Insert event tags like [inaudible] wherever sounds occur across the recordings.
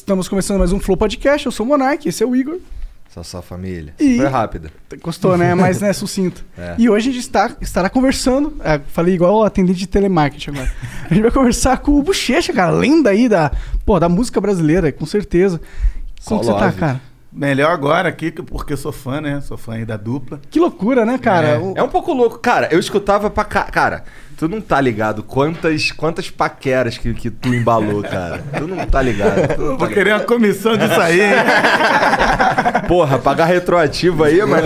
Estamos começando mais um Flow Podcast. Eu sou o Monark, esse é o Igor. Só sua família. E- Foi rápida. Gostou, né? Mas, né, sucinto. [laughs] É. E hoje a gente está, estará conversando. é, falei igual o atendente de telemarketing agora. A gente vai conversar com o Bochecha, cara. Lenda aí da, pô, da música brasileira, com certeza. Como você tá, cara? Melhor agora aqui, porque eu sou fã, né? Sou fã aí da dupla. Que loucura, né, cara? É. O- É um pouco louco. Cara, eu escutava pra cá. Cara, tu não tá ligado quantas, quantas paqueras que, que tu embalou, cara. Tu não tá ligado. Tu não tá Vou querer uma comissão disso aí, hein? ligado. [laughs] Porra, pagar retroativo aí, mano.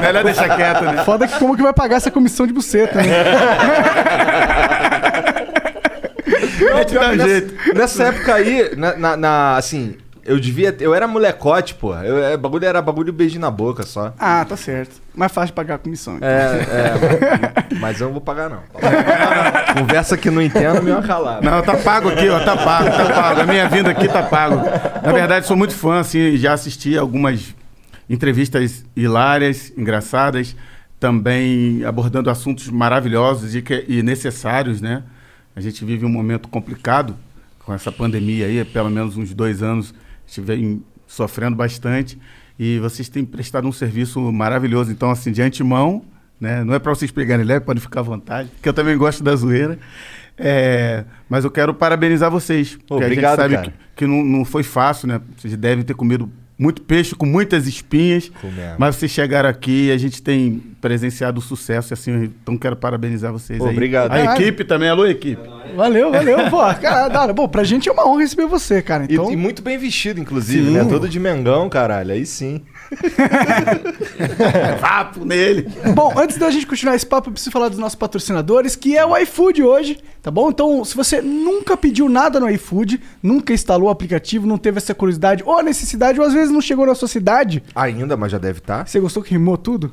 Melhor deixar quieto, né? Foda que como que vai pagar essa comissão de buceta, né? [laughs] Te dar um nessa, jeito. nessa época aí, na, na- na- assim, eu devia. Eu era molecote, pô. Eu, é, bagulho era bagulho de beijo na boca só. ah, tá certo. Mais fácil de pagar a comissão. então. É, é. [laughs] Mas eu não vou pagar, não. Conversa que não entendo, me calar. Não, tá pago aqui, ó. Tá pago, tá pago. A minha vinda aqui tá pago. Na verdade, sou muito fã, assim, já assisti algumas entrevistas hilárias, engraçadas, também abordando assuntos maravilhosos e, que- e necessários, né? A gente vive um momento complicado com essa pandemia aí, pelo menos uns dois anos, vem sofrendo bastante e vocês têm prestado um serviço maravilhoso. Então, assim, de antemão, né? Não é para vocês pegarem leve, podem ficar à vontade, porque eu também gosto da zoeira. É, mas eu quero parabenizar vocês. porque Obrigado, a gente sabe cara. que, que não, não foi fácil, né? Vocês devem ter comido muito peixe com muitas espinhas. Comemos. Mas vocês chegaram aqui e a gente tem presenciado o sucesso. e Assim, então quero parabenizar vocês Pô, aí. obrigado. A Caralho. equipe também. Alô, equipe. Valeu, valeu. [laughs] Pô, cara, da hora. Bom, pra gente é uma honra receber você, cara. E, Então, e muito bem vestido, inclusive, Sim. né? Todo de Mengão, caralho. Aí sim. [laughs] Vapo nele. Bom, antes da gente continuar esse papo, eu preciso falar dos nossos patrocinadores, que é o iFood hoje, tá bom? Então, se você nunca pediu nada no iFood, nunca instalou o aplicativo, não teve essa curiosidade ou a necessidade, ou às vezes não chegou na sua cidade, Ainda, mas já deve estar. você gostou que rimou tudo?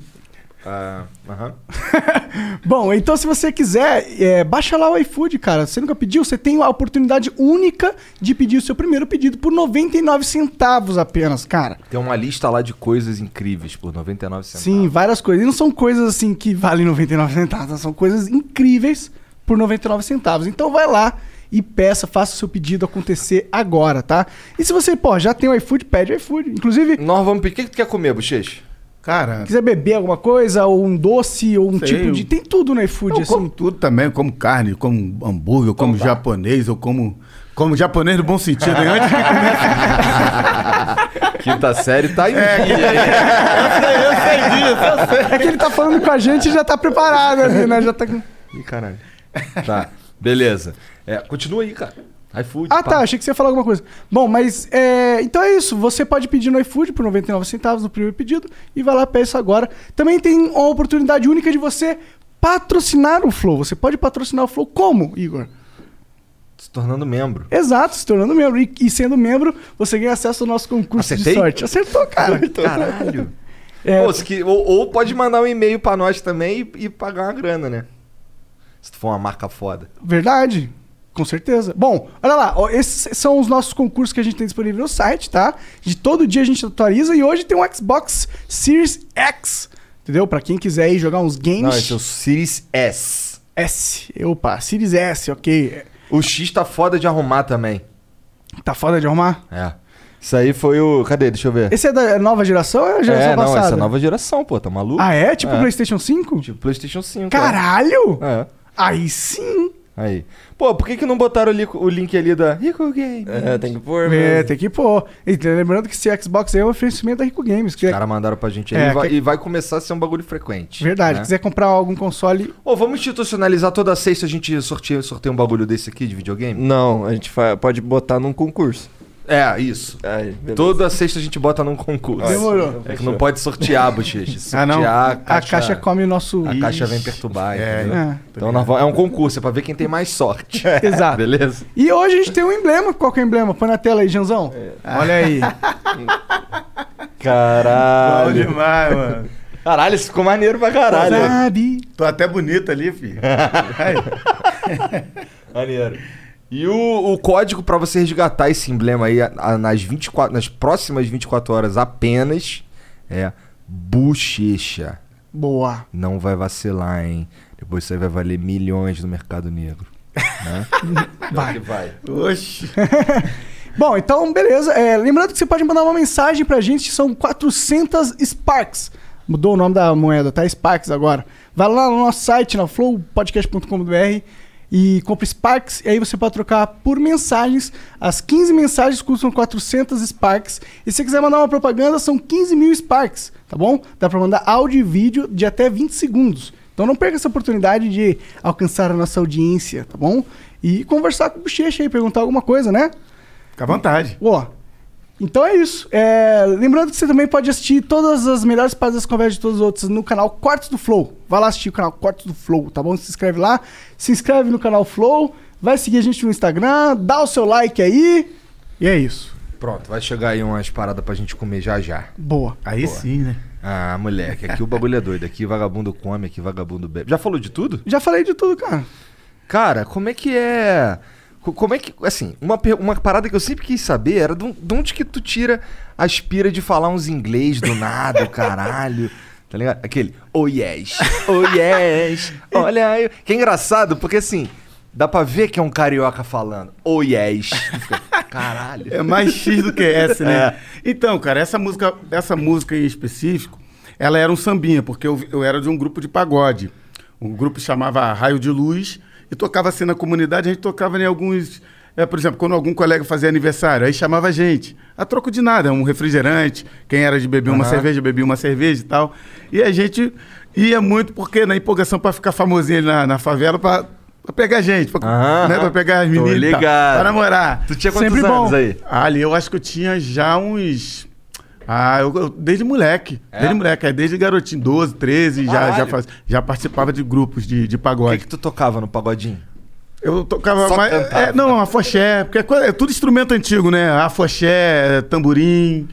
Ah, aham. [laughs] Bom, então se você quiser, é, baixa lá o iFood, cara. Você nunca pediu? Você tem a oportunidade única de pedir o seu primeiro pedido por 99 centavos apenas, cara. Tem uma lista lá de coisas incríveis por 99 centavos. Sim, várias coisas. E não são coisas assim que valem 99 centavos, são coisas incríveis por 99 centavos. Então vai lá e peça, faça o seu pedido acontecer agora, tá? E se você, pô, já tem o iFood, pede o iFood. Inclusive, Nós vamos pedir. O que que tu quer comer, bochecha? Cara, quiser beber alguma coisa, ou um doce, ou um Sei, tipo de. eu- Tem tudo no iFood, eu assim. como tudo também. Eu como carne, eu como hambúrguer, eu como tá. japonês, eu como... Como japonês no bom sentido, hein? Antes que comece... [laughs] Quinta série tá em É, dia, hein? eu sei disso, eu sei. É que ele tá falando com a gente e já tá preparado ali, né? Já tá com. Ih, caralho. Tá, beleza. É, continua aí, cara. iFood. Ah, pá. tá. Achei que você ia falar alguma coisa. Bom, mas é, então é isso. Você pode pedir no iFood por 99 centavos no primeiro pedido e vai lá peça agora. Também tem uma oportunidade única de você patrocinar o Flow. Você pode patrocinar o Flow como, Igor? Se tornando membro. Exato, se tornando membro. E, e sendo membro, você ganha acesso ao nosso concurso Acertei? de sorte. Acertou, cara. Caralho. [laughs] É, se que- ou, ou pode mandar um e-mail pra nós também e, e pagar uma grana, né? Se tu for uma marca foda. Verdade. Com certeza. Bom, olha lá. ó, esses são os nossos concursos que a gente tem disponível no site, tá? De todo dia a gente atualiza e hoje tem um Xbox Series X. Entendeu? Pra quem quiser aí jogar uns games. Não, esse é o Series S. S. Opa, Series S, ok. O X tá foda de arrumar também. Tá foda de arrumar? É. Isso aí foi o. Cadê? Deixa eu ver. Esse é da nova geração ou é a geração é, não, passada? essa é a nova geração, pô, tá maluco? Ah, é? Tipo É. PlayStation 5? Tipo PlayStation 5. Caralho! É. Aí sim! Aí. Pô, por que, que não botaram o, li- o link ali da Rico Game? É, tem que pôr, É, mesmo. tem que pôr. E lembrando que esse Xbox aí é um oferecimento da Rico Games. Os Que é caras mandaram pra gente aí É, e, vai, que- e vai começar a ser um bagulho frequente. verdade. né? quiser comprar algum console, Ô, vamos institucionalizar toda sexta a gente sorteia, sorteia um bagulho desse aqui de videogame? Não, a gente fa- pode botar num concurso. É, isso. Toda sexta a gente bota num concurso. Demorou. É que não pode sortear, bochecha. Ah, não? Sortear, a caixa come o nosso. A caixa vem perturbar, É, entendeu? É. Então nós vamos- é um concurso, é pra ver quem tem mais sorte. [laughs] Exato. Beleza? E hoje a gente tem um emblema. Qual que é o emblema? Põe na tela aí, Janzão. Olha aí. [laughs] Bom Caralho. demais, mano. Caralho, isso ficou maneiro pra caralho. Sabe? Tô até bonito ali, filho. [laughs] Maneiro. E o, o código pra você resgatar esse emblema aí a- a- nas, 24, nas próximas 24 horas apenas é bochecha. Boa. Não vai vacilar, hein? Depois isso aí vai valer milhões no mercado negro. Né? [laughs] Vai. vai. Oxi. [laughs] Bom, então, beleza. É, lembrando que você pode mandar uma mensagem pra gente, são 400 Sparks. Mudou o nome da moeda, tá? Sparks agora. Vai lá no nosso site, na flowpodcast.com.br e compra Sparks. E aí você pode trocar por mensagens. As 15 mensagens custam 400 Sparks. E se você quiser mandar uma propaganda, são 15 mil Sparks, tá bom? Dá pra mandar áudio e vídeo de até 20 segundos. Então não perca essa oportunidade de alcançar a nossa audiência, tá bom? E conversar com o Bochecha aí, perguntar alguma coisa, né? Fica à vontade. Ó, então é isso. É, lembrando que você também pode assistir todas as melhores partes das conversas de todos os outros no canal Cortes do Flow. Vai lá assistir o canal Cortes do Flow, tá bom? Se inscreve lá. Se inscreve no canal Flow. Vai seguir a gente no Instagram. Dá o seu like aí. E é isso. Pronto, vai chegar aí umas paradas pra gente comer já já. Boa. Aí sim, né? Ah, moleque, aqui o bagulho é doido. Aqui vagabundo come, aqui vagabundo bebe. Já falou de tudo? Já falei de tudo, cara. Cara, como é que é. Co- Como é que. Assim, uma, uma parada que eu sempre quis saber era de, de onde que tu tira a aspira de falar uns inglês do nada, caralho. [laughs] Tá ligado? Aquele, oh yes, oh yes, olha aí. Que é engraçado, porque assim, dá pra ver que é um carioca falando, oh yes. Caralho. É mais X do que S, [laughs] É. né? Então, cara, essa música, essa música em específico, ela era um sambinha, porque eu, eu era de um grupo de pagode. Um grupo chamava Raio de Luz e tocava assim na comunidade, a gente tocava em alguns. é, por exemplo, quando algum colega fazia aniversário, aí chamava a gente. A troco de nada, um refrigerante, quem era de beber uma Aham. cerveja, bebia uma cerveja e tal. E a gente ia muito, porque na empolgação para ficar famosinho ali na, na favela, para pegar gente, pra, Aham. né, pra pegar as meninas. Pra namorar. Tu tinha quantos Sempre anos bom. aí? Ali eu acho que eu tinha já uns. Ah, eu, eu- desde moleque. É? Desde moleque, é, desde garotinho, 12, 13, já, Caralho. já, faz- já participava de grupos de, de O que, pagode. que tu tocava no pagodinho? Eu tocava Só mais. cantava. é, não, afoxé, porque é, é tudo instrumento antigo, né? Afoxé, tamborim.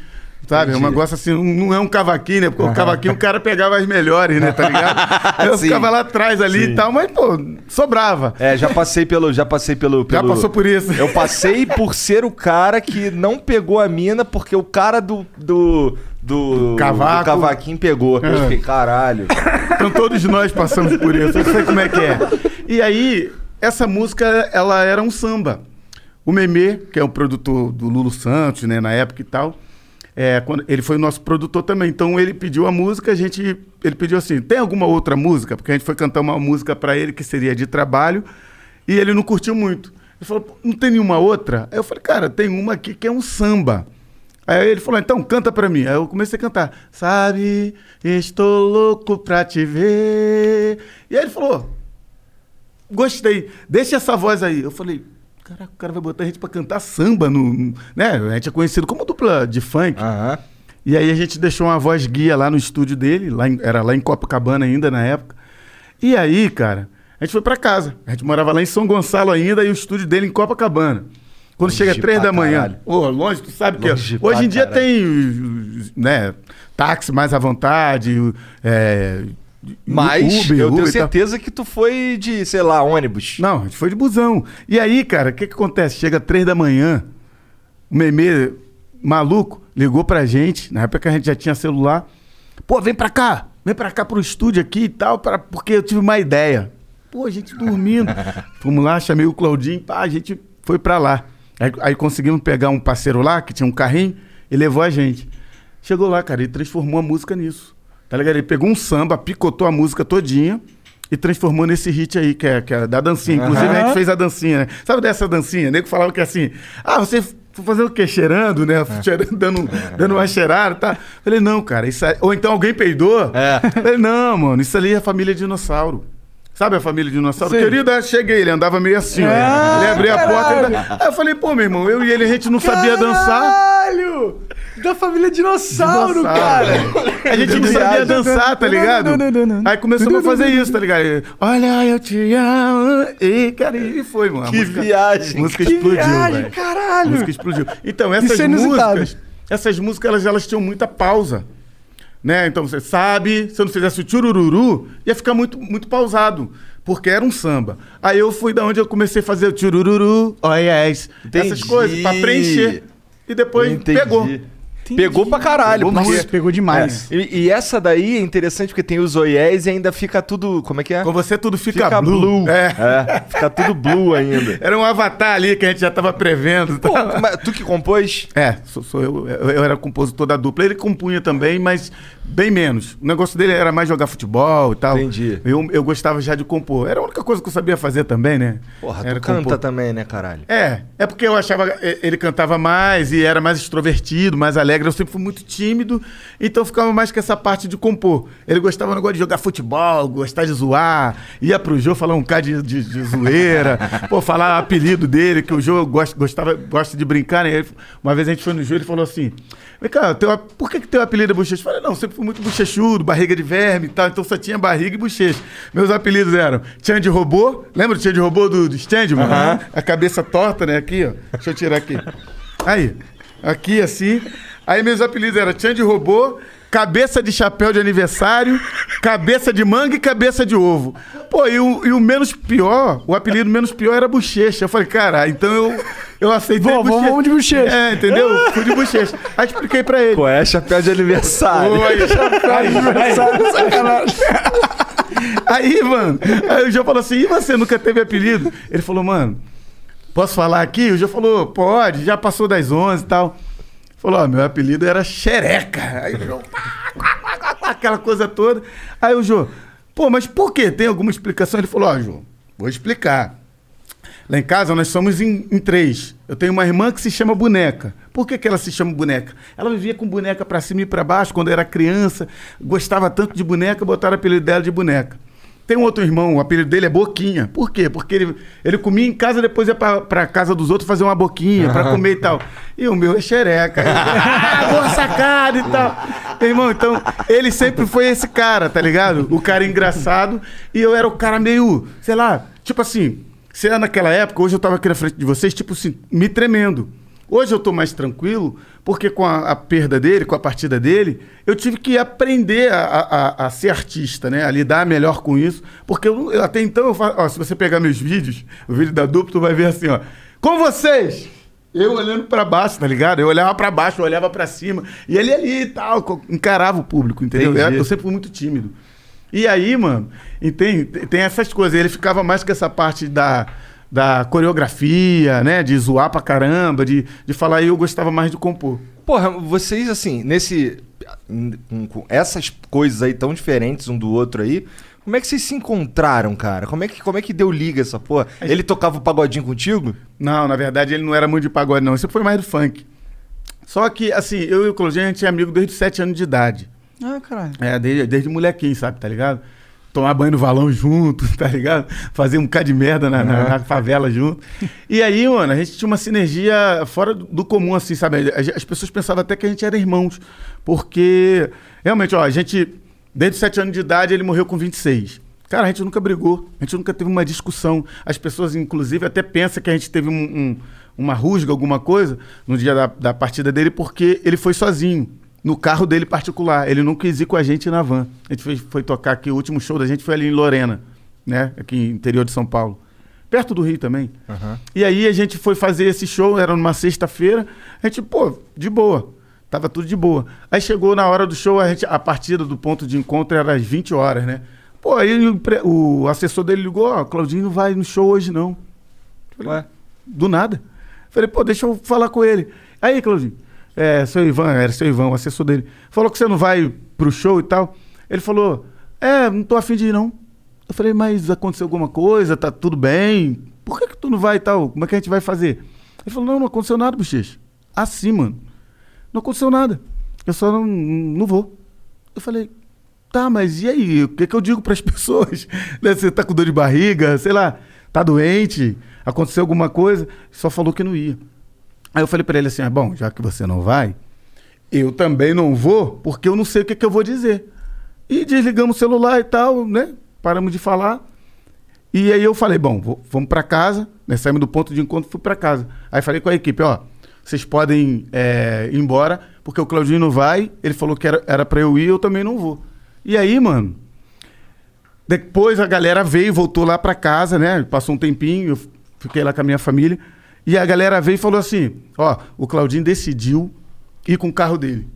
Sabe? É um negócio assim, não é um cavaquinho, né? Porque o cavaquinho o cara pegava as melhores, né? Tá ligado? [laughs] Eu Sim. ficava lá atrás ali Sim. e tal, mas, pô, sobrava. É, já passei pelo. Já passei pelo. Já pelo- passou por isso. Eu passei por ser o cara que não pegou a mina porque o cara do. do. do, Cavaco. do cavaquinho pegou. Eu É. fiquei, caralho. Então todos nós passamos por isso, eu sei como é que é. E aí, essa música, ela era um samba. O Memê, que é o produtor do Lulu Santos, né, na época e tal, é, quando, ele foi o nosso produtor também. Então ele pediu a música, a gente. Ele pediu assim: tem alguma outra música? Porque a gente foi cantar uma música pra ele que seria de trabalho, e ele não curtiu muito. Ele falou, "Pô, não tem nenhuma outra? Aí eu falei, cara, tem uma aqui que é um samba. Aí ele falou, então canta pra mim. Aí eu comecei a cantar. Sabe, estou louco pra te ver. E aí ele falou, gostei, deixa essa voz aí. Eu falei, caraca, o cara vai botar a gente pra cantar samba, no, né? A gente é conhecido como dupla de funk. Aham. E aí a gente deixou uma voz guia lá no estúdio dele, lá em- era lá em Copacabana ainda na época. E aí, cara, a gente foi pra casa. A gente morava lá em São Gonçalo ainda e o estúdio dele em Copacabana. Quando Longe chega três pra da manhã. caralho. Ô, longe, tu sabe que Longe hoje em dia caralho. tem, né, táxi mais à vontade, é, Mas Uber, eu Uber tenho e certeza que tu foi de, sei lá, ônibus. Não, a gente foi de busão. E aí, cara, o que que acontece? Chega três da manhã, o Memê, maluco, ligou pra gente, na época que a gente já tinha celular. Pô, vem pra cá, vem pra cá pro estúdio aqui e tal, pra, porque eu tive uma ideia. Pô, a gente dormindo. [laughs] Fomos lá, chamei o Claudinho, pá, a gente foi pra lá. Aí, aí conseguimos pegar um parceiro lá, que tinha um carrinho, e levou a gente. Chegou lá, cara, ele transformou a música nisso. Tá ligado? Ele pegou um samba, picotou a música todinha, e transformou nesse hit aí, que é, que é da dancinha. Inclusive, a gente fez a dancinha, né? Sabe dessa dancinha? O nego falava que assim, ah, você fazendo o quê? Cheirando, né? Cheirando, [laughs] dando, dando uma cheirada, tá? Falei, não, cara, isso aí... Ou então alguém peidou. É. Falei, não, mano, isso ali é a família dinossauro. Sabe a família dinossauro? Sei. Querida, cheguei, ele andava meio assim, ó. Ah, Ele abria a porta. Ele... Aí eu falei, pô, meu irmão, eu e ele, a gente não sabia dançar. Caralho! Da família dinossauro, Dinossauro. cara! A gente não sabia dançar, tá ligado? Aí começamos a fazer isso, tá ligado? Olha, eu te amo. E, cara, e foi, mano. Que música- viagem. A música Que explodiu, viagem. A caralho! música explodiu. Então, essas Isso é inusitado. músicas, essas músicas, elas, elas tinham muita pausa. Né? Então, você sabe, se eu não fizesse o tchurururu, ia ficar muito, muito pausado. Porque era um samba. Aí eu fui da onde eu comecei a fazer o tchurururu, oh yes, essas coisas, pra preencher. E depois Entendi. pegou. Pegou pra caralho. Pegou porque- pegou demais. É, E, e essa daí é interessante porque tem os oiés e ainda fica tudo. Como é que é? Com você tudo fica, Fica blue. blue. É. É, fica tudo blue ainda. Era um avatar ali que a gente já tava prevendo. Pô, mas tu que compôs? É, sou, sou eu, eu. eu era compositor da dupla. Ele compunha também, mas bem menos. O negócio dele era mais jogar futebol e tal. Entendi. Eu, eu gostava já de compor. Era a única coisa que eu sabia fazer também, né? Porra, era tu canta compor. também, né, caralho? É, é porque eu achava eh, ele cantava mais e era mais extrovertido, mais alegre. Eu sempre fui muito tímido, então ficava mais com essa parte de compor. Ele gostava do negócio de jogar futebol, gostar de zoar, ia pro Jô falar um cara de, de, de zoeira, [laughs] pô, falar apelido dele, que o Jô gosta, gostava, gosta de brincar, né? Uma vez a gente foi no Jô e ele falou assim: Vem cá, teu, por que, que teu apelido é bochecha? Eu falei, não, sempre fui muito bochechudo, barriga de verme e tal, então só tinha barriga e bochecha. Meus apelidos eram Tchan de Robô, lembra do Tchan de Robô do, do stand, mano? A cabeça torta, né? Aqui, ó. Deixa eu tirar aqui. Aí, aqui assim. Aí meus apelidos eram Tchan de Robô, cabeça de chapéu de aniversário, cabeça de manga e cabeça de ovo. Pô, e o, e o menos pior, o apelido menos pior era bochecha. Eu falei, cara, então eu, eu aceitei Vou, vou, vamos de bochecha. É, entendeu? Fui de bochecha. Aí expliquei pra ele. Pô, é chapéu de aniversário. Oi, [laughs] Sacanagem. Aí, mano, aí o João falou assim: e você nunca teve apelido? Ele falou, mano, posso falar aqui? O João falou, pode, já passou das 11 e tal. Falou, ó, meu apelido era xereca. Aí o João, aquela coisa toda. Aí o João, pô, mas por quê? Tem alguma explicação? Ele falou, ó, João, vou explicar. Lá em casa nós somos em, em três. Eu tenho uma irmã que se chama Boneca. Por que, que ela se chama Boneca? Ela vivia com boneca pra cima e pra baixo quando era criança, gostava tanto de boneca, botaram o apelido dela de Boneca. Tem um outro irmão, o apelido dele é Boquinha. Por quê? Porque ele, ele comia em casa, depois ia pra, pra casa dos outros fazer uma boquinha pra [laughs] comer e tal. E o meu é xereca. [laughs] ah, boa sacada e tal. Irmão, então, ele sempre foi esse cara, tá ligado? O cara engraçado. E eu era o cara meio, sei lá, tipo assim, se era naquela época, hoje eu tava aqui na frente de vocês, tipo assim, me tremendo. Hoje eu tô mais tranquilo, porque com a, a perda dele, com a partida dele, eu tive que aprender a, a- a- ser artista, né? A lidar melhor com isso. Porque eu, eu- até então, eu faço, ó, se você pegar meus vídeos, o vídeo da dupla, tu vai ver assim, ó. Com vocês! Eu olhando pra baixo, tá ligado? Eu olhava pra baixo, eu olhava pra cima. E ele ali e tal, encarava o público, entendeu? Eu, eu sempre fui muito tímido. E aí, mano, tem, tem essas coisas. Ele ficava mais com essa parte da, da coreografia, né? De zoar pra caramba, de, de falar. Eu gostava mais de compor. Porra, vocês, assim, nesse. com- essas coisas aí tão diferentes um do outro aí. Como é que vocês se encontraram, cara? Como é que, como é que deu liga essa porra? Ele tocava o pagodinho contigo? Não, na verdade ele não era muito de pagode, não. Isso foi mais do funk. Só que, assim, eu e o Claudinho, a gente é amigo desde os 7 anos de idade. Ah, caralho. É, desde, desde molequinho, sabe, tá ligado? Tomar banho no valão junto, [laughs] tá ligado? Fazer um bocado de merda na, na- na favela junto. E aí, mano, a gente tinha uma sinergia fora do, comum, assim, sabe? As pessoas pensavam até que a gente era irmãos. Porque, realmente, ó, a gente, desde os 7 anos de idade, ele morreu com 26. Cara, a gente nunca brigou, a gente nunca teve uma discussão. As pessoas, inclusive, até pensam que a gente teve um- um- uma rusga, alguma coisa, no dia da, da partida dele, porque ele foi sozinho, no carro dele particular. Ele não quis ir com a gente na van. A gente foi, foi tocar aqui, o último show da gente foi ali em Lorena, né? Aqui no interior de São Paulo. Perto do Rio também. E aí a gente foi fazer esse show, era numa sexta-feira. A gente, pô, de boa. Tava tudo de boa. Aí chegou na hora do show, a, gente, a partida do ponto de encontro era às 20 horas, né? Pô, aí o, o assessor dele ligou, ó, Claudinho não vai no show hoje não. Ué? Do nada. Falei, pô, deixa eu falar com ele. Aí, Claudinho, é, seu Ivan, era seu Ivan, o assessor dele, falou que você não vai pro show e tal. Ele falou, é, não tô afim de ir não. Eu falei, mas aconteceu alguma coisa, tá tudo bem? Por que, que tu não vai e tal? Como é que a gente vai fazer? Ele falou, não, não aconteceu nada, bochecha. Assim, mano. Não aconteceu nada. Eu só não, não vou. Eu falei, tá, mas e aí? O que, que eu digo pras [laughs] pessoas? Né, Você tá com dor de barriga, sei lá, tá doente, aconteceu alguma coisa, só falou que não ia. Aí eu falei pra ele assim: ah, bom, já que você não vai, eu também não vou, porque eu não sei o que, que eu vou dizer. E desligamos o celular e tal, né? Paramos de falar. E aí eu falei, bom, vou- vamos pra casa, né? Saímos do ponto de encontro, fui pra casa. Aí falei com a equipe, ó, vocês podem é, ir embora, porque o Claudinho não vai, ele falou que era, pra eu ir, eu também não vou. E aí, mano, depois a galera veio voltou lá pra casa, né? Passou um tempinho, eu fiquei lá com a minha família. E a galera veio e falou assim: Ó, o Claudinho decidiu ir com o carro dele.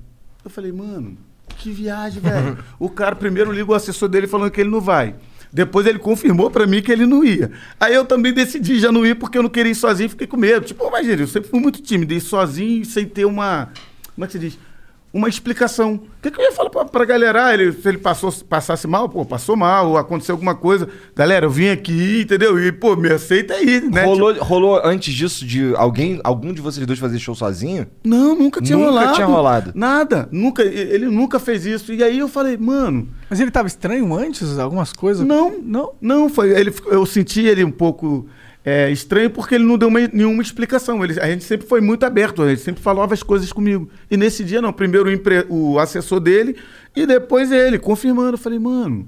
Eu falei, mano, que viagem, velho. [laughs] o cara primeiro liga o assessor dele falando que ele não vai. Depois ele confirmou pra mim que ele não ia. Aí eu também decidi já não ir porque eu não queria ir sozinho, fiquei com medo. Tipo, imagina, eu sempre fui muito tímido, ir sozinho sem ter uma. Como é que se diz? Uma explicação. O que, que eu ia falar pra, pra galera? Ah, ele, se ele passou, passasse mal, pô, passou mal, ou aconteceu alguma coisa. Galera, eu vim aqui, entendeu? E, pô, me aceita aí, né? rolou, rolou antes disso de alguém, algum de vocês dois fazer show sozinho? Não, nunca tinha Nunca rolado. tinha rolado. Nada. Nunca, ele nunca fez isso. E aí eu falei, mano, Mas ele tava estranho antes, algumas coisas? não, não, não. Foi, ele, eu senti ele um pouco é, estranho porque ele não deu uma- nenhuma explicação. Ele, a gente sempre foi muito aberto, ele sempre falava as coisas comigo. E nesse dia, não. Primeiro o, empre- o assessor dele e depois ele, confirmando. Eu falei, mano,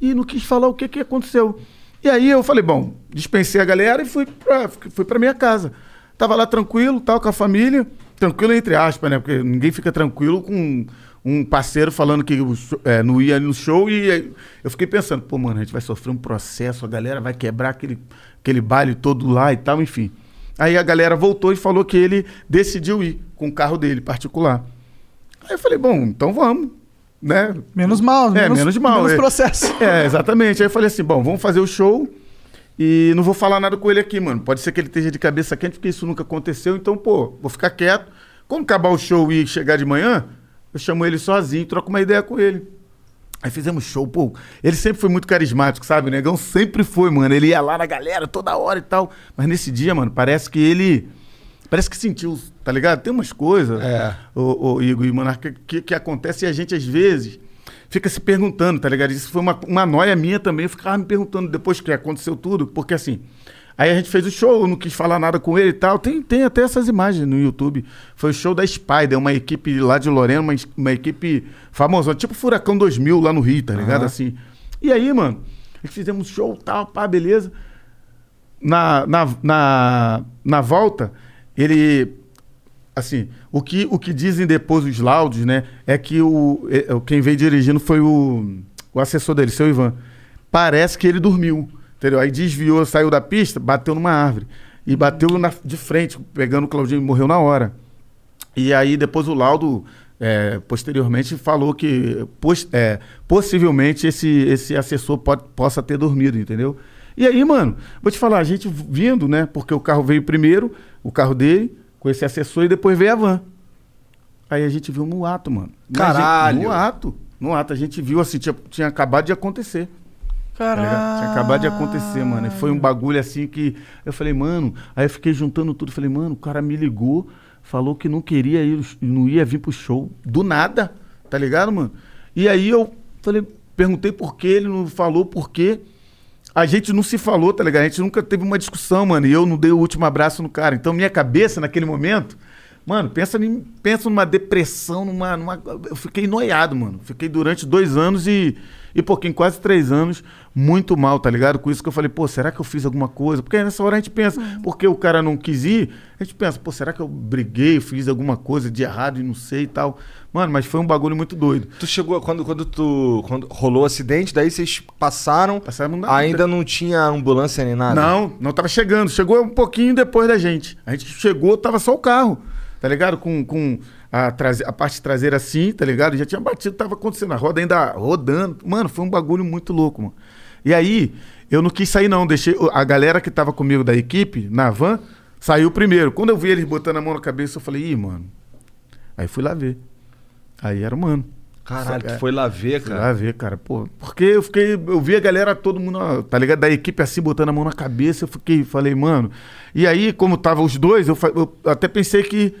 e não quis falar o que, que aconteceu. E aí eu falei, bom, dispensei a galera e fui pra, fui pra minha casa. Tava lá tranquilo, tal, com a família. Tranquilo entre aspas, né? Porque ninguém fica tranquilo com um parceiro falando que é, não ia no show e aí eu fiquei pensando, pô, mano, a gente vai sofrer um processo, a galera vai quebrar aquele, aquele baile todo lá e tal, enfim. Aí a galera voltou e falou que ele decidiu ir com o carro dele, particular. Aí eu falei, bom, então vamos, né? Menos mal, É, menos, menos mal, Menos é. processo. [laughs] É, exatamente. Aí eu falei assim, bom, vamos fazer o show e não vou falar nada com ele aqui, mano. Pode ser que ele esteja de cabeça quente, porque isso nunca aconteceu. Então, pô, vou ficar quieto. Quando acabar o show e chegar de manhã, eu chamo ele sozinho, troco uma ideia com ele. Aí fizemos show, pô. Ele sempre foi muito carismático, sabe? O negão sempre foi, mano. Ele ia lá na galera toda hora e tal. Mas nesse dia, mano, parece que ele. Parece que sentiu, tá ligado? Tem umas coisas, É. o, o Igor e Monarca, que, que acontece e a gente, às vezes, fica se perguntando, tá ligado? Isso foi uma, uma noia minha também. Eu ficava me perguntando depois que aconteceu tudo, porque assim. Aí a gente fez o show, não quis falar nada com ele e tal. Tem, tem até essas imagens no YouTube. Foi o show da Spider, uma equipe lá de Lorena, uma, uma equipe famosa, tipo Furacão 2000 lá no Rio, tá ligado? Assim. E aí, mano, a gente fizemos show tal, pá, beleza. Na, na, na, na volta, ele assim, o que, o que dizem depois os laudos, né, é que o, é, quem veio dirigindo foi o, o assessor dele, seu Ivan. Parece que ele dormiu, entendeu? Aí desviou, saiu da pista, bateu numa árvore. E bateu na, de frente, pegando o Claudinho e morreu na hora. E aí depois o laudo, é, posteriormente, falou que é, possivelmente esse, esse assessor pode, possa ter dormido, entendeu? E aí, mano, vou te falar, a gente vindo, né? Porque o carro veio primeiro, o carro dele, com esse assessor, e depois veio a van. Aí a gente viu no ato, mano. A gente- Caralho! No ato. No ato, a gente viu assim, tinha, tinha acabado de acontecer. Tá? Caralho. Tinha acabado de acontecer, mano. E foi um bagulho assim que. Eu falei, mano. Aí eu fiquei juntando tudo. Falei, mano, o cara me ligou, falou que não queria ir, não ia vir pro show. Do nada, tá ligado, mano? E aí eu falei, perguntei por quê, ele não falou por quê. A gente não se falou, tá ligado? A gente nunca teve uma discussão, mano. E eu não dei o último abraço no cara. Então, minha cabeça, naquele momento, mano, pensa, em, pensa numa depressão, numa, numa. Eu fiquei noiado, mano. Fiquei durante dois anos e, e pouquinho, quase três anos, muito mal, tá ligado? Com isso que eu falei, pô, será que eu fiz alguma coisa? Porque nessa hora a gente pensa, porque o cara não quis ir, a gente pensa, pô, será que eu briguei, fiz alguma coisa de errado e não sei e tal. Mano, mas foi um bagulho muito doido. Tu chegou, quando, quando tu. Quando rolou o acidente, daí vocês passaram. Passaram na- ainda não tinha ambulância nem nada. Não, não tava chegando. Chegou um pouquinho depois da gente. A gente chegou, tava só o carro, tá ligado? Com, com a, traze- a parte traseira assim, tá ligado? Já tinha batido, tava acontecendo. A roda ainda rodando. Mano, foi um bagulho muito louco, mano. E aí, eu não quis sair, não. Deixei a galera que tava comigo da equipe, na van, saiu primeiro. Quando eu vi eles botando a mão na cabeça, eu falei, ih, mano. Aí fui lá ver. Aí era o mano. Caralho, tu foi lá ver, Fui cara. lá ver, cara. Pô, porque eu fiquei. Eu vi a galera, todo mundo, tá ligado? Da equipe assim, botando a mão na cabeça. Eu fiquei, falei, mano. E aí, como tava os dois, eu, eu até pensei que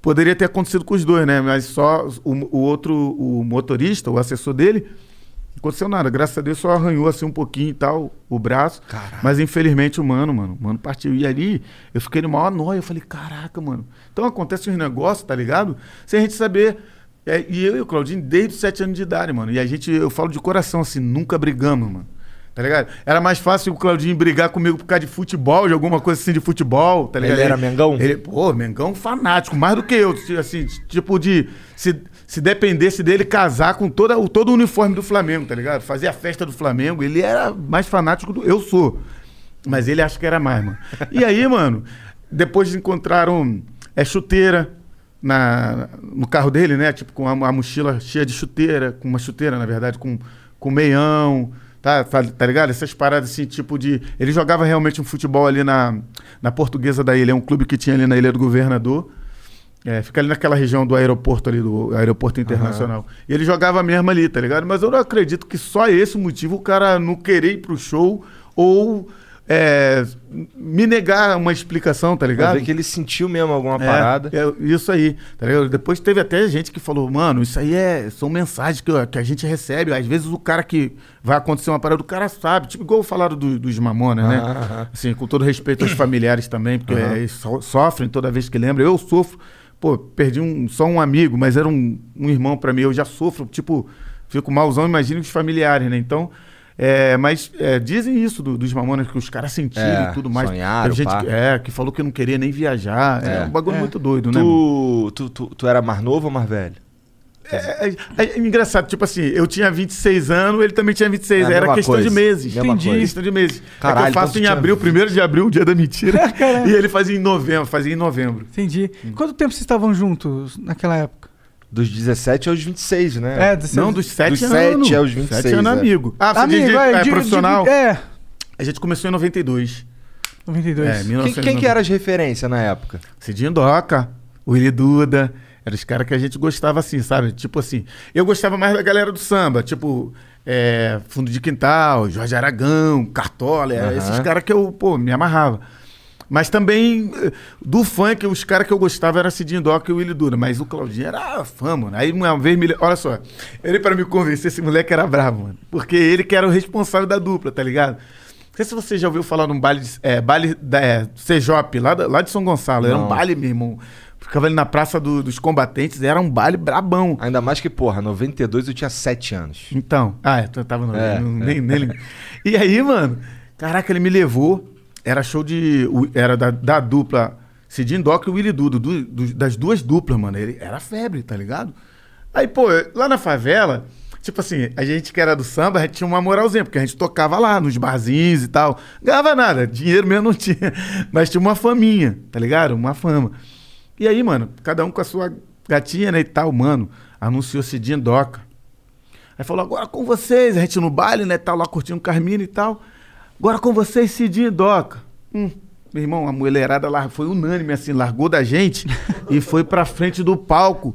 poderia ter acontecido com os dois, né? Mas só o, o outro, o motorista, o assessor dele, não aconteceu nada. Graças a Deus só arranhou assim um pouquinho e tal, o braço. Mas infelizmente o mano, mano, o mano partiu. E ali eu fiquei no maior nóia. Eu falei, caraca, mano. Então acontece uns negócios, tá ligado? Sem a gente saber. É, e eu e o Claudinho, desde os sete anos de idade, mano. E a gente, eu falo de coração, assim, nunca brigamos, mano. Tá ligado? Era mais fácil o Claudinho brigar comigo por causa de futebol, de alguma coisa assim de futebol, tá ligado? Ele era Mengão? Ele, pô, Mengão fanático, mais do que eu. Assim, tipo de. Se, se dependesse dele casar com toda, todo o uniforme do Flamengo, tá ligado? Fazer a festa do Flamengo. Ele era mais fanático do. Eu sou. Mas ele acha que era mais, mano. E aí, mano, depois encontraram é, chuteira na, no carro dele, né? Tipo, com a, a mochila cheia de chuteira, com uma chuteira, na verdade, com, com meião, tá, tá, tá ligado? Essas paradas assim, tipo de. Ele jogava realmente um futebol ali na, na Portuguesa da Ilha, é um clube que tinha ali na Ilha do Governador. É, fica ali naquela região do aeroporto ali, do aeroporto internacional. E ele jogava mesmo ali, tá ligado? Mas eu não acredito que só esse motivo o cara não querer ir pro show ou é, me negar uma explicação, tá ligado? ver que ele sentiu mesmo alguma É, parada. é, isso aí, tá ligado? Depois teve até gente que falou, mano, isso aí é, são mensagens que, que a gente recebe. Às vezes o cara que vai acontecer uma parada, o cara sabe. Tipo, igual falaram do, dos Mamonas, né? Aham, aham. Assim, com todo respeito aos familiares também, porque eles so- sofrem toda vez que lembram. Eu sofro, pô, perdi um, só um amigo, mas era um, um irmão pra mim. Eu já sofro, tipo, fico malzão, imagine os familiares, né? Então, é, mas é, dizem isso do- dos Mamonas, que os caras sentiram É, e tudo mais. sonharam, gente que- é, que falou que não queria nem viajar. É, É. um bagulho É. muito doido, né? Tu, tu, tu, tu era mais novo ou mais velho? É, é- é engraçado, tipo assim, eu tinha 26 anos, ele também tinha 26. É era questão de coisa. meses. Mesma Entendi. coisa. Questão de meses. Caralho, é que eu então faço em tinha- abril, primeiro de abril, o dia da mentira. [laughs] e ele fazia em novembro, fazia em novembro. Entendi. Quanto tempo vocês estavam juntos naquela época? Dos 17 aos 26, né? É, de Não, dos 7 Dos anos. sete aos 26, 7 anos, é. amigo. Ah, você Amigo, diz de- é, é, digo- profissional? digo- é, A gente começou em 92. 92. É, Quem, 1990. quem que era as referências na época? Cidinho Doca, Willy Duda. Eram os caras que a gente gostava assim, sabe? Tipo assim. Eu gostava mais da galera do samba, tipo. é, Fundo de Quintal, Jorge Aragão, Cartola, Aham. esses caras que eu, pô, me amarrava. Mas também eh, do funk, os caras que eu gostava era Cidinho Doca e o Willy Duda. Mas o Claudinho era fã, mano. Aí uma vez me. Olha só, ele pra me convencer, esse moleque era bravo, mano. Porque ele que era o responsável da dupla, tá ligado? Não sei se você já ouviu falar num baile, de- é, baile da é, Cejop, lá, da- lá de São Gonçalo. Era Não. um baile, meu irmão. Ficava ali na Praça do- dos Combatentes, era um baile brabão. Ainda mais que, porra, 92 eu tinha 7 anos. Então, ah, é, tu tava no. É, no- é. nem, nem. E aí, mano, caraca, ele me levou. Era show de. Era da, da dupla Cidinho Doc e Willy Dudo, do- do- das duas duplas, mano. Ele, era febre, tá ligado? Aí, pô, lá na favela, tipo assim, a gente que era do samba, a gente tinha uma moralzinha, porque a gente tocava lá nos barzinhos e tal. Ganhava nada, dinheiro mesmo não tinha. [laughs] Mas tinha uma faminha, tá ligado? Uma fama. E aí, mano, cada um com a sua gatinha, né, e tal, mano, anunciou Cidinho Doca. Aí falou, agora com vocês, a gente no baile, né, tal, lá curtindo Carmina e tal. Agora com vocês, Cidinho e Doca. Hum, meu irmão, a mulherada lá foi unânime, assim, largou da gente e foi pra frente do palco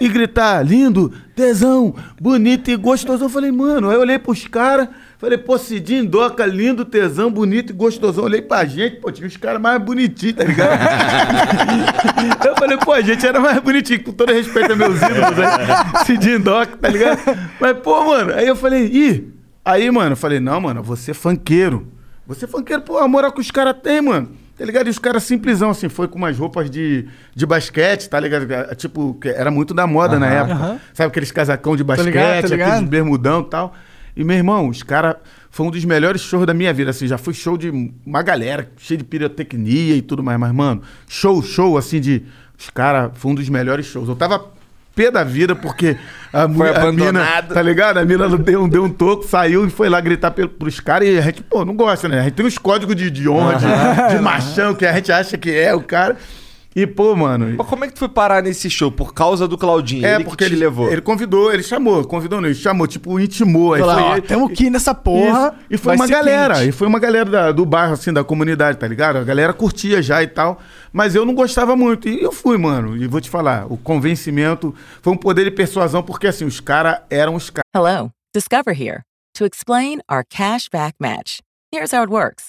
e gritar, lindo, tesão, bonito e gostoso. Eu falei, mano, aí eu olhei pros caras, falei, pô, Cidinho e Doca, lindo, tesão, bonito e gostosão. Eu olhei pra gente, pô, tinha os caras mais bonitinhos, tá ligado? [laughs] Eu falei, pô, a gente era mais bonitinho, com todo respeito a meus ídolos, né? Cidinho Doc, tá ligado? Mas, pô, mano, aí eu falei, ih. Aí, mano, eu falei, não, mano, você é funkeiro. Você é funkeiro, pô, a moral que os caras têm, mano. Tá ligado? E os caras simplesão, assim, foi com umas roupas de, de basquete, tá ligado? Tipo, era muito da moda na Aham. época. Aham. Sabe aqueles casacão de basquete, ligado, tô ligado. aqueles bermudão e tal. E, meu irmão, os caras. Foi um dos melhores shows da minha vida, assim. Já fui show de uma galera, cheio de pirotecnia e tudo mais. Mas, mano, show, show, assim, de. Os caras. Foi um dos melhores shows. Eu tava pé da vida porque a, Foi a mina. abandonado. Tá ligado? A mina deu, um- deu um toco, saiu e foi lá gritar pros caras. E a gente, pô, não gosta, né? A gente tem uns códigos de, de honra, de, de machão, que a gente acha que é o cara. E, pô, mano. Mas como é que tu foi parar nesse show? Por causa do Claudinho? É, ele porque que te ele levou. Ele convidou, ele chamou, convidou não, ele chamou, tipo, intimou. Aí Falar, foi ó, ele- tamo aqui nessa porra. Isso. E foi uma galera, quente. e foi uma galera da- do bairro, assim, da comunidade, tá ligado? A galera curtia já e tal, mas eu não gostava muito. E eu fui, mano, e vou te falar, o convencimento foi um poder de persuasão, porque assim, os caras eram os caras. Hello, Discover here to explain our cash back match. Here's how it works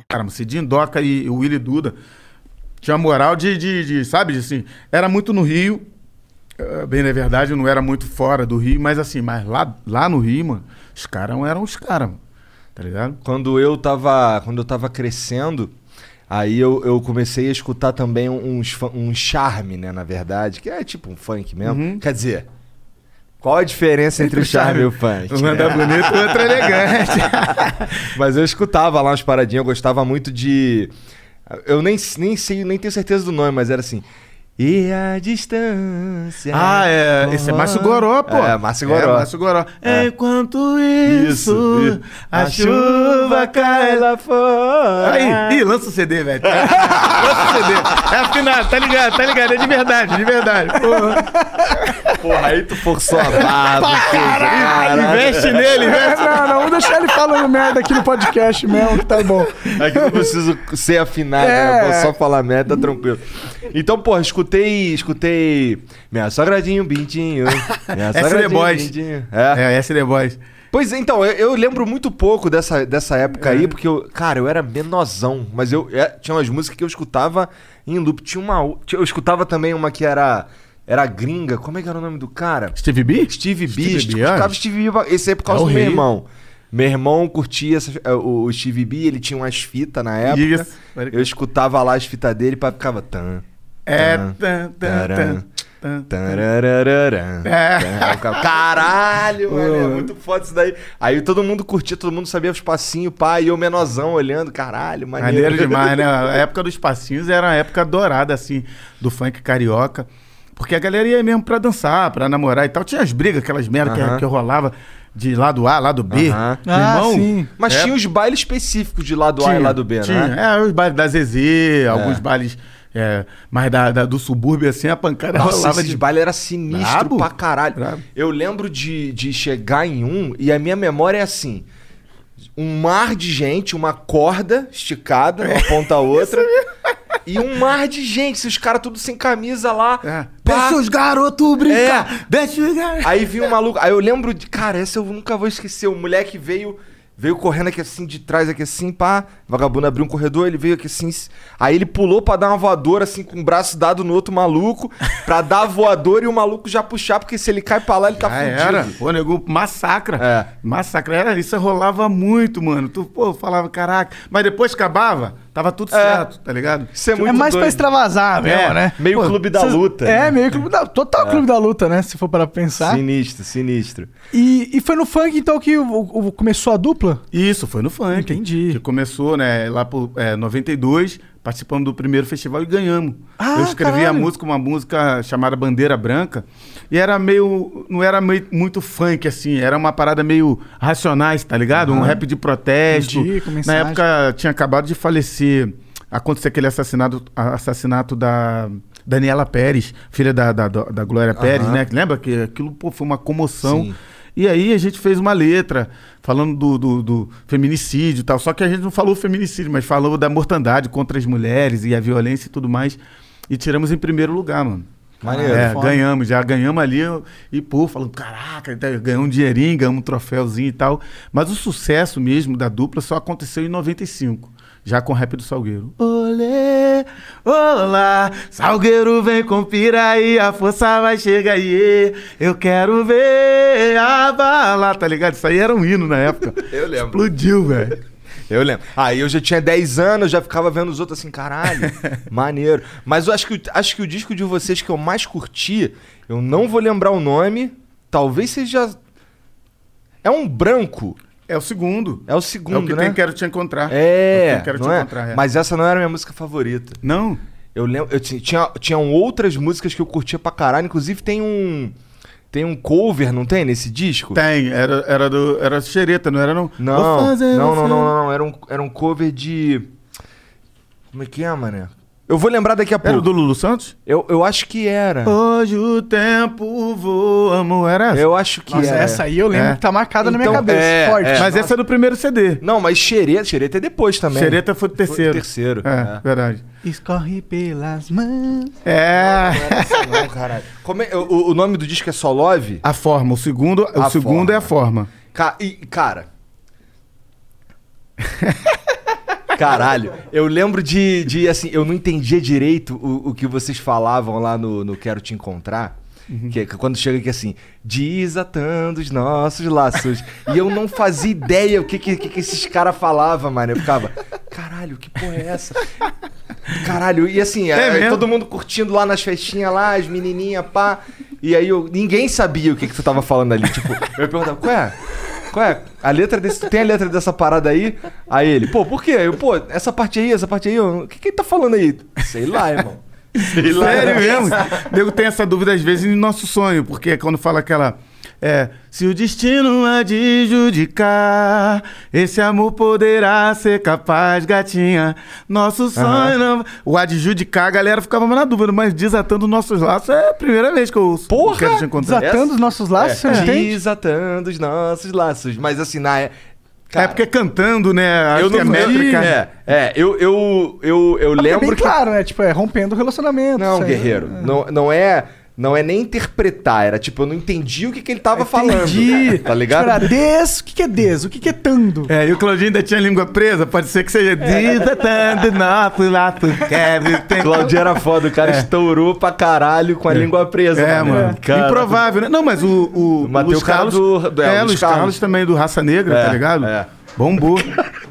Cara, Cidinho Doca e o Willy Duda tinha moral de, de, de, sabe, de, assim, era muito no Rio, eh, bem na verdade, não era muito fora do Rio, mas assim, mas lá, lá no Rio, mano, os caras eram os caras, mano, tá ligado? Quando eu tava, quando eu tava crescendo, aí eu, eu comecei a escutar também uns, um charme, né, na verdade, que é tipo um funk mesmo. Quer dizer, qual a diferença entre, o charme e o funk? Um anda bonito, o outro é elegante. [laughs] Mas eu escutava lá umas paradinhas, eu gostava muito de. Eu nem, nem sei, nem tenho certeza do nome, mas era assim. E a distância. ah, é, esse é Márcio Goró, pô. É, Márcio Goró. É, Márcio Goró. É. Enquanto isso, isso. a, chuva cai lá lá fora. Aí, ih, lança o CD, velho. [laughs] lança o CD. É afinado, tá ligado, tá ligado, é de verdade, de verdade. Porra. Porra, aí tu forçou a barra. Caralho, investe nele, investe. Não, não, vamos deixar ele falando merda aqui no podcast mesmo, que tá bom. Aqui eu não preciso ser afinado, É. né? Vou só falar merda, tá tranquilo. Então, porra, escutei, escutei. Minha sogradinho, Bintinho. Minha sogradinho, Boys. Bintinho. É. É, SD Boys. Pois é, então, eu, eu lembro muito pouco dessa, dessa época É. aí, porque eu, cara, eu era menosão, mas eu é, tinha umas músicas que eu escutava em loop. Tinha uma. Eu escutava também uma que era. Era gringa. Como é que era o nome do cara? Steve B? Steve B. Steve B, escutava. Steve B. Esse aí é por causa É do meu irmão. Meu irmão curtia essa- o, Steve B, ele tinha umas fitas na época. Isso. Eu escutava lá as fitas dele e ficava. Tan, É. tan, tan, tan, taran. É. Ficava, Caralho, [laughs] mano, é muito foda isso daí. Aí todo mundo curtia, todo mundo sabia os passinhos, pá, e eu menosão olhando, caralho, maneiro. Maneiro demais, né? A época dos passinhos era a época dourada, assim, do funk carioca. Porque a galera ia mesmo pra dançar, pra namorar e tal. Tinha as brigas, aquelas merda Aham. que, que rolava de lado A, lado B. Meu Ah, irmão, sim. Mas É. tinha os bailes específicos de lado A e Tinha, lado B, tinha. né? É, os bailes da Zezé, alguns bailes é, mais da, da- do subúrbio, assim, a pancada Nossa, rolava esses de... bailes era sinistro Brabo. pra caralho. Brabo. Eu lembro de, de chegar em um e a minha memória é assim: um mar de gente, uma corda esticada, uma ponta a outra. E um mar de gente, esses caras tudo sem camisa lá. É. Deixa os garotos brincar! É. Deixa os garotos... Aí vi um maluco. Aí eu lembro de. Cara, essa eu nunca vou esquecer. O moleque veio. Veio correndo aqui assim, de trás aqui assim, pá. Vagabundo abriu um corredor, ele veio aqui assim. Aí ele pulou pra dar uma voadora, assim, com o braço dado no outro maluco. [laughs] Pra dar a voadora e o maluco já puxar, porque se ele cai pra lá, ele tá Já fudido. era. Pô, nego, massacra. É. Massacra. Era, isso rolava muito, mano. Tu, pô, falava, caraca. Mas depois que acabava, tava tudo certo, tá ligado? Isso é muito é mais pra doido. extravasar mesmo, É, né? Meio Pô, clube da cês- luta. É, né? meio clube da Total clube da luta, né? Se for para pensar. Sinistro, sinistro. E, e foi no funk, então, que o- o- começou a dupla? Isso, foi no funk. Entendi. Que começou, né, lá por é, 92, participamos do primeiro festival e ganhamos. Ah, Eu escrevi a caralho. música, uma música chamada Bandeira Branca, e era meio. não era meio, muito funk, assim, era uma parada meio racionais, tá ligado? Um rap de protesto. Entendi, Na época tinha acabado de falecer. Aconteceu aquele assassinato, assassinato da. Daniela Pérez, filha da, da, da Glória Pérez, Aham. né? Lembra que aquilo pô, foi uma comoção. Sim. E aí a gente fez uma letra falando do, do, do feminicídio e tal. Só que a gente não falou feminicídio, mas falou da mortandade contra as mulheres e a violência e tudo mais. E tiramos em primeiro lugar, mano. Maneiro. É, foda. ganhamos, já ganhamos ali e, pô, falando, caraca, tá, ganhamos um dinheirinho, ganhamos um troféuzinho e tal. Mas o sucesso mesmo da dupla só aconteceu em 95, já com o rap do Salgueiro. Olê, olá, Salgueiro vem com piraí, a força vai chegar aí, eu quero ver a bala, tá ligado? Isso aí era um hino na época. [laughs] Eu lembro. Explodiu, velho. Eu lembro. Aí eu já tinha 10 anos, já ficava vendo os outros assim, caralho, [laughs] maneiro. Mas eu acho que, o- acho que o disco de vocês que eu mais curti, eu não vou lembrar o nome, talvez seja. É um branco. É o segundo. É o É o segundo, que né? tem Quero Te Encontrar. É, que Quero Te é? Encontrar. é. Mas essa não era a minha música favorita. Não? Eu lembro, eu ti- tinha, tinham outras músicas que eu curtia pra caralho, inclusive tem um tem um cover, não tem nesse disco? Tem, era, era do. Era xereta, não era não? Não, não, não, não, não, era um era um cover de Como é que é, mané? Eu vou lembrar daqui a Era pouco. o do Lulu Santos? Eu, eu acho que era. Hoje o tempo voa, amor. Era essa? Eu acho que Nossa, era. essa aí eu lembro É. que tá marcada na minha Então, cabeça. é, forte. é. Mas essa é do primeiro CD. Não, mas xereta, xereta é depois também. Xereta foi do terceiro. terceiro, É, é. verdade. Escorre pelas mãos. É. Não era essa não, caralho. Como é- o, o nome do disco é só Love? A forma. O segundo, o segundo forma. é a forma. Ca- e, cara. [laughs] Caralho, eu lembro de, de, assim, eu não entendia direito o, o que vocês falavam lá no, no Quero Te Encontrar. Que, que quando chega aqui assim, desatando os nossos laços. e eu não fazia ideia o que, que, que esses caras falavam, mano. Eu ficava, caralho, que porra é essa? Caralho, e assim, é, todo mundo curtindo lá nas festinhas lá, as menininhas, pá. E aí eu, ninguém sabia o que, que tu tava falando ali. Tipo, eu perguntava, qual é? Qual é? A letra desse. Tem a letra dessa parada aí? Aí ele, pô, por quê? Eu, pô, essa parte aí, essa parte aí, o que, que ele tá falando aí? Sei lá, irmão. Sei lá. Sério mesmo? Nego tem essa dúvida às vezes no nosso sonho, porque quando fala aquela. É, se o destino adjudicar, esse amor poderá ser capaz, gatinha. Nosso sonho não. O adjudicar, a galera ficava mais na dúvida, mas desatando nossos laços é a primeira vez que eu ouço. Porra! Quero te encontrar. Desatando os nossos laços, você entende? Desatando os nossos laços. Mas assim, na. é porque cantando, né? Acho eu que não a métrica. É, é eu, eu, eu, eu É lembro bem que. claro, né? Tipo, é rompendo o relacionamento. Não, guerreiro. Não, não é. Não é nem interpretar, era tipo, eu não entendi o que, que ele tava falando. Entendi. [laughs] Tá ligado? Tipo, era des, o que, que é des? O que, que é tando? É, e o Claudinho ainda tinha a língua presa, pode ser que seja desatando nosso laço, quero [laughs] te Claudio era foda, o cara estourou pra caralho com a língua presa. É, mano. Cara, Improvável, né? Não, mas o, o o cara Carlos. do- é, é, o Luiz Carlos. Carlos. também do Raça Negra, É, tá ligado? é. Bombou.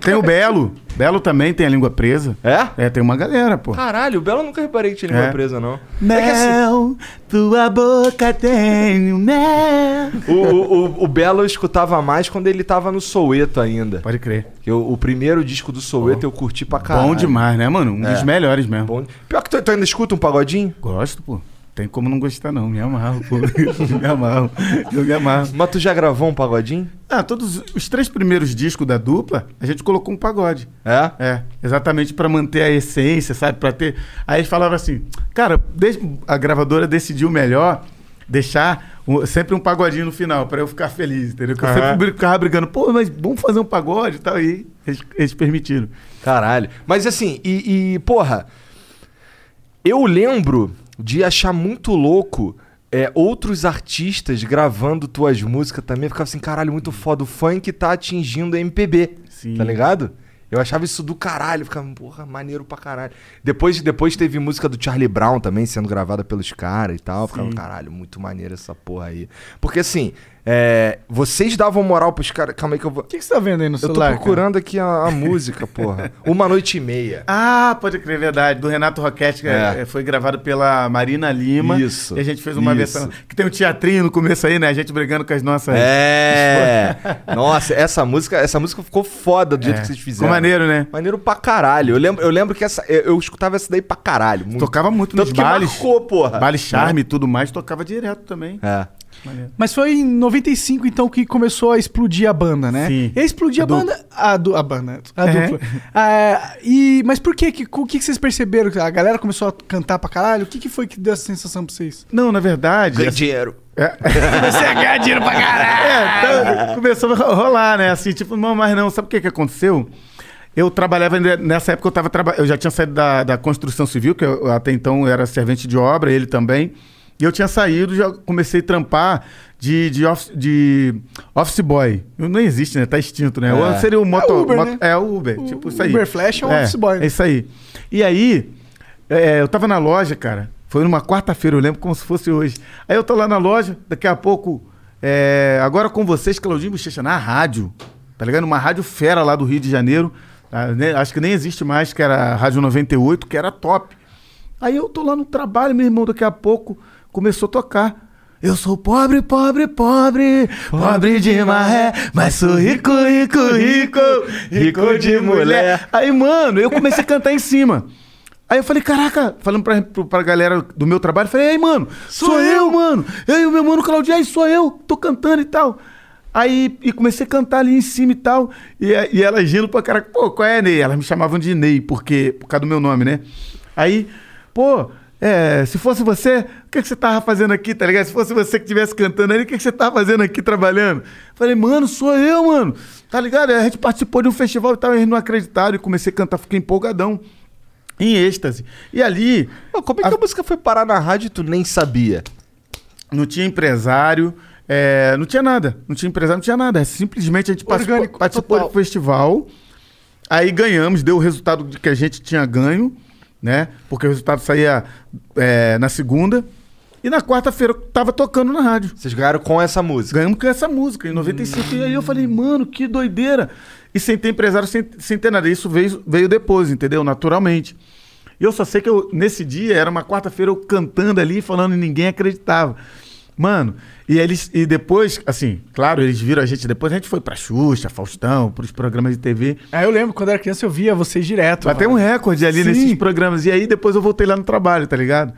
Tem o Belo. Belo também tem a língua presa. É? É, tem uma galera, pô. Caralho, o Belo eu nunca reparei que tinha língua É. presa, não. É Mel, que assim, tua boca tem um mel. o, o, o Belo eu escutava mais quando ele tava no Soueto ainda. Pode crer. Que eu- o primeiro disco do Soueto eu curti pra caralho. Bom demais, né, mano? Um É. dos melhores mesmo. Bom- Pior que tu, tu ainda escuta um pagodinho? Gosto, pô. Tem como não gostar, não. Me amarro, pô. [laughs] me amarro. Eu me amarro. Mas tu já gravou um pagodinho? Ah, todos os três primeiros discos da dupla, a gente colocou um pagode. É? É, exatamente pra manter a essência, sabe? Para ter. Aí eles falavam assim, cara, a gravadora decidiu melhor deixar um- sempre um pagodinho no final, pra eu ficar feliz, entendeu? Porque eu Aham. sempre ficava brigando, pô, mas vamos fazer um pagode e tal. E eles, eles permitiram. Caralho. Mas assim, e, e, porra, eu lembro de achar muito louco é, outros artistas gravando tuas músicas também. Eu ficava assim, caralho, muito foda. O funk tá atingindo a MPB. Sim. Tá ligado? Eu achava isso do caralho, ficava, porra, maneiro pra caralho. Depois, depois teve música do Charlie Brown também sendo gravada pelos caras e tal. Eu ficava, Sim. caralho, muito maneiro essa porra aí. Porque assim, é, vocês davam moral pros caras. Calma aí que eu vou. O que, que você tá vendo aí no Eu tô celular? cara? procurando aqui a, a música, porra. Uma noite e meia. Ah, pode crer, verdade. Do Renato Roquette, que É. é, foi gravado pela Marina Lima. Isso, E a gente fez uma isso. versão. Que tem um teatrinho no começo aí, né? A gente brigando com as nossas. É. [laughs] Nossa, essa música, essa música ficou foda do jeito É. que vocês fizeram. Ficou maneiro, né? Maneiro pra caralho. Eu lembro, eu lembro que essa, eu, eu escutava essa daí pra caralho. Muito. Tocava muito Tanto nos que bailes. marcou, porra. Baile charme e tudo mais, tocava direto também. É. Maneiro. Mas foi em 95, então, que começou a explodir a banda, né? Sim. E a explodir a, A banda. A, du, a banda. A É. dupla. Ah, e, mas por quê? Que, o que, vocês perceberam? A galera começou a cantar pra caralho? O que, que foi que deu essa sensação pra vocês? Não, na verdade. Ganhei dinheiro. [laughs] Comecei a ganhar dinheiro pra caralho! É, então, começou a rolar, né? Assim, tipo, não, mas não, sabe o que que aconteceu? Eu trabalhava, nessa época eu tava eu já tinha saído da, da construção civil, que eu, até então eu era servente de obra, ele também. E eu tinha saído, já comecei a trampar de, de, office, de office boy. Não existe, né? Tá extinto, né? Ou seria o moto, É o Uber, moto- né? é o Uber, tipo isso aí. Uber Flash é um office boy, né? É isso aí. E aí, é, eu tava na loja, cara. Foi numa quarta-feira, eu lembro como se fosse hoje. Aí eu tô lá na loja, daqui a pouco, é, agora com vocês, Claudinho Bochecha, na rádio. Tá ligado? Uma rádio fera lá do Rio de Janeiro. Ah, né? Acho que nem existe mais, que era a Rádio 98, que era top. Aí eu tô lá no trabalho, meu irmão, daqui a pouco começou a tocar. Eu sou pobre, pobre, pobre, pobre de maré, mas sou rico, rico, rico, rico de mulher. Aí, mano, eu comecei a cantar em cima. Aí eu falei, caraca, falando pra, pra galera do meu trabalho, falei, ei, mano, sou, eu, mano. Eu e o meu mano Claudio, aí sou eu, tô cantando e tal. Aí e comecei a cantar ali em cima e tal. E, e elas rindo pra cara, pô, qual é, Ney? Elas me chamavam de Ney, porque, por causa do meu nome, né? Aí, pô, é, se fosse você, o que, que você tava fazendo aqui, tá ligado? Se fosse você que estivesse cantando ali, o que, que você tava fazendo aqui trabalhando? Falei, mano, sou eu, mano. Tá ligado? A gente participou de um festival e tal, eles não acreditaram. E comecei a cantar, fiquei empolgadão. Em êxtase. E ali, como é que a... música foi parar na rádio e tu nem sabia? não tinha empresário, é, não tinha nada. Não tinha empresário, não tinha nada. Simplesmente a gente participou, Orgânico, participou total. do festival. Aí ganhamos, deu o resultado que a gente tinha ganho, né? Porque o resultado saía é, na segunda. E na quarta-feira eu tava tocando na rádio. Vocês ganharam com essa música. Ganhamos com essa música, em 95. E aí eu falei, mano, que doideira. E sem ter empresário, sem, sem ter nada. Isso veio, veio depois, entendeu? Naturalmente. E eu só sei que eu, nesse dia, era uma quarta-feira, eu cantando ali, falando e ninguém acreditava. Mano, e eles, e depois, assim, claro, eles viram a gente depois, a gente foi pra Xuxa, Faustão, pros programas de TV. Aí eu lembro, quando era criança, eu via vocês direto. Bateu um recorde ali Sim. nesses programas. E aí depois eu voltei lá no trabalho, tá ligado?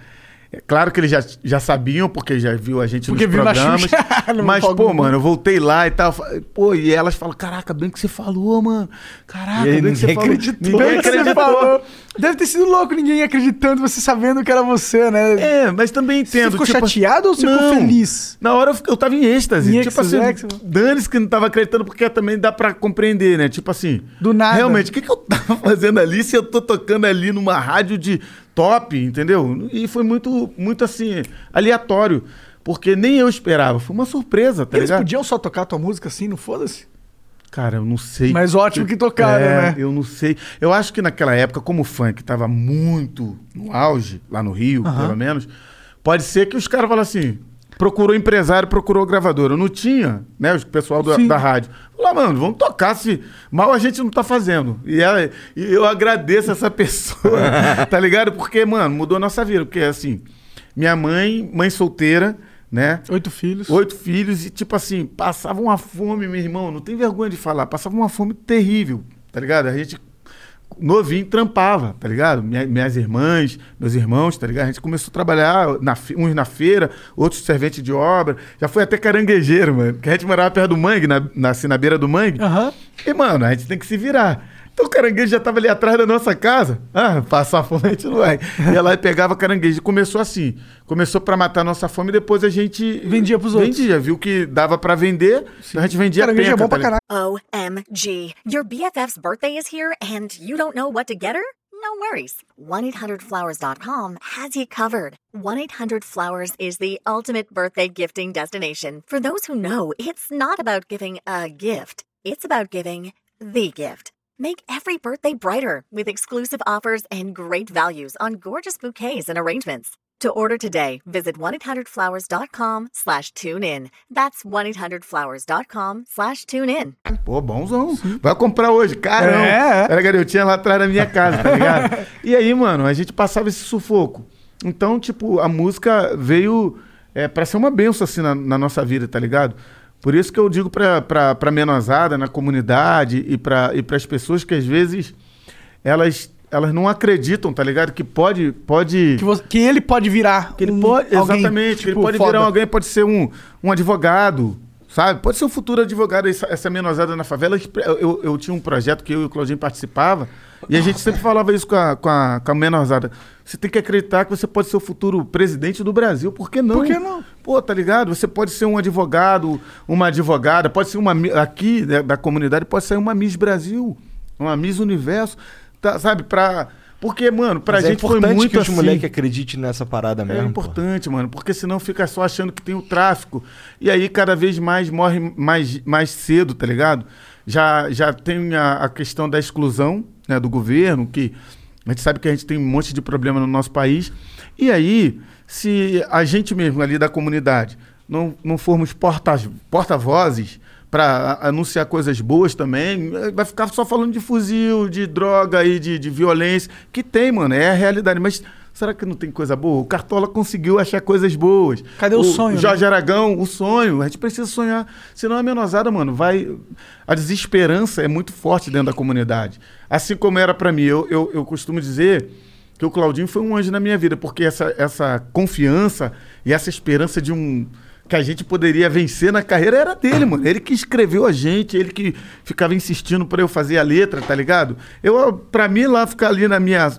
É claro que eles já, já sabiam, porque já viu a gente Porque nos viu na programas. [laughs] Mas, pô, mano, eu voltei lá e tal. Pô, e elas falam, caraca, bem que você falou, mano. Caraca, bem que você falou. acreditou. Ninguém Bem que você acreditou. Deve ter sido louco ninguém acreditando, você sabendo que era você, né? É, mas também Você entendo. ficou tipo, chateado ou você ficou não. feliz? Na hora eu, eu tava em êxtase. Em tipo assim, dane-se que não tava acreditando, porque também dá pra compreender, né? Tipo assim. Do nada. Realmente, o que, que eu tava [laughs] fazendo ali se eu tô tocando ali numa rádio de top, entendeu? E foi muito, muito assim, aleatório. Porque nem eu esperava. Foi uma surpresa, tá Eles ligado? podiam só tocar tua música assim, não foda-se? Cara, eu não sei. Mas ótimo que tocaram, É, né? Eu não sei. Eu acho que naquela época, como o funk tava muito no auge, lá no Rio, pelo menos, pode ser que os caras falam assim. Procurou empresário, procurou gravadora. Eu não tinha, né? O pessoal da, Sim. da rádio. Falou, mano, vamos tocar se mal a gente não tá fazendo. E, ela, e eu agradeço essa [laughs] pessoa, tá ligado? Porque, mano, mudou a nossa vida. Porque, assim, minha mãe, mãe solteira, né? Oito filhos. Oito filhos e, tipo assim, passava uma fome, meu irmão, não tem vergonha de falar, passava uma fome terrível, tá ligado? A gente, novinho, trampava, tá ligado? Minha- minhas irmãs, meus irmãos, tá ligado? A gente começou a trabalhar, na, uns na feira, outros servente de obra, já foi até caranguejeiro, mano, que a gente morava perto do mangue, na, na, assim, na beira do mangue. Aham. E, mano, a gente tem que se virar. Então o caranguejo já tava ali atrás da nossa casa. Ah, passar fome a gente não vai. Ia lá e pegava caranguejo. E Começou assim. Começou pra matar a nossa fome e depois a gente... Vendia pros outros. Vendia. Viu que dava pra vender, então a gente vendia Caranguejo é penca, bom pra tá ligado? caralho. OMG. Your BFF's birthday is here and you don't know what to get her? No worries. 1-800-Flowers.com has you covered. 1-800-Flowers is the ultimate birthday gifting destination. For those who know, it's not about giving a gift. It's about giving the gift. Make every birthday brighter with exclusive offers and great values on gorgeous bouquets and arrangements. To order today, visit 1-800-Flowers.com slash tune in. That's 1-800-Flowers.com slash tune in. Pô, bonzão. Vai comprar hoje, caramba. É, é. Era garotinha lá atrás da minha casa, tá ligado? [laughs] e aí, mano, a gente passava esse sufoco. Então, tipo, a música veio é, pra ser uma benção, assim, na, na nossa vida, tá ligado? Por isso que eu digo pra, pra menosada, na comunidade e pra, e pras pessoas que às vezes elas, elas não acreditam, tá ligado? Que pode, pode Que, você- que ele pode virar. que ele um- pode, alguém, exatamente, que ele tipo, pode foda. virar alguém, pode ser um, um advogado, sabe? Pode ser um futuro advogado, essa, essa menosada na favela. Eu, eu, eu tinha um projeto que eu e o Claudinho participava, e a gente sempre falava isso com a, com a, com a menosada. Você tem que acreditar que você pode ser o futuro presidente do Brasil, por que não? Por que não? Pô, tá ligado? Você pode ser um advogado, uma advogada, pode ser uma. Aqui, né, da comunidade, pode ser uma Miss Brasil, uma Miss Universo, tá, sabe? Pra, Porque, mano, pra Mas é gente foi importante muito que os assim. moleques acreditem nessa parada É mesmo. pô. importante, mano, porque senão fica só achando que tem o tráfico. E aí cada vez mais morre mais, mais cedo, tá ligado? Já, já tem a, a questão da exclusão né, do governo, que a gente sabe que a gente tem um monte de problema no nosso país. E aí, se a gente mesmo ali da comunidade não, não formos porta- porta-vozes para anunciar coisas boas também, eh, vai ficar só falando de fuzil, de droga e de, de violência, que tem, mano, é a realidade. Mas será que não tem coisa boa? O Cartola conseguiu achar coisas boas. Cadê o sonho, né? Jorge Aragão, o sonho. A gente precisa sonhar. Senão a menosada, mano, vai. A desesperança é muito forte dentro da comunidade. Assim como era para mim. Eu, eu, eu costumo dizer que o Claudinho foi um anjo na minha vida, porque essa, essa confiança e essa esperança de um. Que a gente poderia vencer na carreira era dele, mano. Ele que escreveu a gente, ele que ficava insistindo para eu fazer a letra, tá ligado? Eu, para mim, lá ficar ali na minha.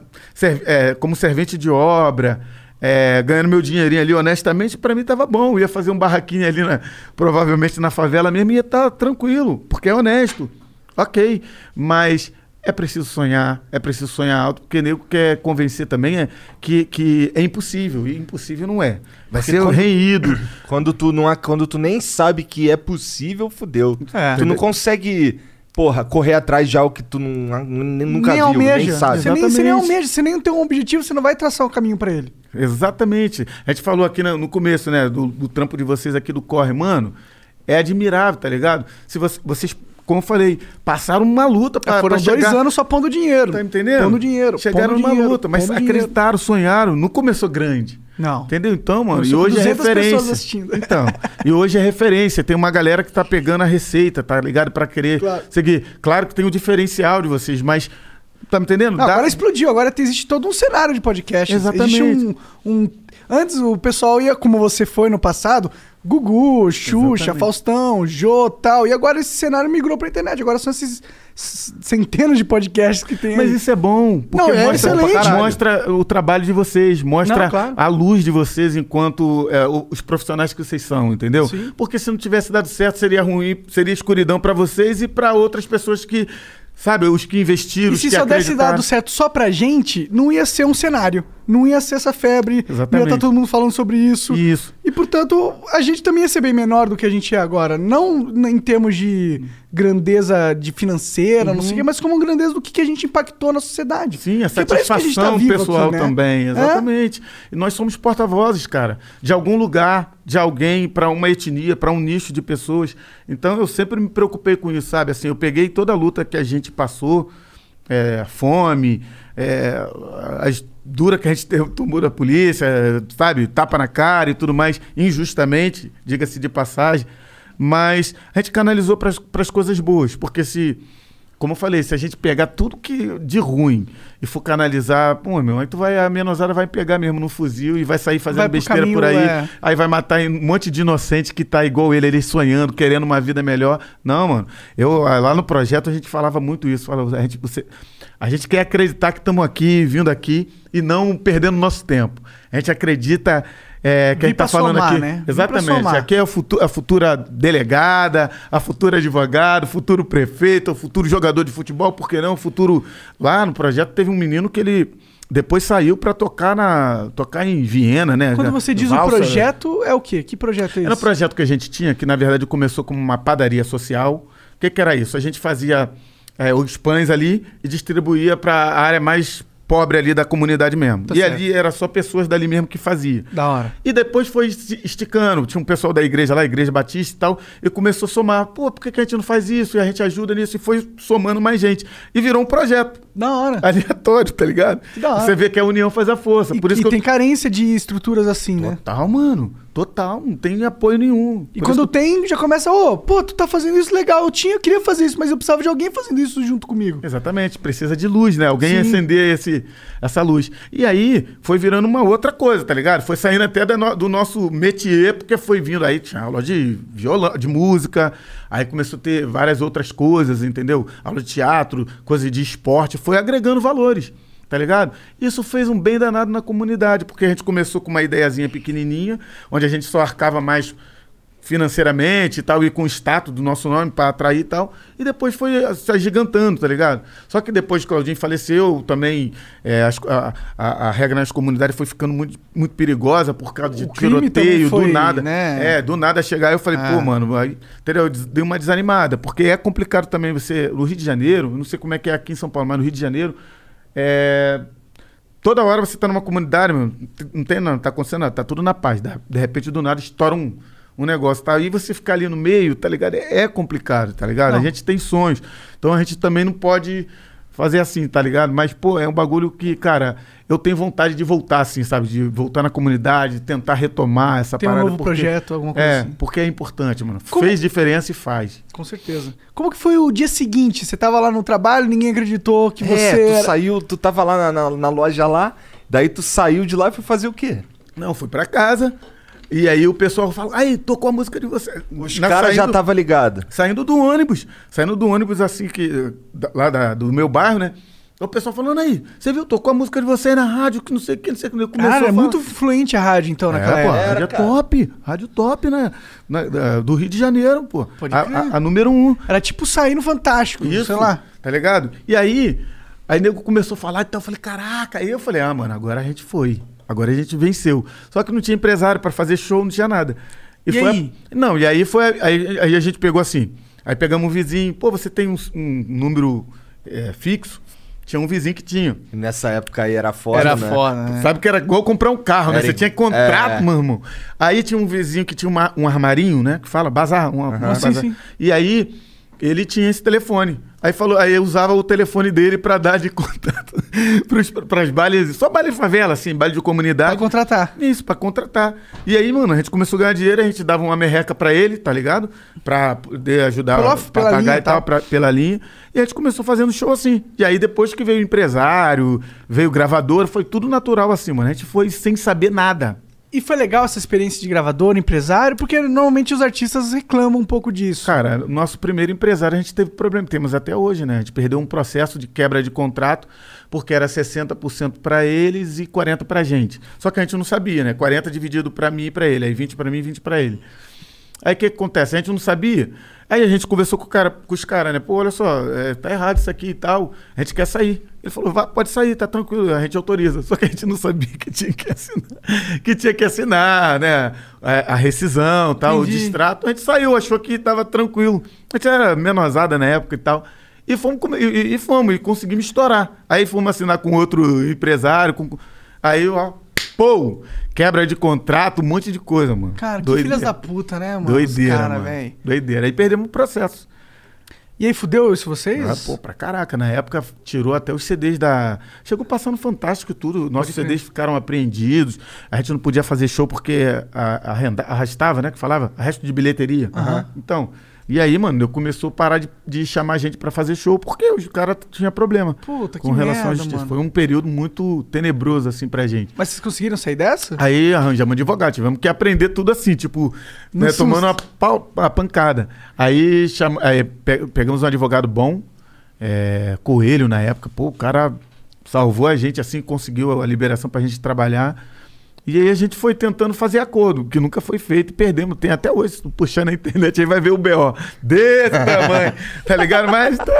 é, como servente de obra, é, ganhando meu dinheirinho ali honestamente, pra mim tava bom. Eu ia fazer um barraquinho ali, na- provavelmente na favela mesmo, ia estar tranquilo, porque é honesto. Ok, mas é preciso sonhar, é preciso sonhar alto, porque nego quer convencer também é, que, que é impossível, e impossível não é. Vai Porque ser quando- reído. [clears throat] Quando tu, não, há- quando tu nem sabe que é possível, fudeu. É. Tu não consegue, porra, correr atrás de algo que tu não, nunca nem viu, almeja. nem sabe. Você nem, você nem almeja, você nem tem um objetivo, você não vai traçar o caminho pra ele. Exatamente. A gente falou aqui na- no começo, né, do, do trampo de vocês aqui do Corre, mano. É admirável, tá ligado? Se você- vocês, como eu falei, passaram uma luta pra, É, Foram pra dois anos só pondo dinheiro. Tá entendendo? Pondo dinheiro. Chegaram pondo numa dinheiro, luta, mas pondo dinheiro. acreditaram, sonharam. Não começou grande. Não. Entendeu? Então, mano, e hoje é 200 pessoas referência. [laughs] Então, e hoje é referência. Tem uma galera que tá pegando a receita, tá ligado? Pra querer Claro. seguir. Claro que tem o diferencial de vocês, mas. Tá me entendendo? Não, Dá- agora explodiu, agora existe todo um cenário de podcast. Exatamente. Existe um, um- Antes o pessoal ia, como você foi no passado, Gugu, Xuxa, Exatamente. Faustão, Jô tal. E agora esse cenário migrou pra internet. Agora são esses centenas de podcasts que tem. Mas aí. isso é bom, porque Não, é mostra, excelente. mostra o trabalho de vocês, mostra Não, claro. a luz de vocês enquanto é, os profissionais que vocês são, entendeu? Sim. Porque se não tivesse dado certo, seria ruim, seria escuridão pra vocês e pra outras pessoas que, sabe, os que investiram, E os se que só desse acreditaram. dado certo só pra gente, não ia ser um cenário. Não ia ser essa febre. Não ia Exatamente. estar todo mundo falando sobre isso. Isso. E, portanto, a gente também ia ser bem menor do que a gente é agora. Não em termos de grandeza de financeira, não sei o quê, mas como grandeza do que, que a gente impactou na sociedade. Sim, a Porque é gente satisfação tá pessoal aqui, né? também, É? exatamente. E nós somos porta-vozes, cara, de algum lugar, de alguém, pra uma etnia, pra um nicho de pessoas. Então eu sempre me preocupei com isso, sabe? Assim, eu peguei toda a luta que a gente passou, é, fome, é, as dura que a gente teve, tomou da polícia, sabe? Tapa na cara e tudo mais, injustamente, diga-se de passagem. Mas a gente canalizou para as coisas boas, porque se, como eu falei, se a gente pegar tudo que de ruim e for canalizar, pô, meu, aí tu vai, a menosada vai pegar mesmo no fuzil e vai sair fazendo Vai besteira por caminho, aí, é. aí vai matar um monte de inocente que tá igual ele, ele sonhando, querendo uma vida melhor. Não, mano, eu ah, lá no projeto a gente falava muito isso, falava, a gente, você, a gente quer acreditar que estamos aqui, vindo aqui e não perdendo nosso tempo. A gente acredita é, que Vim a gente tá pra falando somar, aqui. né? Exatamente. Aqui é a, futu- a futura delegada, a futura advogado, o futuro prefeito, o futuro jogador de futebol, por que não? O futuro. Lá no projeto teve um menino que ele depois saiu pra tocar na tocar em Viena, né? Quando você diz o Valsa, projeto, é o quê? Que projeto é esse? era um projeto que a gente tinha, que na verdade começou como uma padaria social. O que, que era isso? A gente fazia é, os pães ali e distribuía para a área mais pobre ali da comunidade mesmo. Tá e certo. ali era só pessoas dali mesmo que fazia. Da hora. E depois foi esticando. Tinha um pessoal da igreja lá, Igreja Batista e tal, e começou a somar. Pô, por que, que a gente não faz isso? E a gente ajuda nisso. E foi somando mais gente. E virou um projeto Da hora. [laughs] aleatório, tá ligado? Da hora. Você vê que a união faz a força. E, Por isso e tem eu... carência de estruturas assim, né? Total, mano. Total. Não tem apoio nenhum. E Por quando que tem, já começa, ô, pô, tu tá fazendo isso legal. Eu tinha, eu queria fazer isso, mas eu precisava de alguém fazendo isso junto comigo. Exatamente, precisa de luz, né? Alguém Sim. acender esse, essa luz. E aí foi virando uma outra coisa, tá ligado? Foi saindo até no- do nosso métier, porque foi vindo aí, tinha aula de violão, de música, aí começou a ter várias outras coisas, entendeu? Aula de teatro, coisa de esporte, foi agregando valores. Tá ligado? Isso fez um bem danado na comunidade, porque a gente começou com uma ideiazinha pequenininha, onde a gente só arcava mais financeiramente e tal, e com o status do nosso nome para atrair e tal. E depois foi se agigantando, tá ligado? Só que depois que o Claudinho faleceu, também é, a, a- a regra nas comunidades foi ficando muito, muito perigosa por causa de O tiroteio, foi, do nada. né? É, do nada chegar, eu falei, Ah. pô, mano, aí, entendeu? Deu uma desanimada, porque é complicado também você. No Rio de Janeiro, não sei como é que é aqui em São Paulo, mas no Rio de Janeiro, é. Toda hora você tá numa comunidade, meu, não tem nada, tá acontecendo nada, tá tudo na paz. De, repente, do nada, estoura um, um negócio, tá? Aí você ficar ali no meio, tá ligado? É, é complicado, tá ligado? Não. A gente tem sonhos. Então a gente também não pode fazer assim, tá ligado? Mas, pô, é um bagulho que, cara, eu tenho vontade de voltar, assim, sabe? De voltar na comunidade, tentar retomar essa Tem um parada. novo porque- projeto, alguma coisa É, assim. porque é importante, mano. Como- Fez diferença e faz. Com certeza. Como que foi o dia seguinte? Você tava lá no trabalho, ninguém acreditou que você é, tu era... saiu, tu tava lá na, na- na loja lá, daí tu saiu de lá e foi fazer o quê? Não, fui pra casa. E aí o pessoal fala, aí, tocou a música de você. Os Na- caras já tava ligado. Saindo do ônibus. Saindo do ônibus, assim, que. da- lá da- do meu bairro, né? O pessoal falando aí, você viu, tocou a música de você aí na rádio, que não sei o que, não sei o que. Começou Cara, a é muito fluente a rádio, então, naquela É, pô, a época. rádio é top. Rádio top, né? Na- da- do Rio de Janeiro, pô. Pode A, a- a número um. Era tipo sair no Fantástico, Isso, sei lá. Tá ligado? E aí, aí nego começou a falar, então eu falei, caraca. Aí eu falei, ah, mano, agora a gente foi. Agora a gente venceu. Só que não tinha empresário pra fazer show, não tinha nada. E foi a- aí? não, e aí foi. a- Aí, aí a gente pegou assim. Aí pegamos um vizinho, pô, você tem um, um número é, fixo? Tinha um vizinho que tinha. E nessa época aí era foda, Era né? foda, né? Sabe que era igual comprar um carro, né? Era Você ig- tinha contrato, é. meu irmão. Aí tinha um vizinho que tinha uma- um armarinho, né? Que fala, bazar. Uma, uma Sim, bazar. sim. E aí ele tinha esse telefone. Aí falou, aí eu usava o telefone dele pra dar de [laughs] contato pros, pras bailes, só baile de favela, assim, baile de Pra comunidade. contratar. Isso, pra contratar. E aí, mano, a gente começou a ganhar dinheiro, a gente dava uma merreca pra ele, tá ligado? Pra poder ajudar Pela- pra pagar linha e tal, tal. pra- pela linha. E a gente começou fazendo show assim. E aí, depois que veio o empresário, veio o gravador, foi tudo natural assim, mano. A gente foi sem saber nada. E foi legal essa experiência de gravador, empresário, porque normalmente os artistas reclamam um pouco disso. Cara, nosso primeiro empresário a gente teve problema, temos até hoje, né? A gente perdeu um processo de quebra de contrato, porque era 60% pra eles e 40 pra gente. Só que a gente não sabia, né? 40 dividido pra mim e pra ele, aí 20 pra mim e 20 pra ele. Aí o que, que acontece? A gente não sabia. Aí a gente conversou com, cara, com os caras, né? Pô, olha só, é, tá errado isso aqui e tal. A gente quer sair. Ele falou, "Vá, pode sair, tá tranquilo, a gente autoriza. Só que a gente não sabia que tinha que assinar, que tinha que assinar, né? A, a rescisão, tal, o Entendi. distrato. A gente saiu, achou que tava tranquilo. A gente era menosada na época e tal. E fomos, e, e- fomos, e conseguimos estourar. Aí fomos assinar com outro empresário. Com, aí, ó, pô, quebra de contrato, um monte de coisa, mano. Cara, que Doideira. filhas da puta, né, mano? Doideira, Os cara, mano. velho. Doideira. Aí perdemos o processo. E aí, fudeu isso vocês? Ah, pô, pra caraca. Na época tirou até os CDs da. Chegou passando fantástico tudo. Nossos. CDs ficaram apreendidos. A gente não podia fazer show porque a, a renda- arrastava, né? Que falava, resto de bilheteria. Então. E aí, mano, eu começou a parar de, de chamar gente pra fazer show porque os caras tinham problema Puta, que com relação à merda, justiça. mano. Foi um período muito tenebroso, assim, pra gente. Mas vocês conseguiram sair dessa? Aí arranjamos advogado, tivemos que aprender tudo assim, tipo, né, tomando uma, pau- uma pancada. Aí, chama, aí pe- pegamos um advogado bom, é, Coelho na época, pô, o cara salvou a gente assim, conseguiu a liberação pra gente trabalhar. E aí a gente foi tentando fazer acordo, que nunca foi feito e perdemos. Tem até hoje, se tu puxar na internet, aí vai ver o BO desse tamanho, tá ligado? Mas tá,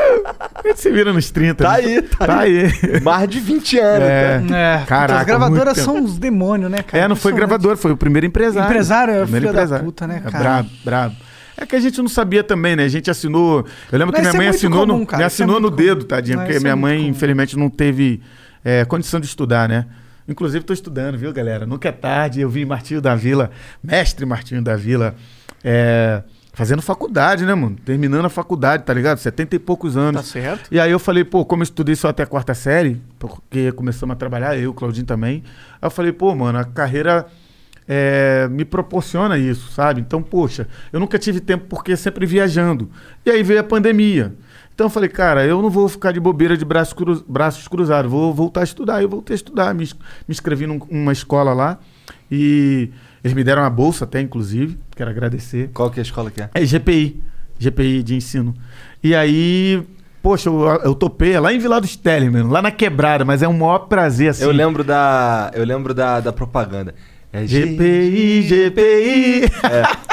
a gente se vira nos 30. Tá né? aí, tá tá aí. Mais de 20 anos, É. tá? É, Caraca, as gravadoras são uns demônios, né, cara? É, não foi gravador, foi o primeiro empresário. Empresário é primeiro filho da puta, né, É cara? brabo, brabo. É que a gente não sabia também, né? A gente assinou. Eu lembro Mas que minha é mãe muito assinou, comum, no, é assinou no comum. dedo, tadinha, Não, porque é minha muito mãe, comum. infelizmente, não teve é, condição de estudar, né? Inclusive, estou estudando, viu, galera? Nunca é tarde. Eu vi Martinho da Vila, mestre Martinho da Vila, é, fazendo faculdade, né, mano? Terminando a faculdade, tá ligado? 70 e poucos anos. Tá certo. E aí eu falei, pô, como eu estudei só até a quarta série, porque começamos a trabalhar, eu, Claudinho também. Aí eu falei, pô, mano, a carreira é, me proporciona isso, sabe? Então, poxa, eu nunca tive tempo porque sempre viajando. E aí veio a pandemia. Então eu falei, cara, eu não vou ficar de bobeira de braços, cru- braços cruzados, vou voltar a estudar. Eu voltei a estudar, me, me inscrevi num- numa escola lá e eles me deram uma bolsa até, inclusive, quero agradecer. Qual que é a escola que é? É GPI, GPI de ensino. E aí, poxa, eu, eu topei, é lá em Vila dos Teles, mano, lá na quebrada, mas é um maior prazer, assim. Eu lembro da. Eu lembro da, da propaganda. É GPI, GPI. É, [laughs]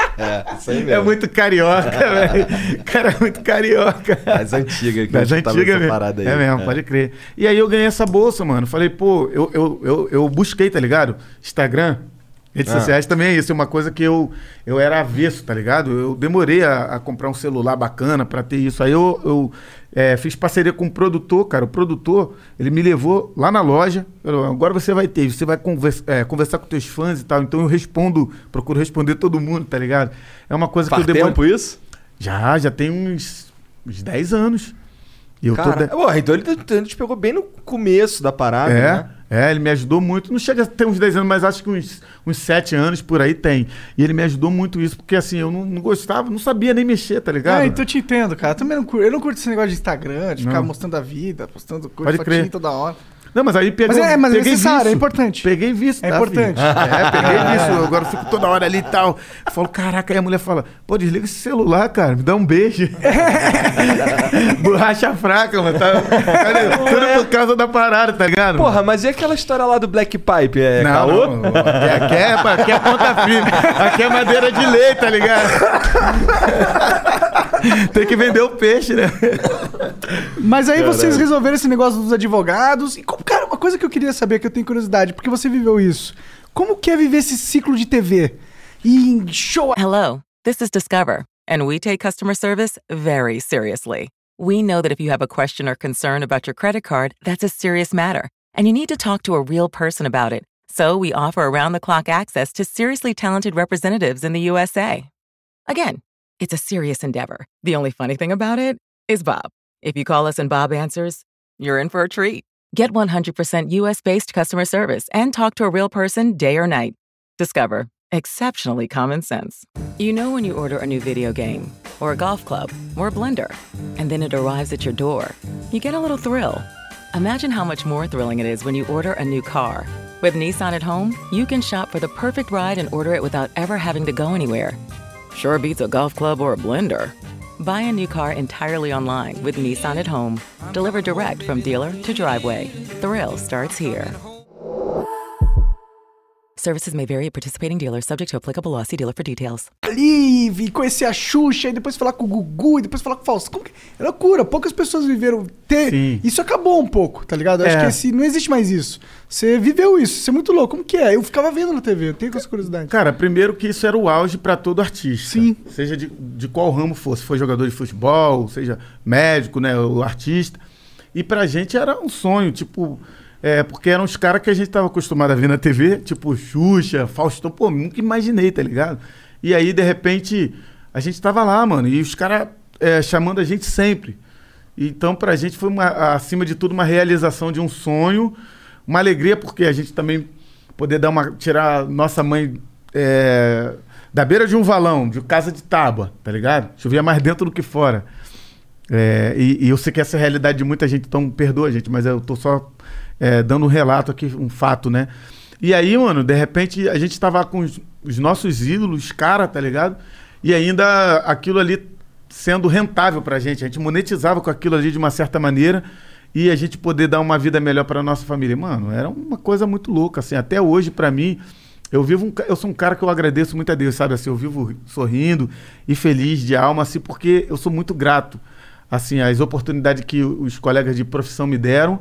isso aí mesmo. É muito carioca, [laughs] velho. O cara é muito carioca. Das antigas que Das a gente tava antigas mesmo. parada aí. É mesmo, pode crer. E aí eu ganhei essa bolsa, mano. Falei, pô, eu, eu, eu, eu busquei, tá ligado? Instagram, redes Ah. sociais também é isso. É uma coisa que eu, eu era avesso, tá ligado? Eu demorei a, a comprar um celular bacana pra ter isso. Aí eu, eu é, fiz parceria com um produtor, cara. O produtor, ele me levou lá na loja. Falou, agora você vai ter, você vai convers- é, conversar com teus fãs e tal. Então eu respondo, procuro responder todo mundo, tá ligado? É uma coisa Faz que eu demorei. tempo isso? Já, já tem uns, uns 10 anos. E eu tô Cara, de- Porra, então ele, te- ele te pegou bem no começo da parada, É, né? É, ele me ajudou muito. Não chega a ter uns 10 anos, mas acho que uns, uns 7 anos por aí tem. E ele me ajudou muito isso, porque assim, eu não, não gostava, não sabia nem mexer, tá ligado? Ah, então eu te entendo, cara. Eu também não curto. Eu não curto esse negócio de Instagram, de ficar Não. mostrando a vida, postando Pode coisa crer. fotinho toda hora. Não, mas aí pegou, Mas é- mas é peguei necessário, vício. é importante. Peguei vício, É tá, importante. filho? [laughs] É, peguei [laughs] vício. Agora eu fico toda hora ali e tal. Eu falo, caraca, aí a mulher fala, pô, desliga esse celular, cara, me dá um beijo. [laughs] Borracha fraca, mano. Tá, cara, tudo por causa da parada, tá ligado? Porra, mas e aquela história lá do Black Pipe? É Não, caô? não. Aqui, aqui é, aqui é ponta firme. Aqui é madeira de lei, tá ligado? [laughs] Tem que vender o peixe, né? Mas aí vocês resolveram esse negócio dos advogados. E como, cara, uma coisa que eu queria saber, que eu tenho curiosidade, porque você viveu isso. Como que é viver esse ciclo de TV? E show. Hello, this is Discover, and we take customer service very seriously. We know that if you have a question or concern about your credit card, that's a serious matter, and you need to talk to a real person about it. So we offer around the clock access to seriously talented representatives in the USA. Again, it's a serious endeavor. The only funny thing about it is Bob. If you call us and Bob answers, you're in for a treat. Get 100% US based customer service and talk to a real person day or night. Discover exceptionally common sense. You know when you order a new video game, or a golf club, or a blender, and then it arrives at your door, you get a little thrill. Imagine how much more thrilling it is when you order a new car. With Nissan at home, you can shop for the perfect ride and order it without ever having to go anywhere. Sure beats a golf club or a blender. Buy a new car entirely online with Nissan at home. Delivered direct from dealer to driveway. Thrill starts here. Services may vary at participating dealers, subject to applicable law. See dealer for details. ali e conhecer a Xuxa, e depois falar com o Gugu, e depois falar com o Faustão. Como que... É loucura, poucas pessoas viveram ter. Sim. Isso acabou um pouco, tá ligado? Eu Acho É. que esse, não existe mais isso. Você viveu isso, isso é muito louco. Como que é? Eu ficava vendo na TV, eu tenho essa curiosidade. Cara, primeiro que isso era o auge pra todo artista. Sim. Seja de, de qual ramo fosse. Foi jogador de futebol, seja médico, né? O artista. E pra gente era um sonho, tipo. É, porque eram os caras que a gente tava acostumado a ver na TV, tipo Xuxa, Faustão, pô, nunca imaginei, tá ligado? E aí, de repente, a gente tava lá, mano, e os caras é, chamando a gente sempre. Então, pra gente foi, uma, acima de tudo, uma realização de um sonho, uma alegria, porque a gente também poder dar uma, tirar nossa mãe é, da beira de um valão, de casa de tábua, tá ligado? Chovia mais dentro do que fora. É, e, e eu sei que essa é a realidade de muita gente, então perdoa, gente, mas eu tô só é, dando um relato aqui, um fato, né? E aí, mano, de repente a gente tava com os, os nossos ídolos, cara, tá ligado? E ainda aquilo ali sendo rentável pra gente. A gente monetizava com aquilo ali de uma certa maneira e a gente poder dar uma vida melhor pra nossa família. Mano, era uma coisa muito louca, assim. Até hoje, pra mim, eu vivo um, eu sou um cara que eu agradeço muito a Deus, sabe? Assim, eu vivo sorrindo e feliz de alma, assim, porque eu sou muito grato, assim, às oportunidades que os colegas de profissão me deram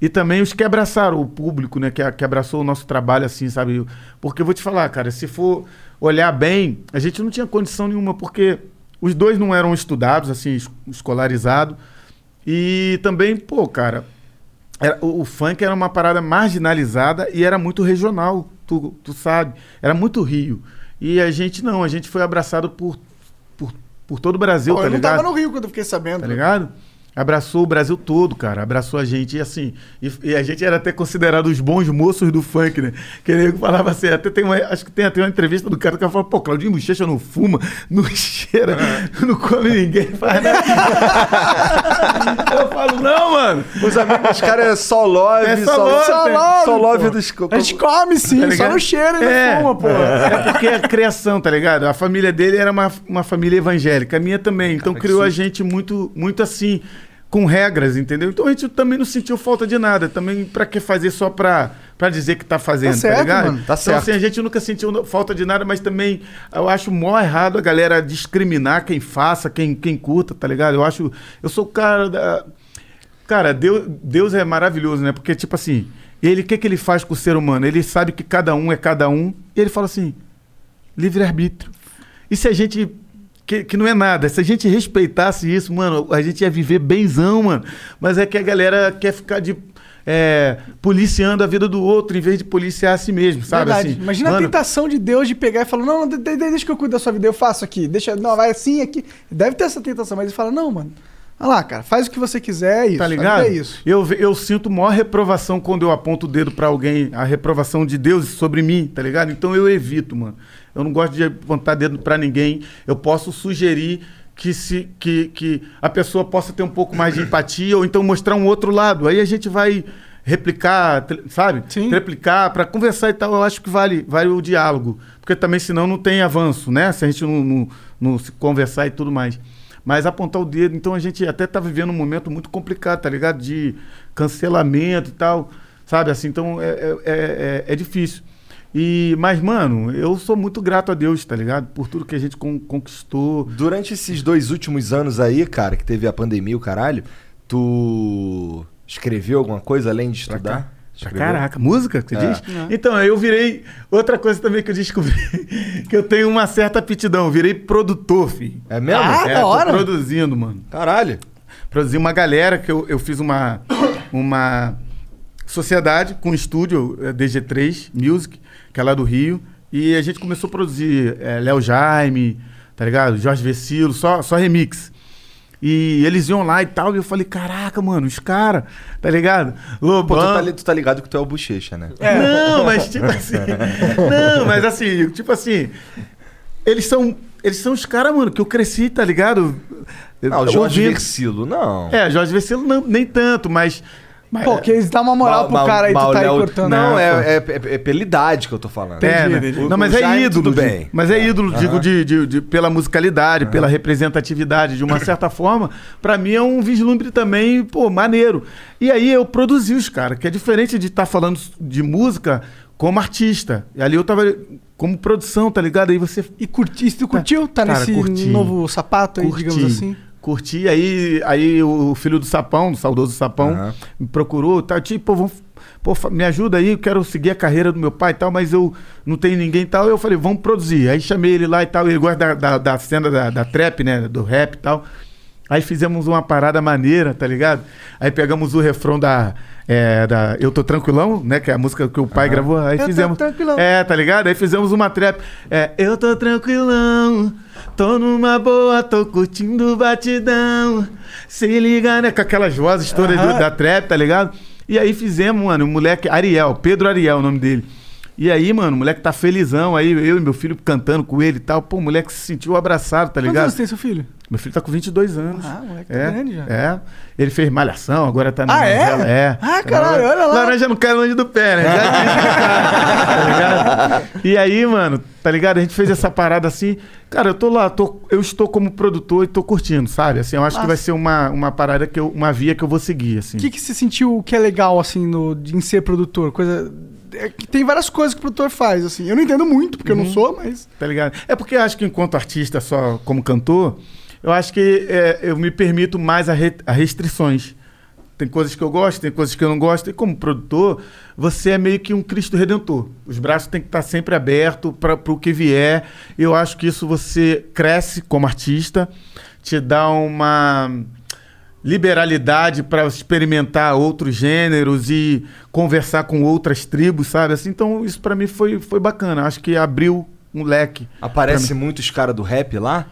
e também os que abraçaram o público, né? Que, que abraçou o nosso trabalho, assim, sabe? Porque eu vou te falar, cara, se for olhar bem, a gente não tinha condição nenhuma, porque os dois não eram estudados, assim, es- escolarizados. E também, pô, cara, era- o, o funk era uma parada marginalizada e era muito regional, tu, tu sabe. Era muito Rio. E a gente não, a gente foi abraçado por, por, por todo o Brasil, Pô, tá eu não ligado? tava no Rio quando eu fiquei sabendo. Tá ligado? Abraçou o Brasil todo, cara. Abraçou a gente e assim. E, e a gente era até considerado os bons moços do funk, né? Que nego falava assim, até tem uma. Acho que tem até uma entrevista do cara que fala, pô, Claudinho Bochecha não fuma, [laughs] não cheira, não come ninguém, faz nada. [laughs] Eu falo, não, mano. Os amigos dos caras é só love, É só só, love, só pô. love, só love dos... A gente come sim, Tá só no cheiro e É. não fuma, pô. É porque a criação, tá ligado? A família dele era uma, uma família evangélica, a minha também. Então criou a gente muito, muito assim, com regras, entendeu? Então a gente também não sentiu falta de nada. Também pra que fazer só pra, pra dizer que tá fazendo, tá, certo, ligado? mano. Tá então, certo. assim, a gente nunca sentiu falta de nada, mas também eu acho mó errado a galera discriminar quem faça, quem, quem curta, tá ligado? Eu acho. Eu sou o cara da. Cara, Deus, Deus é maravilhoso, né? Porque, tipo assim, ele, o que, que ele faz com o ser humano? Ele sabe que cada um é cada um, e ele fala assim: livre-arbítrio. E se a gente. Que, que não é nada, se a gente respeitasse isso, mano, a gente ia viver benzão, mano. Mas é que a galera quer ficar de. é, policiando a vida do outro em vez de policiar a si mesmo, sabe? Verdade. Assim, Imagina a mano, tentação de Deus de pegar e falar: Não, de- de- deixa que eu cuido da sua vida, eu faço aqui. Deixa, não, vai assim aqui. Deve ter essa tentação, mas ele fala: Não, mano. Olha lá, cara, faz o que você quiser, é isso. Tá ligado? É isso. Eu, eu sinto maior reprovação quando eu aponto o dedo pra alguém, a reprovação de Deus sobre mim, tá ligado? Então eu evito, mano. Eu não gosto de apontar dedo pra ninguém. Eu posso sugerir que, se, que, que a pessoa possa ter um pouco mais de empatia ou então mostrar um outro lado. Aí a gente vai replicar, sabe? Sim. Replicar pra conversar e tal. Eu acho que vale, vale o diálogo. Porque também senão não tem avanço, né? Se a gente não, não, não se conversar e tudo mais. Mas apontar o dedo, então a gente até tá vivendo um momento muito complicado, tá ligado? De cancelamento e tal, sabe? Assim, então é, é, é, é difícil. E, mas, mano, eu sou muito grato a Deus, tá ligado? Por tudo que a gente con- conquistou. Durante esses dois últimos anos aí, cara, que teve a pandemia e o caralho, tu escreveu alguma coisa além de estudar? Escreveu? caraca, música, você É. diz? Então, eu virei. Outra coisa também que eu descobri, [laughs] que eu tenho uma certa aptidão, eu virei produtor, filho. É mesmo? Ah, é, da tô hora. produzindo, mano. Caralho. produzi uma galera que eu, eu fiz uma, uma sociedade com um estúdio, eh, DG3 Music, que é lá do Rio, e a gente começou a produzir eh, Léo Jaime, tá ligado? Jorge Vecilo, só, só remix. E eles iam lá e tal, e eu falei, caraca, mano, os caras, tá ligado? Lobão. Pô, tu tá, li- tu tá ligado que tu é o bochecha, né? Não, mas tipo assim. [laughs] não, mas assim, tipo assim. Eles são. Eles são os caras, mano, que eu cresci, tá ligado? Ah, o Jorge Ouvindo- Versilo, não. É, Jorge Vecilo não, nem tanto, mas. Mas Pô, que eles dão uma moral pro cara aí, tu o tá aí cortando. Não, Não, é, é, é- é pela idade que eu tô falando. É, né? entendi. Não, mas O é ídolo. tudo de- bem. Mas é ídolo, digo, de, de- de- pela musicalidade, pela representatividade, de uma [coughs] certa forma. Pra mim é um vislumbre também, pô, maneiro. E aí eu produzi os caras, que é diferente de estar falando de música como artista. E ali eu tava como produção, tá ligado? Aí você E curti, e tu curtiu? Tá Cara, nesse curti. novo sapato aí, curti, digamos assim? Curti, aí, aí o filho do Sapão, do saudoso Sapão, Aham. me procurou, tá, tipo, vamos, pô, me ajuda aí, eu quero seguir a carreira do meu pai e tal, mas eu não tenho ninguém e tal. Eu falei, vamos produzir. Aí chamei ele lá e tal, ele gosta da, da, da cena da, da trap, né, do rap e tal. Aí fizemos uma parada maneira, tá ligado? Aí pegamos o refrão da, é, da Eu Tô Tranquilão, né? Que é a música que o pai gravou. Aí Eu tô fizemos. tranquilão. É, tá ligado? Aí fizemos uma trap. É, eu tô tranquilão, tô numa boa, tô curtindo o batidão. Se liga, né? Com aquelas vozes todas da trap, tá ligado? E aí fizemos, mano, o moleque, Ariel, Pedro Ariel, o nome dele. E aí, mano, o moleque tá felizão, aí eu e meu filho cantando com ele e tal. Pô, o moleque se sentiu abraçado, tá Quantos ligado? anos tem seu filho? Meu filho tá com 22 anos. Ah, moleque tá é, grande já. É. Ele fez malhação, agora tá na Ah, é? novela. É. Ah, caralho, olha lá. Laranja não cai longe do pé, né? Cara, [laughs] tá ligado? E aí, mano, tá ligado? A gente fez essa parada assim. Cara, eu tô lá, tô, eu estou como produtor e tô curtindo, sabe? Assim, eu acho que Massa. vai ser uma, uma parada que eu, uma via que eu vou seguir, assim. O que, que você sentiu que é legal, assim, no, em ser produtor? Coisa. é que tem várias coisas que o produtor faz, assim. Eu não entendo muito, porque eu Uhum. não sou, mas. Tá ligado? É porque eu acho que enquanto artista, só como cantor, eu acho que é, eu me permito mais a, re- a restrições. Tem coisas que eu gosto, tem coisas que eu não gosto. E como produtor, você é meio que um Cristo Redentor. Os braços têm que estar sempre abertos para o que vier. Eu acho que isso você cresce como artista, te dá uma liberalidade para experimentar outros gêneros e conversar com outras tribos, sabe? Assim, então isso para mim foi, foi bacana. Acho que abriu um leque. Aparece muitos caras do rap lá?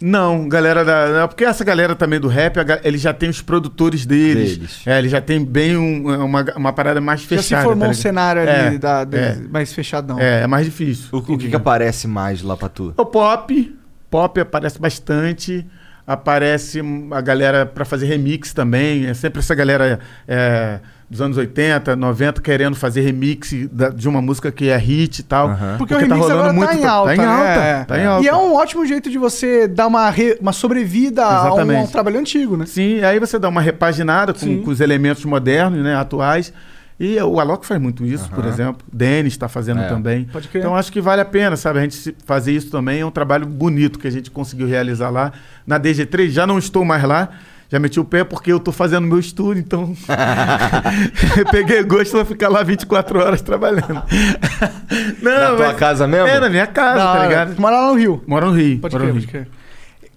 Não, galera da. não, Porque essa galera também do rap, a eles já têm os produtores deles. Deles. É, eles já têm bem um- uma, uma parada mais Já fechada. se formou tá um cenário ali É, da, da- é. mais fechadão. É, é mais difícil. O, o que, que aparece mais lá pra tu? O pop. Pop aparece bastante. Aparece a galera pra fazer remix também. É sempre essa galera é, dos anos 80, 90, querendo fazer remix da- de uma música que é hit e tal. Porque, o remix agora tá em alta, Tá em né? alta, É. tá em alta. E é um ótimo jeito de você dar uma, re- uma sobrevida a um, Exatamente. a um trabalho antigo, né? Sim, aí você dá uma repaginada com, com os elementos modernos, né, atuais. E o Alok faz muito isso, por exemplo. Denis está fazendo É. também. Pode crer. Então acho que vale a pena, sabe? A gente fazer isso também é um trabalho bonito que a gente conseguiu realizar lá. Na DG3 já não estou mais lá. Já meti o pé porque eu tô fazendo meu estúdio, então. eu [laughs] peguei gosto pra ficar lá 24 horas trabalhando. [laughs] Não, Na tua casa mesmo? É, na minha casa, tá ligado? Mora lá no Rio. Moro no Rio. Pode moro crer.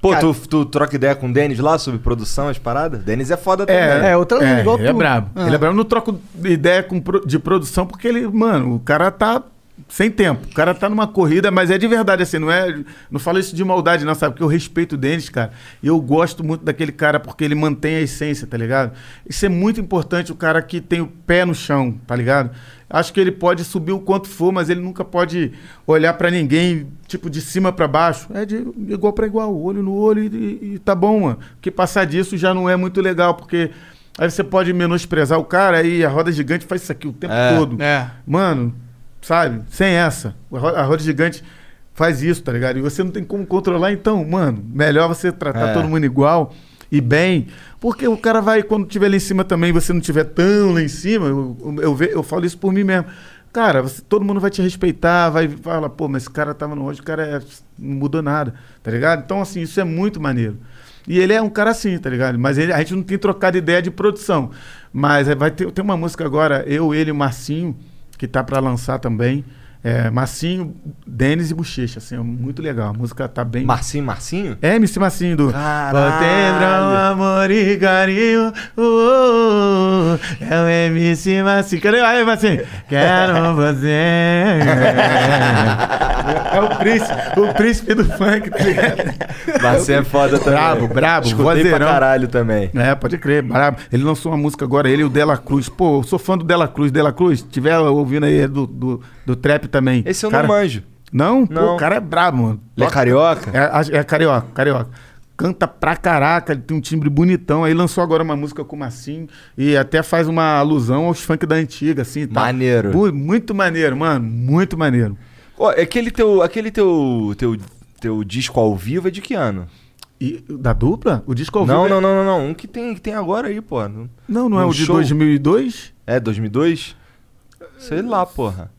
Pô, Cara- tu, tu troca ideia com o Denis lá sobre produção, as paradas? Denis é foda também. É, outra linha, igual ele é tu. brabo. Ah. Ele é brabo. Eu não troco ideia com de produção porque ele, mano, o cara tá sem tempo. O cara tá numa corrida, mas é de verdade, assim, não é. Não falo isso de maldade, não, sabe? Porque eu respeito o Denis, cara. E eu gosto muito daquele cara porque ele mantém a essência, tá ligado? Isso é muito importante, o cara que tem o pé no chão, tá ligado? Acho que ele pode subir o quanto for, mas ele nunca pode olhar pra ninguém, tipo, de cima pra baixo. É de igual pra igual, olho no olho e, e- e tá bom, mano. Porque passar disso já não é muito legal, porque aí você pode menosprezar o cara aí a roda gigante faz isso aqui o tempo É. todo. É. Mano, sabe? Sem essa. A ro- a roda gigante faz isso, tá ligado? E você não tem como controlar, então, mano, melhor você tratar É. todo mundo igual e bem. Porque o cara vai, quando tiver lá em cima também, você não tiver tão lá em cima, eu, eu, eu, eu falo isso por mim mesmo. Cara, você- todo mundo vai te respeitar, vai falar, pô, mas esse cara tava no hoje, o cara é- não mudou nada, tá ligado? Então, assim, isso é muito maneiro. E ele é um cara assim, tá ligado? Mas ele- a gente não tem trocado ideia de produção. Mas é, vai ter, tem uma música agora, eu, ele e o Marcinho, que tá pra lançar também. É, Marcinho, Denis e Bochecha, assim, é muito legal. A música tá bem. Marcinho, Marcinho? É, MC Massinho do. Potendrão, amor e carinho uh, uh, uh, É o MC Massinho Cadê aí, Massinho? Quero você É o príncipe O príncipe do funk, tá ligado? Marcinho é foda também. Brabo, brabo, Escutei pra vozeirão. caralho também. É, pode crer, brabo. Ele lançou uma música agora, ele e o Dela Cruz. Pô, eu sou fã do Dela Cruz. Dela Cruz, tiver ouvindo aí do, do, do trap também. Esse eu Cara- não manjo. Não? Pô, Não. o cara é brabo, mano. Ele é carioca? É, é carioca, carioca. Canta pra caraca, ele tem um timbre bonitão. Aí lançou agora uma música com o Massinho e até faz uma alusão aos funk da antiga, assim. Tá? Maneiro. Mu- Muito maneiro, mano. Muito maneiro. Ó, aquele teu, aquele teu, teu, teu disco ao vivo é de que ano? E da dupla? O disco ao Não, vivo não, não, não, não. Um que tem, que tem agora aí, pô. Não, não é o de show. 2002? É 2002? Sei lá, porra.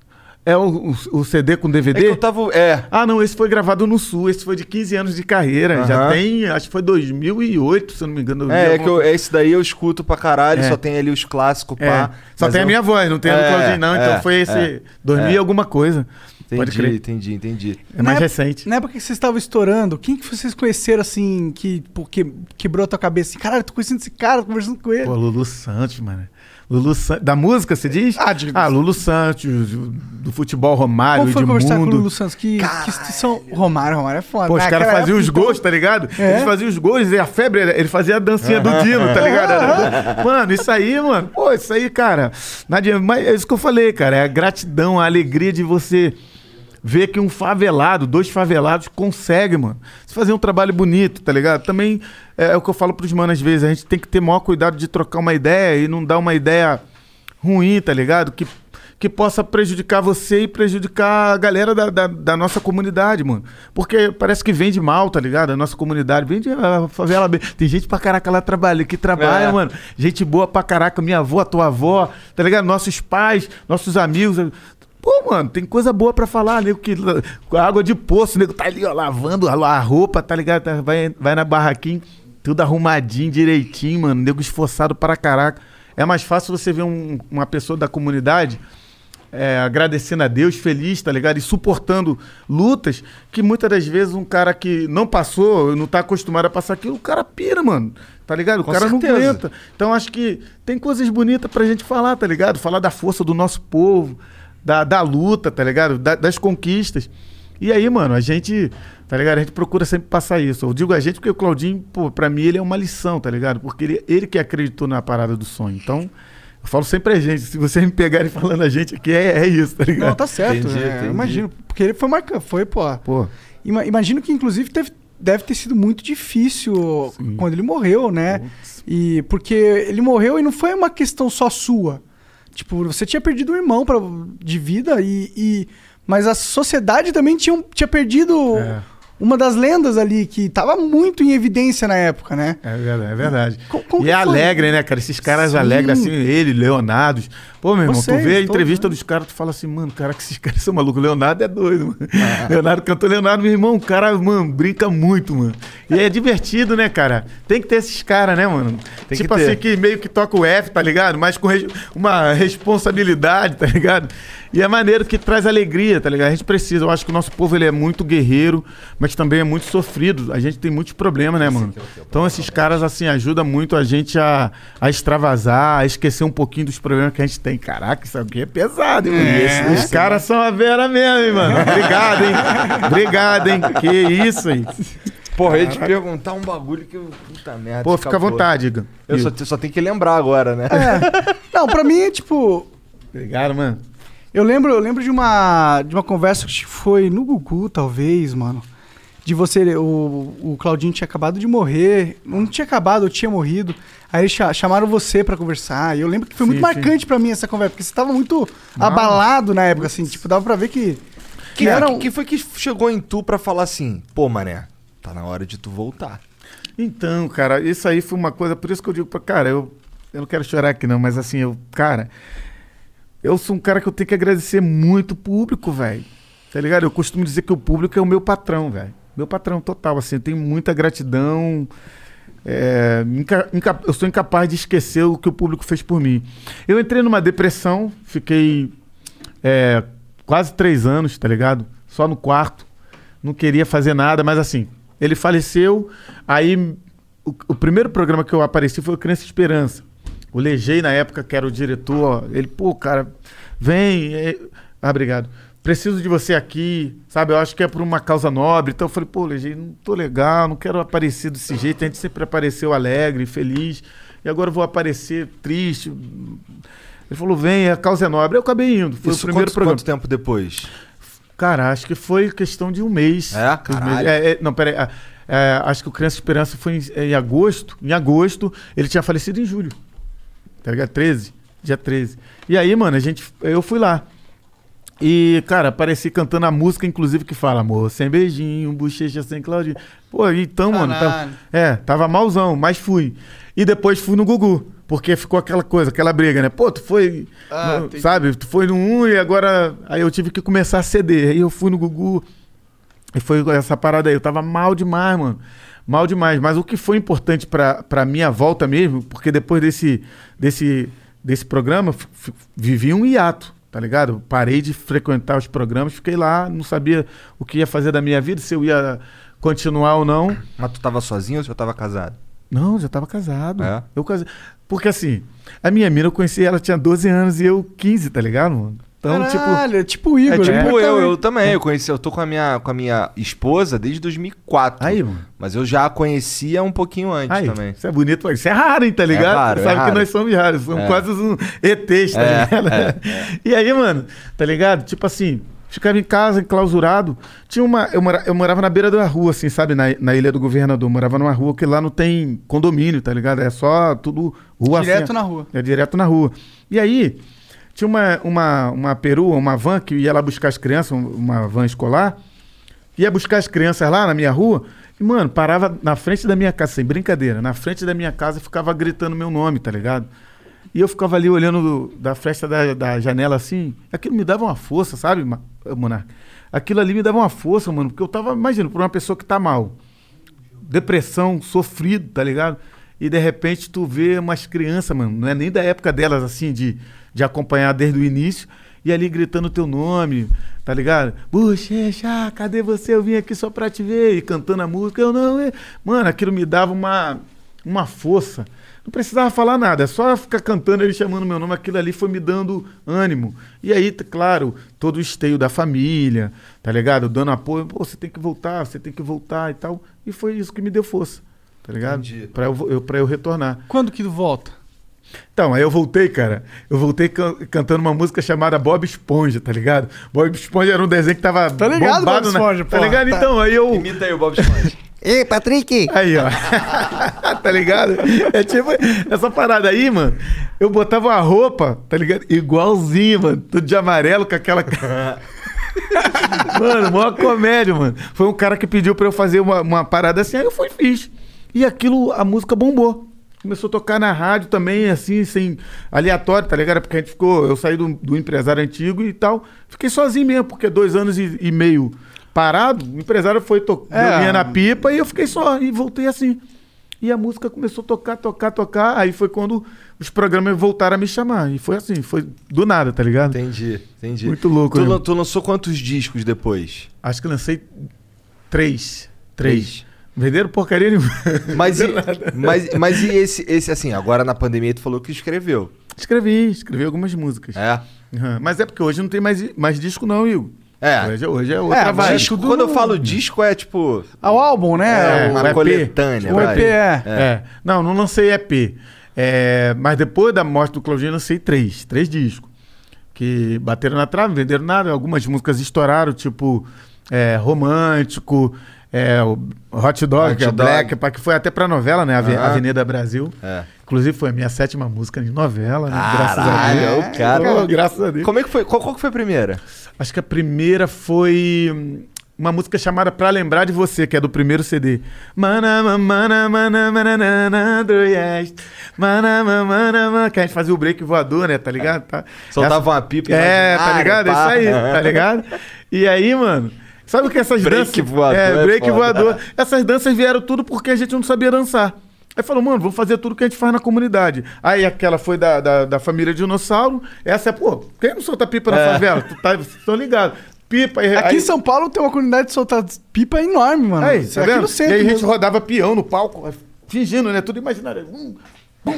É o, o- o CD com É DVD? que eu tava. É. Ah, não, esse foi gravado no Sul, esse foi de 15 anos de carreira. Já Aham. tem, acho que foi 2008, se eu não me engano. eu É, é alguma que eu, esse daí eu escuto pra caralho, É. só tem ali os clássicos, É, pá. só tem a eu- minha voz, não tem a do É, Claudinho, não. Então é, foi esse é, 2000 e é. alguma coisa. Pode Entendi, crer. entendi, entendi. É mais Na recente. Na época que vocês estavam estourando, quem que vocês conheceram assim, que porque quebrou a tua cabeça? Assim, Caralho, tô conhecendo esse cara, tô conversando com ele. Pô, Lulu Santos, mano. Lulu Santos. Da música, você diz? Ah, de- Ah, Lulu Santos, do futebol Romário, Como foi conversar com o. Lulu Santos? Que, que instituição. Romário, Romário é foda. Pô, os Ah, caras faziam os então- gols, tá ligado? É? Eles faziam os gols e a febre, ele fazia a dancinha do Dino, tá ligado? [laughs] Mano, isso aí, mano, pô, isso aí, cara. Não adianta, mas é isso que eu falei, cara. É a gratidão, a alegria de você ver que um favelado, dois favelados, consegue, mano. Se fazer um trabalho bonito, tá ligado? Também é, é o que eu falo pros manos às vezes, a gente tem que ter maior cuidado de trocar uma ideia e não dar uma ideia ruim, tá ligado? Que, que possa prejudicar você e prejudicar a galera da, da, da nossa comunidade, mano. Porque parece que vende mal, tá ligado? A nossa comunidade vende a favela bem. Tem gente pra caraca lá trabalha, que trabalha, É. mano. Gente boa pra caraca, minha avó, tua avó, tá ligado? Nossos pais, nossos amigos. Pô, mano, tem coisa boa pra falar, nego que água de poço, nego tá ali, ó, lavando a, roupa, tá ligado? Tá- Vai, vai na barraquinha, tudo arrumadinho, direitinho, mano, nego esforçado para caraca. É mais fácil você ver um- uma pessoa da comunidade é, agradecendo a Deus, feliz, tá ligado? E suportando lutas que muitas das vezes um cara que não passou, não tá acostumado a passar aquilo, o cara pira, mano. Tá ligado? O Com cara não certeza. aguenta. Então acho que tem coisas bonitas pra gente falar, tá ligado? Falar da força do nosso povo, da, da luta, tá ligado? Da- das conquistas. E aí, mano, a gente, tá ligado? A gente procura sempre passar isso. Eu digo a gente porque o Claudinho, pô, pra mim ele é uma lição, tá ligado? Porque ele, ele que acreditou na parada do sonho. Então, eu falo sempre a gente. Se vocês me pegarem [laughs] falando a gente aqui, é, é isso, tá ligado? Não, tá certo. Entendi, é, entendi. Imagino. Porque ele foi marcando. Foi, pô. Pô, Ima- imagino que, inclusive, teve deve ter sido muito difícil quando ele morreu, né? E porque ele morreu e não foi uma questão só sua. Tipo, você tinha perdido um irmão pra, de vida e, e- mas a sociedade também tinha, tinha perdido É. uma das lendas ali que tava muito em evidência na época, né? É verdade. É verdade. Co- como e é alegre, né, cara? Esses caras Sim. alegres, assim, ele, Leonardo. Pô, meu irmão, Vocês, tu vê a entrevista né? dos caras, tu fala assim, mano, cara, que esses [laughs] caras são malucos. Leonardo é doido, mano. Leonardo cantou Leonardo, meu irmão, o cara, mano, brinca muito, mano. E é divertido, né, cara? Tem que ter esses caras, né, mano? Tem tipo que assim, que meio que toca o F, tá ligado? Mas com res- uma responsabilidade, tá ligado? E é maneiro que traz alegria, tá ligado? A gente precisa. Eu acho que o nosso povo ele é muito guerreiro, mas também é muito sofrido. A gente tem muitos problemas, né, mano? Então esses caras, assim, ajudam muito a gente a, a extravasar, a esquecer um pouquinho dos problemas que a gente tem. Caraca, isso aqui é pesado, hein, mano? É. Os caras são a vera mesmo, hein, mano? Obrigado, hein? Obrigado, hein? Que isso, hein? Porra, eu ia te perguntar um bagulho que eu. Puta merda. Pô, fica à escapou. vontade, Igor. Eu só, só tenho que lembrar agora, né? Não, pra mim, tipo, Obrigado, mano. Eu lembro, eu lembro de uma de uma conversa que foi no Gugu, talvez, mano. De você, o, o Claudinho tinha acabado de morrer, não tinha acabado, eu tinha morrido. Aí chamaram você pra conversar. E eu lembro que foi muito Sim, marcante pra mim essa conversa, porque você tava muito abalado na época, assim, tipo, dava pra ver que Que, era que, que foi que chegou em tu pra falar assim, pô, mané, tá na hora de tu voltar. Então, cara, isso aí foi uma coisa, por isso que eu digo pra cara, eu, eu não quero chorar aqui não, mas assim, eu, cara, eu sou um cara que eu tenho que agradecer muito o público, velho. Tá ligado? Eu costumo dizer que o público é o meu patrão, velho. Meu patrão total, assim, eu tenho muita gratidão. é, eu sou incapaz de esquecer o que o público fez por mim. Eu entrei numa depressão, fiquei é, quase três anos, tá ligado? Só no quarto. Não queria fazer nada, mas assim, ele faleceu. Aí o, o primeiro programa que eu apareci foi o Criança Esperança. O Legei, na época, que era o diretor, ele, pô, cara, vem. é- Ah, obrigado. Preciso de você aqui, sabe? Eu acho que é por uma causa nobre. Então eu falei, pô, Legei, não tô legal, não quero aparecer desse jeito. A gente sempre apareceu alegre, feliz. E agora eu vou aparecer triste. Ele falou, vem, a causa é nobre. Eu acabei indo. Foi Isso o primeiro quanto, programa. quanto tempo depois? Cara, acho que foi questão de um mês. É? Caralho. é, é, não, peraí. é, é, acho que o Criança Esperança foi em, em agosto. Em agosto, ele tinha falecido em julho. Tá ligado? 13. Dia 13. E aí, mano, a gente. Eu fui lá. E, cara, apareci cantando a música, inclusive, que fala, amor, sem beijinho, bochecha sem Claudinho. Pô, então, mano, tava, Caralho. é, tava malzão, mas fui. E depois fui no Gugu, porque ficou aquela coisa, aquela briga, né? Pô, tu foi, Ah, no- sabe? Tu foi no 1 e agora. Aí eu tive que começar a ceder. Aí eu fui no Gugu. E foi essa parada aí. Eu tava mal demais, mano. Mal demais. Mas o que foi importante pra, pra minha volta mesmo, porque depois desse, desse, desse programa, vivi um hiato, tá ligado? Parei de frequentar os programas, fiquei lá, não sabia o que ia fazer da minha vida, se eu ia continuar ou não. Mas tu tava sozinho ou você já tava casado? Não, já tava casado. É? Eu casei. Porque assim, a minha mina eu conheci ela tinha 12 anos e eu 15, tá ligado, mano? Então, tipo. Caralho, é tipo o Igor, É tipo né? eu, eu também. Eu conheci, eu tô com a minha, com a minha esposa desde 2004. Aí, mano. Mas eu já a conhecia um pouquinho antes Aí, também. Isso é bonito, mas isso é raro, hein, tá ligado? raro, é Sabe que raro. nós somos raros, somos É. quase um ETs, tá É, ligado? [laughs] E aí, mano, tá ligado? Tipo assim, ficava em casa, enclausurado. Tinha uma. Eu, mora- eu morava na beira da rua, assim, sabe? Na, na ilha do governador. Morava numa rua que lá não tem condomínio, tá ligado? É só tudo rua Direto assim, na rua. É direto na rua. E aí, tinha uma, uma, uma perua, uma van que ia lá buscar as crianças, um- uma van escolar. Ia buscar as crianças lá na minha rua. E, mano, parava na frente da minha casa, sem brincadeira, na frente da minha casa e ficava gritando meu nome, tá ligado? E eu ficava ali olhando do- da fresta da, da janela assim. Aquilo me dava uma força, sabe, Monarca? Aquilo ali me dava uma força, mano, porque eu tava, imagina, por uma pessoa que tá mal depressão, sofrido, tá ligado? E de repente tu vê umas crianças, mano, não é nem da época delas, assim, de, de acompanhar desde o início, e ali gritando teu nome, tá ligado? Bochecha, cadê você? Eu vim aqui só pra te ver, e cantando a música, eu não. Mano, aquilo me dava uma, uma força. Não precisava falar nada, é só ficar cantando ele chamando meu nome, aquilo ali foi me dando ânimo. E aí, claro, todo o esteio da família, tá ligado? Dando apoio, pô, você tem que voltar, você tem que voltar e tal. E foi isso que me deu força, tá ligado? Entendi. Pra eu, eu, pra eu retornar. Quando que volta? Então, aí eu voltei, cara. Eu voltei can- cantando uma música chamada Bob Esponja, tá ligado? Bob Esponja era um desenho que tava Tá ligado, bombado Bob na- Esponja, Tá porra, ligado? tá. Então, aí eu... Imita aí o Bob Esponja. [laughs] Ei, Patrick! Aí, ó. [laughs] tá ligado? É tipo, essa parada aí, mano. Eu botava uma roupa, tá ligado? Igualzinho, mano. Tudo de amarelo com aquela. [laughs] mano, maior comédia, mano. Foi um cara que pediu pra eu fazer uma, uma parada assim, aí eu fui e fiz. E aquilo, a música bombou. Começou a tocar na rádio também, assim, sem aleatório, tá ligado? Porque a gente ficou. Eu saí do, do empresário antigo e tal. Fiquei sozinho mesmo, porque dois anos e, e meio parado, o empresário foi tocar É. na pipa e eu fiquei só, e voltei assim. E a música começou a tocar, tocar, tocar. Aí foi quando os programas voltaram a me chamar. E foi assim, foi do nada, tá ligado? Entendi, entendi. Muito louco, Tu, né? tu lançou quantos discos depois? Acho que lancei três. Três. Venderam porcaria nenhuma. [laughs] Mas e, mas, mas e esse, esse, assim, agora na pandemia tu falou que escreveu. Escrevi, escrevi algumas músicas. É? Aham. Mas é porque hoje não tem mais, mais disco, não, Igor. É. Hoje, hoje é outra É, vibe. Disco, quando eu falo disco é tipo. Ah, o álbum, né? É, uma o EP. coletânea. o. EP é. É. Não, não lancei EP. É, mas depois da morte do Claudinho, eu lancei três. Três discos. Que bateram na trave, não venderam nada. Algumas músicas estouraram, tipo é, Romântico, é, o Hot Dog, Hot é Dog. Black, que foi até pra novela, né? Ave- Aham. Avenida Brasil. É. Inclusive foi a minha sétima música de novela, né? graças a Caralho, Deus. cara. Pô, graças a Deus. Como é que foi? Qual, qual que foi a primeira? Acho que a primeira foi hum, uma música chamada Pra Lembrar de Você, que é do primeiro CD. Mana, ma- mana, mana, mana, mana, do yes. Mana, ma- mana, ma- que a gente fazia o break voador, né? Tá ligado? Tá. Soltava uma pipa É, tá imaginária, ligado? É pá. isso aí, tá [laughs] ligado? E aí, mano, sabe o que essas Break danças... voador É, é break foda. voador. Essas danças vieram tudo porque a gente não sabia dançar. Aí falou, mano, vamos fazer tudo que a gente faz na comunidade. Aí aquela foi da, da, da família Dinossauro. Essa é, pô, quem não solta pipa na favela? Tu tá, vocês estão ligados. Pipa. aí- Aqui aí, em São Paulo tem uma comunidade de soltar pipa enorme, mano. Aí, Isso tá aqui no centro. e aí a gente rodava peão no palco, fingindo, né? Tudo imaginário. Hum, hum.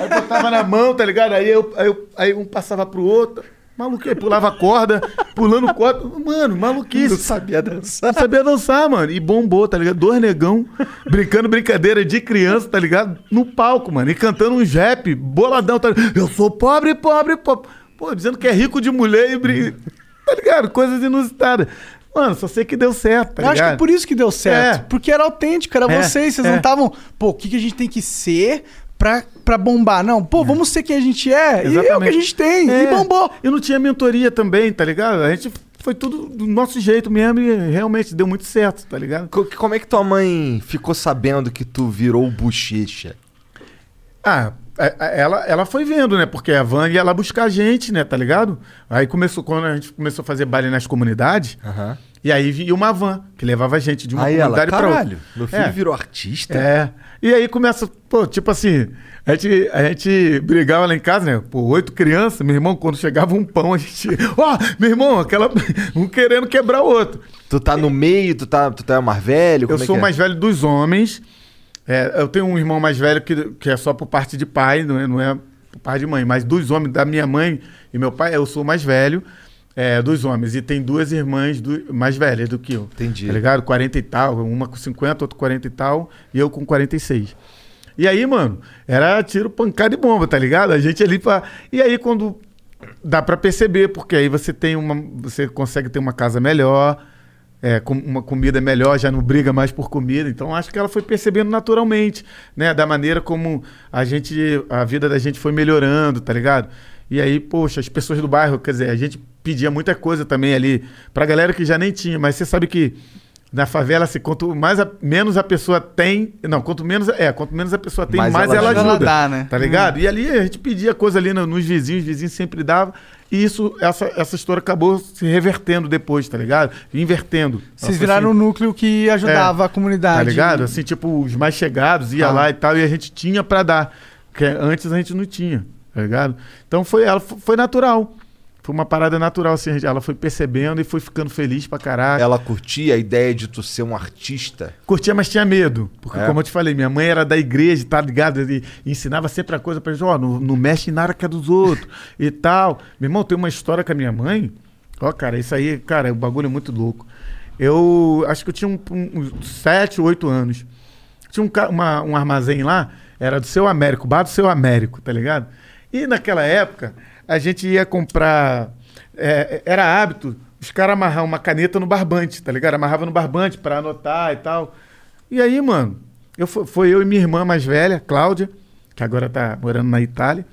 Aí botava na mão, tá ligado? Aí, eu, aí, eu- aí um passava pro outro. Maluquice, pulava corda, pulando corda. Mano, maluquice. Não sabia dançar. Não sabia dançar, mano. E bombou, tá ligado? Dois negão brincando brincadeira de criança, tá ligado? No palco, mano. E cantando uns rap, boladão, tá ligado? Eu sou pobre, pobre, pobre. Pô, dizendo que é rico de mulher e brin... Tá ligado? Coisas inusitadas. Mano, só sei que deu certo, tá Eu acho ligado? que é por isso que deu certo. É. Porque era autêntico, era É, vocês. Vocês é. não estavam, pô, o que, que a gente tem que ser pra, pra bombar? Não, pô, vamos ser quem a gente é. E é o que a gente tem. É. E bombou. E não tinha mentoria também, tá ligado? A gente foi tudo do nosso jeito mesmo e realmente deu muito certo, tá ligado? Co- Como é que tua mãe ficou sabendo que tu virou bochecha? Ah, a- a- ela, ela foi vendo, né? Porque a van ia lá buscar a gente, né? Tá ligado? Aí começou, quando a gente começou a fazer baile nas comunidades, Aham. E aí vinha uma van que levava a gente de uma Aí comunidade pra outra. meu filho É. virou artista? É. E aí começa, pô, tipo assim, a gente, a gente brigava lá em casa, né? Pô, oito crianças, meu irmão, quando chegava um pão, a gente. [laughs] Ó, meu irmão, aquela. [laughs] Um querendo quebrar o outro. Tu tá no meio, tu tá, tu tá mais velho? Eu é sou é? mais velho dos homens. É, eu tenho um irmão mais velho que, que é só por parte de pai, não é, não é por parte de mãe. Mas dos homens, da minha mãe e meu pai, eu sou o mais velho é, dos homens. E tem duas irmãs do- mais velhas do que eu. Entendi. Tá ligado? 40 e tal. Uma com 50, outra com 40 e tal. E eu com 46. E aí, mano, era tiro, pancada e bomba, tá ligado? A gente ali pra. E aí, quando. Dá pra perceber, porque aí você tem uma. Você consegue ter uma casa melhor, é, com uma comida melhor, já não briga mais por comida. Então acho que ela foi percebendo naturalmente, né? Da maneira como a gente. A vida da gente foi melhorando, tá ligado? E aí, poxa, as pessoas do bairro, quer dizer, a gente pedia muita coisa também ali pra galera que já nem tinha, mas você sabe que na favela, assim, quanto mais a- menos a pessoa tem. Não, quanto menos. É, quanto menos a pessoa tem, Mais mais, ela ela, ajuda. dá, né? Tá ligado? E ali a gente pedia coisa ali no- nos vizinhos, os vizinhos sempre davam. E isso, essa, essa história acabou se revertendo depois, tá ligado? Invertendo. Vocês Nossa, viraram o assim, núcleo que ajudava a comunidade. Tá ligado? Assim, tipo, os mais chegados ia Ah. lá e tal, e a gente tinha pra dar. Porque antes a gente não tinha, tá ligado? Então foi, ela, foi natural. Foi uma parada natural, assim. Ela foi percebendo e foi ficando feliz pra caralho. Ela curtia a ideia de tu ser um artista? Curtia, mas tinha medo. Porque, É? como eu te falei, minha mãe era da igreja, tá ligado? E, e ensinava sempre a coisa pra gente, ó, não, não mexe nada que é dos outros [laughs] e tal. Meu irmão, tem uma história com a minha mãe. Ó, cara, isso aí, cara, o bagulho é muito louco. Eu acho que eu tinha um, um, uns sete, oito anos. Tinha um, uma- um armazém lá, era do seu Américo, bar do seu Américo, tá ligado? E naquela época, a gente ia comprar. é, era hábito os caras amarrar uma caneta no barbante, tá ligado? Amarrava no barbante pra anotar e tal. E aí, mano, eu, fo- foi eu e minha irmã mais velha, Cláudia, que agora tá morando na Itália.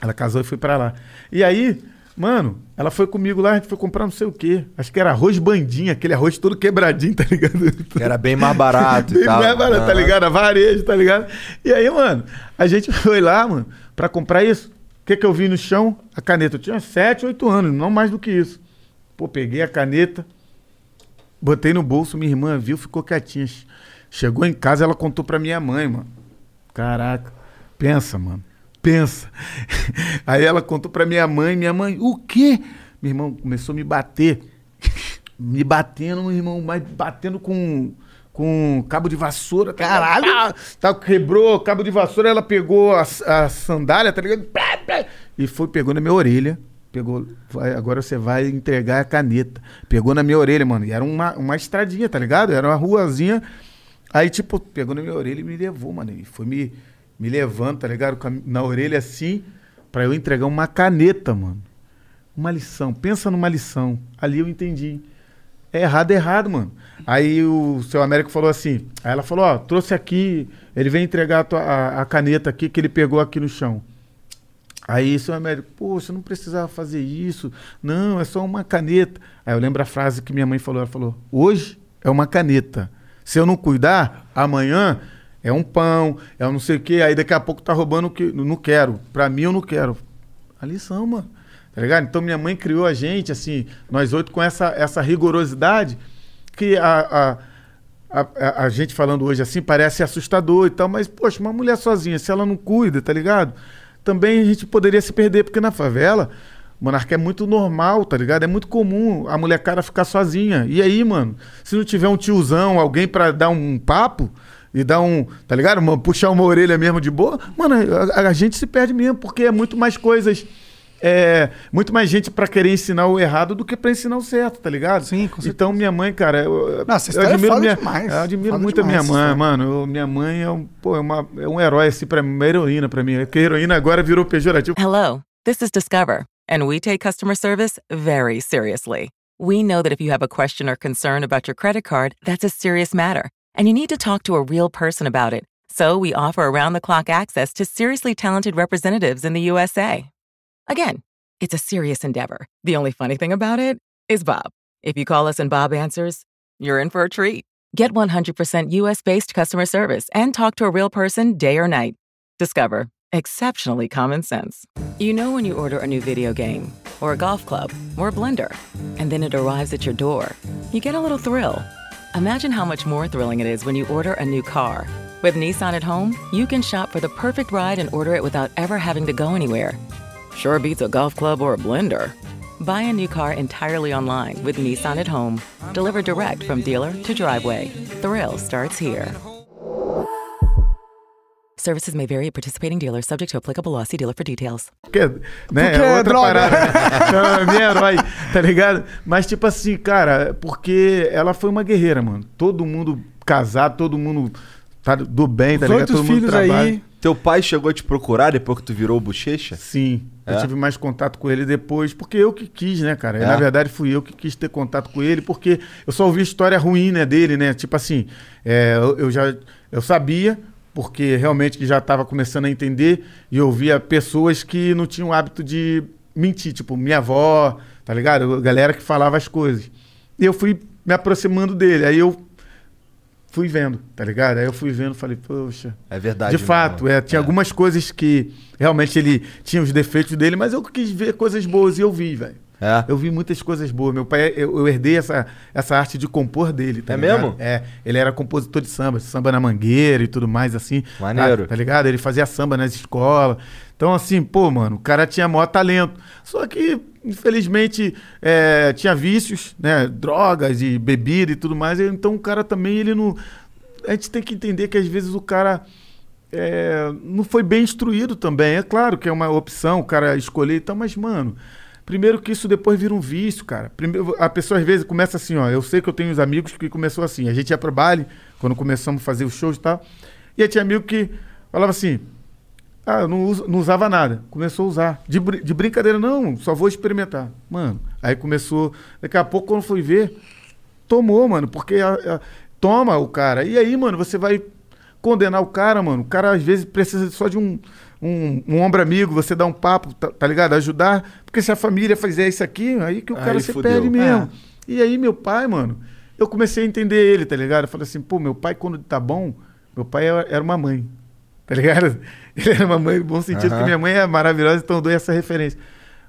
Ela casou e foi pra lá. E aí, mano, ela foi comigo lá, a gente foi comprar não sei o quê. Acho que era arroz bandinha, aquele arroz todo quebradinho, tá ligado? Que era bem mais barato [laughs] e Bem tal. mais barato, tá Aham. ligado? A varejo, tá ligado? E aí, mano, a gente foi lá, mano, pra comprar isso. O que que eu vi no chão? A caneta. Eu tinha 7, 8 anos, não mais do que isso. Pô, peguei a caneta, botei no bolso, minha irmã viu, ficou quietinha. Chegou em casa, ela contou pra minha mãe, mano. Caraca, pensa, mano. Pensa. [laughs] Aí ela contou pra minha mãe, minha mãe, o quê? Meu irmão começou a me bater. [laughs] Me batendo, meu irmão, mas batendo com, com cabo de vassoura. Caralho! Tá, tá, quebrou cabo de vassoura, ela pegou a, a sandália, tá ligado? Plá, plá, E foi, pegou na minha orelha. Pegou, vai, agora você vai entregar a caneta. Pegou na minha orelha, mano. E era uma, uma estradinha, tá ligado? Era uma ruazinha. Aí, tipo, pegou na minha orelha e me levou, mano. E foi me, me levando, tá ligado? Na orelha assim, pra eu entregar uma caneta, mano. Uma lição. Pensa numa lição. Ali eu entendi. É errado, é errado, mano. Aí o seu Américo falou assim. Aí ela falou: Ó, trouxe aqui. Ele vem entregar a, tua- a- a caneta aqui que ele pegou aqui no chão. Aí seu Américo, pô, você não precisava fazer isso. Não, é só uma caneta. Aí eu lembro a frase que minha mãe falou: Ela falou: Hoje é uma caneta. Se eu não cuidar, amanhã é um pão, é um não sei o quê. Aí daqui a pouco tá roubando o que. Não quero. Pra mim eu não quero. A lição, mano. Tá ligado? Então minha mãe criou a gente, assim, nós oito com essa, essa rigorosidade que a, a, a, a- gente falando hoje assim parece assustador e tal, mas, poxa, uma mulher sozinha, se ela não cuida, tá ligado? Também a gente poderia se perder, porque na favela, monarca é muito normal, tá ligado? É muito comum a mulher cara ficar sozinha. E aí, mano, se não tiver um tiozão, alguém pra dar um papo e dar um, tá ligado? Uma- puxar uma orelha mesmo de boa, mano, a, a gente se perde mesmo, porque é muito mais coisas. É, muito mais gente pra querer ensinar o errado do que pra ensinar o certo, tá ligado? Sim, com certeza. Então, minha mãe, cara, eu, Não, essa eu é admiro minha, demais. eu admiro muito a minha demais mãe, mano. Eu- minha mãe é um, pô, é, uma, é um herói, assim, pra mim, uma heroína pra mim. Porque heroína agora virou pejorativo. Hello, this is Discover, and we take customer service very seriously. We know that if you have a question or concern about your credit card, that's a serious matter, and you need to talk to a real person about it. So we offer around the clock access to seriously talented representatives in the USA. Again, it's a serious endeavor. The only funny thing about it is Bob. If you call us and Bob answers, you're in for a treat. Get 100% US based customer service and talk to a real person day or night. Discover exceptionally common sense. You know when you order a new video game, or a golf club, or a blender, and then it arrives at your door, you get a little thrill. Imagine how much more thrilling it is when you order a new car. With Nissan at home, you can shop for the perfect ride and order it without ever having to go anywhere. Sure beats a golf club or a blender. Buy a new car entirely online with Nissan at home. Delivered direct from dealer to driveway. Thrill starts here. Services may vary at participating dealers, subject to applicable law. See dealer for details. Porque, né, Porque é é outra droga. parada. [laughs] É minha herói, tá ligado? Mas, tipo assim, cara, porque ela foi uma guerreira, mano. Todo mundo casado, todo mundo tá do bem, tá Os ligado? Todo mundo filhos trabalha. aí. Teu pai chegou a te procurar depois que tu virou bochecha? Sim. É? Eu tive mais contato com ele depois, porque eu que quis, né, cara? E, É? Na verdade, fui eu que quis ter contato com ele, porque eu só ouvi história ruim, né, dele, né? Tipo assim, é, eu, eu já eu sabia, porque realmente já estava começando a entender, e eu via pessoas que não tinham o hábito de mentir, tipo, minha avó, tá ligado? Galera que falava as coisas. E eu fui me aproximando dele, aí eu fui vendo, tá ligado? Aí eu fui vendo, falei, poxa, É verdade. de fato, é, tinha algumas coisas que realmente ele tinha os defeitos dele, mas eu quis ver coisas boas e eu vi, velho. É. Eu vi muitas coisas boas. Meu pai, eu, eu herdei essa, essa arte de compor dele. Tá É ligado? mesmo? É. Ele era compositor de samba, samba na mangueira e tudo mais, assim. Maneiro. Tá, tá ligado? Ele fazia samba nas escolas. Então, assim, pô, mano, o cara tinha maior talento. Só que, infelizmente, é, tinha vícios, né? Drogas e bebida e tudo mais. Então, o cara também, ele não. A gente tem que entender que às vezes o cara é, não foi bem instruído também. É claro que é uma opção o cara escolher e tal, mas, mano, primeiro que isso depois vira um vício, cara. Primeiro, a pessoa às vezes começa assim, ó. Eu sei que eu tenho uns amigos que começou assim. A gente ia pro baile, quando começamos a fazer os shows e tal. E aí tinha amigo que falava assim. Ah, eu não, uso- não usava nada. Começou a usar. De, de brincadeira, não, só vou experimentar. Mano, aí começou. Daqui a pouco, quando foi ver, tomou, mano, porque a- a- toma o cara. E aí, mano, você vai condenar o cara, mano. O cara às vezes precisa só de um, um, um ombro amigo, você dá um papo, tá, tá ligado? Ajudar. Porque se a família fizer isso aqui, aí que o Aí cara se fudeu. perde mesmo. É. E aí, meu pai, mano, eu comecei a entender ele, tá ligado? Eu falei assim, pô, meu pai, quando tá bom, meu pai era uma mãe. Tá ligado? [laughs] Ele era uma mãe no bom sentido, Aham. que minha mãe é maravilhosa, então eu dou essa referência.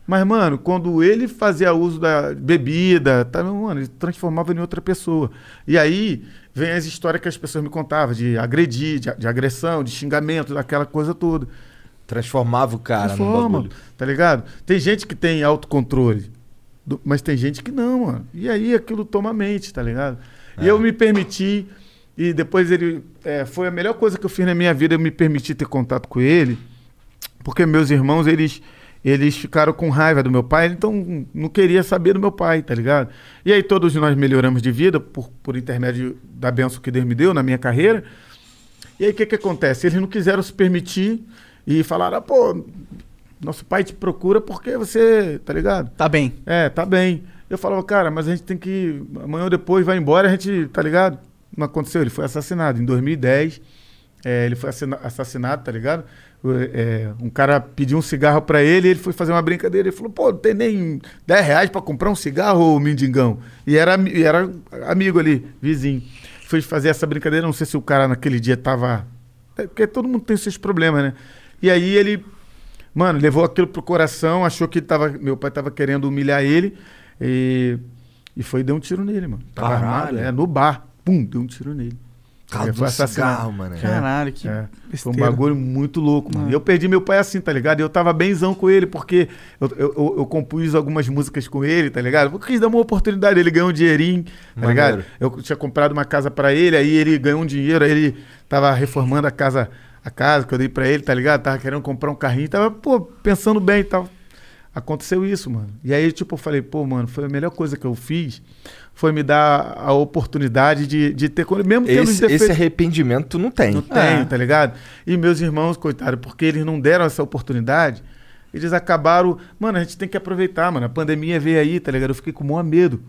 Mas, mano, quando ele fazia uso da bebida, tá, mano, ele transformava em outra pessoa. E aí vem as histórias que as pessoas me contavam de agredir, de, de agressão, de xingamento, daquela coisa toda. Transformava o cara no Transforma, bagulho. tá ligado? Tem gente que tem autocontrole, do- mas tem gente que não, mano. E aí aquilo toma a mente, tá ligado? É. E eu me permiti, e depois ele. é, foi a melhor coisa que eu fiz na minha vida, eu me permiti ter contato com ele, porque meus irmãos, eles. Eles ficaram com raiva do meu pai, então não queria saber do meu pai, tá ligado? E aí todos nós melhoramos de vida por, por intermédio da benção que Deus me deu na minha carreira. E aí o que, que acontece? Eles não quiseram se permitir e falaram, pô, nosso pai te procura porque você, tá ligado? Tá bem. É, tá bem. Eu falava, cara, mas a gente tem que. Amanhã ou depois vai embora, a gente, tá ligado? Não aconteceu, ele foi assassinado. Em 2010, é, ele foi assina- assassinado, tá ligado? É, um cara pediu um cigarro pra ele, ele foi fazer uma brincadeira. Ele falou, pô, não tem nem 10 reais pra comprar um cigarro, ô mendigão. E era, e era amigo ali, vizinho. Foi fazer essa brincadeira, não sei se o cara naquele dia tava. É, porque todo mundo tem seus problemas, né? E aí ele Mano, levou aquilo pro coração, achou que tava, meu pai tava querendo humilhar ele e, e foi e deu um tiro nele, mano. Tava Caralho. armado, é, no bar. Pum, deu um tiro nele. Causa Ele do foi assassinado. cigarro, mano. É, Caralho, que é. Foi um bagulho muito louco, mano. E eu perdi meu pai assim, tá ligado? E eu tava benzão com ele, porque eu, eu, eu, eu compus algumas músicas com ele, tá ligado? Eu quis dar uma oportunidade, ele ganhou um dinheirinho, tá Maneiro. ligado? Eu tinha comprado uma casa pra ele, aí ele ganhou um dinheiro, aí ele tava reformando a casa, a casa que eu dei pra ele, tá ligado? Tava querendo comprar um carrinho, tava, pô, pensando bem e tal. Aconteceu isso, mano. E aí, tipo, eu falei, pô, mano, foi a melhor coisa que eu fiz, foi me dar a oportunidade de, de ter, mesmo tendo Esse, defeitos. esse arrependimento tu não tem. Não tenho, É. tá ligado? E meus irmãos, coitado, porque eles não deram essa oportunidade, eles acabaram. Mano, a gente tem que aproveitar, mano. A pandemia veio aí, tá ligado? Eu fiquei com o maior medo,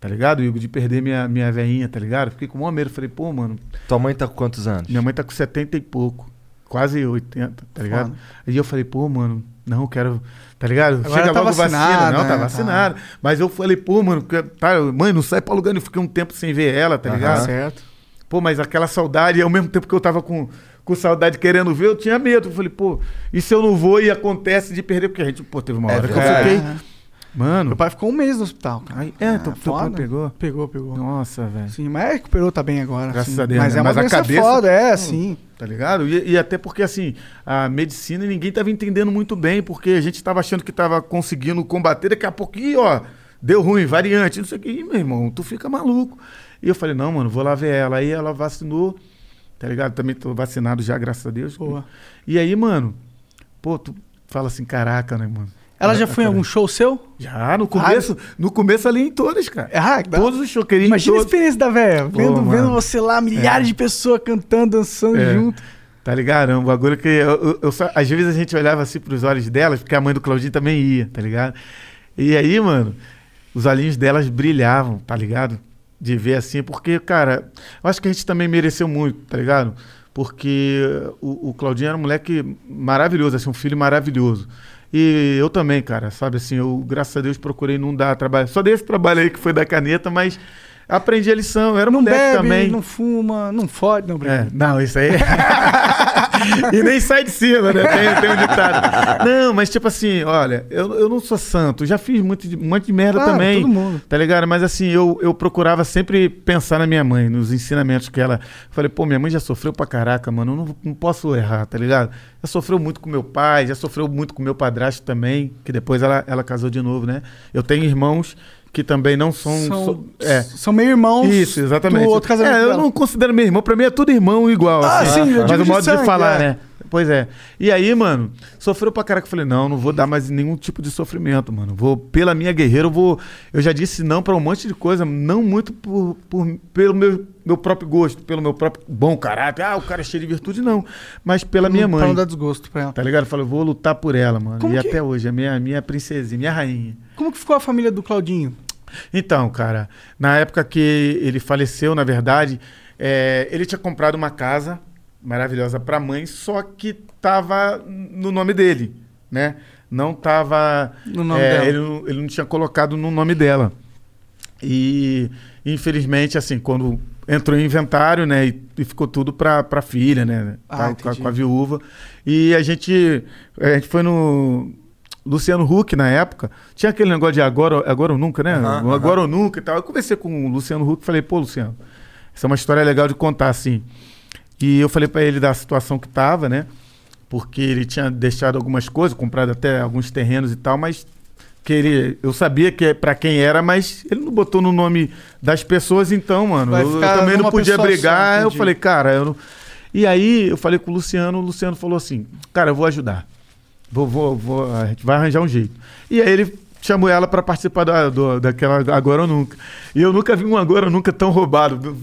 tá ligado, Igor, de perder minha, minha veinha, tá ligado? Eu fiquei com o maior medo. Falei, pô, mano, Tua mãe tá com quantos anos? minha mãe tá com 70 e pouco, quase 80, tá ligado? Foda. Aí eu falei, pô, mano, não, quero. Tá ligado? Agora Chega tá logo vacina. Não, tá né? vacinado. Mas eu falei, pô, mano, tá, mãe, não sai pra lugar. Eu fiquei um tempo sem ver ela, tá ligado? Certo. Pô, mas aquela saudade, e ao mesmo tempo que eu tava com, com saudade querendo ver, eu tinha medo. Eu falei, pô, e se eu não vou e acontece de perder? Porque a gente, pô, teve uma É hora que eu fiquei. É. Mano. Meu pai ficou um mês no hospital, cara. Ai, é, teu, teu pai pegou. Pegou, pegou. Nossa, velho. Sim, mas recuperou, tá bem agora. Graças sim. a Deus, Mas né? é uma Mas cabeça- foda, é, sim. Tá ligado? E, e até porque, assim, a medicina ninguém tava entendendo muito bem, porque a gente tava achando que tava conseguindo combater, daqui a pouquinho, ó, deu ruim, variante, não sei o que. Ih, meu irmão, tu fica maluco. E eu falei, não, mano, vou lá ver ela. Aí ela vacinou, tá ligado? Também tô vacinado já, graças a Deus. Boa. E aí, mano, pô, tu fala assim, caraca, né, mano? Ela já foi em algum show seu? Já, no começo, no começo ali em todas, cara. Ah, dá- Todos os shows, queria Imagina a todos. experiência da velha, vendo, mano. vendo você lá, milhares de pessoas cantando, dançando É. junto. Tá ligado? É um bagulho que eu, eu- eu só- às vezes a gente olhava assim pros olhos delas, porque a mãe do Claudinho também ia, tá ligado? E aí, mano, os olhinhos delas brilhavam, tá ligado? De ver assim, porque, cara, eu acho que a gente também mereceu muito, tá ligado? Porque o, o Claudinho era um moleque maravilhoso, assim, um filho maravilhoso. E eu também, cara, sabe assim, eu, graças a Deus, procurei não dar trabalho. Só dei esse trabalho aí que foi da caneta, mas aprendi a lição. Eu era Não moleque bebe, também. não fuma, não fode, não É, brinca. não, isso aí. [laughs] e nem sai de cima, né? Tem, tem um ditado. Não, mas tipo assim, olha, eu, eu não sou santo, já fiz muito, de- um monte de merda Claro, também. todo mundo. Tá ligado? Mas assim, eu, eu procurava sempre pensar na minha mãe, nos ensinamentos que ela. Falei, pô, minha mãe já sofreu pra caraca, mano. Eu não, não posso errar, tá ligado? Já sofreu muito com meu pai, já sofreu muito com meu padrasto também, que depois ela, ela casou de novo, né? Eu tenho irmãos que também não são. São, so- é. são meio irmãos Isso, exatamente. do outro casamento É, eu não considero meu irmão, pra mim é tudo irmão igual. Ah, assim. sim, eu Mas o de modo de sangue, falar, é. né? Pois é. E aí, mano, sofreu pra caraca. Eu falei, não, não vou dar mais nenhum tipo de sofrimento, mano. Vou, pela minha guerreira, eu vou. Eu já disse não pra um monte de coisa, não muito por, por- pelo meu, meu próprio gosto, pelo meu próprio bom caráter. Ah, o cara é cheio de virtude, não. Mas pela minha Pra mãe. não dar desgosto pra ela. Tá ligado? Eu falei, eu vou lutar por ela, mano. Como e que- até hoje, a minha, minha princesinha, minha rainha. Como que ficou a família do Claudinho? Então, cara, na época que ele faleceu, na verdade, é, ele tinha comprado uma casa maravilhosa para mãe, só que tava no nome dele, né? Não tava No nome é, dela. Ele, não- ele não tinha colocado no nome dela. E infelizmente, assim, quando entrou em inventário, né, e, e ficou tudo para a filha, né, Ah, com, a- com a viúva. E a gente, a gente foi no Luciano Huck na época. Tinha aquele negócio de agora, agora ou nunca, né? O agora ou nunca e tal. Eu conversei com o Luciano Huck e falei, pô, Luciano, essa é uma história legal de contar, assim. E eu falei para ele da situação que tava, né? Porque ele tinha deixado algumas coisas, comprado até alguns terrenos e tal, mas que ele, eu sabia que é para quem era, mas ele não botou no nome das pessoas, então, mano, eu, eu também não podia pessoa só, brigar. eu falei, cara, eu não... E aí eu falei com o Luciano, o Luciano falou assim, cara, eu vou ajudar. Vou, vou, vou, a gente vai arranjar um jeito. E aí ele chamou ela para participar da, do- daquela Agora ou Nunca. E eu nunca vi um Agora ou Nunca tão roubado.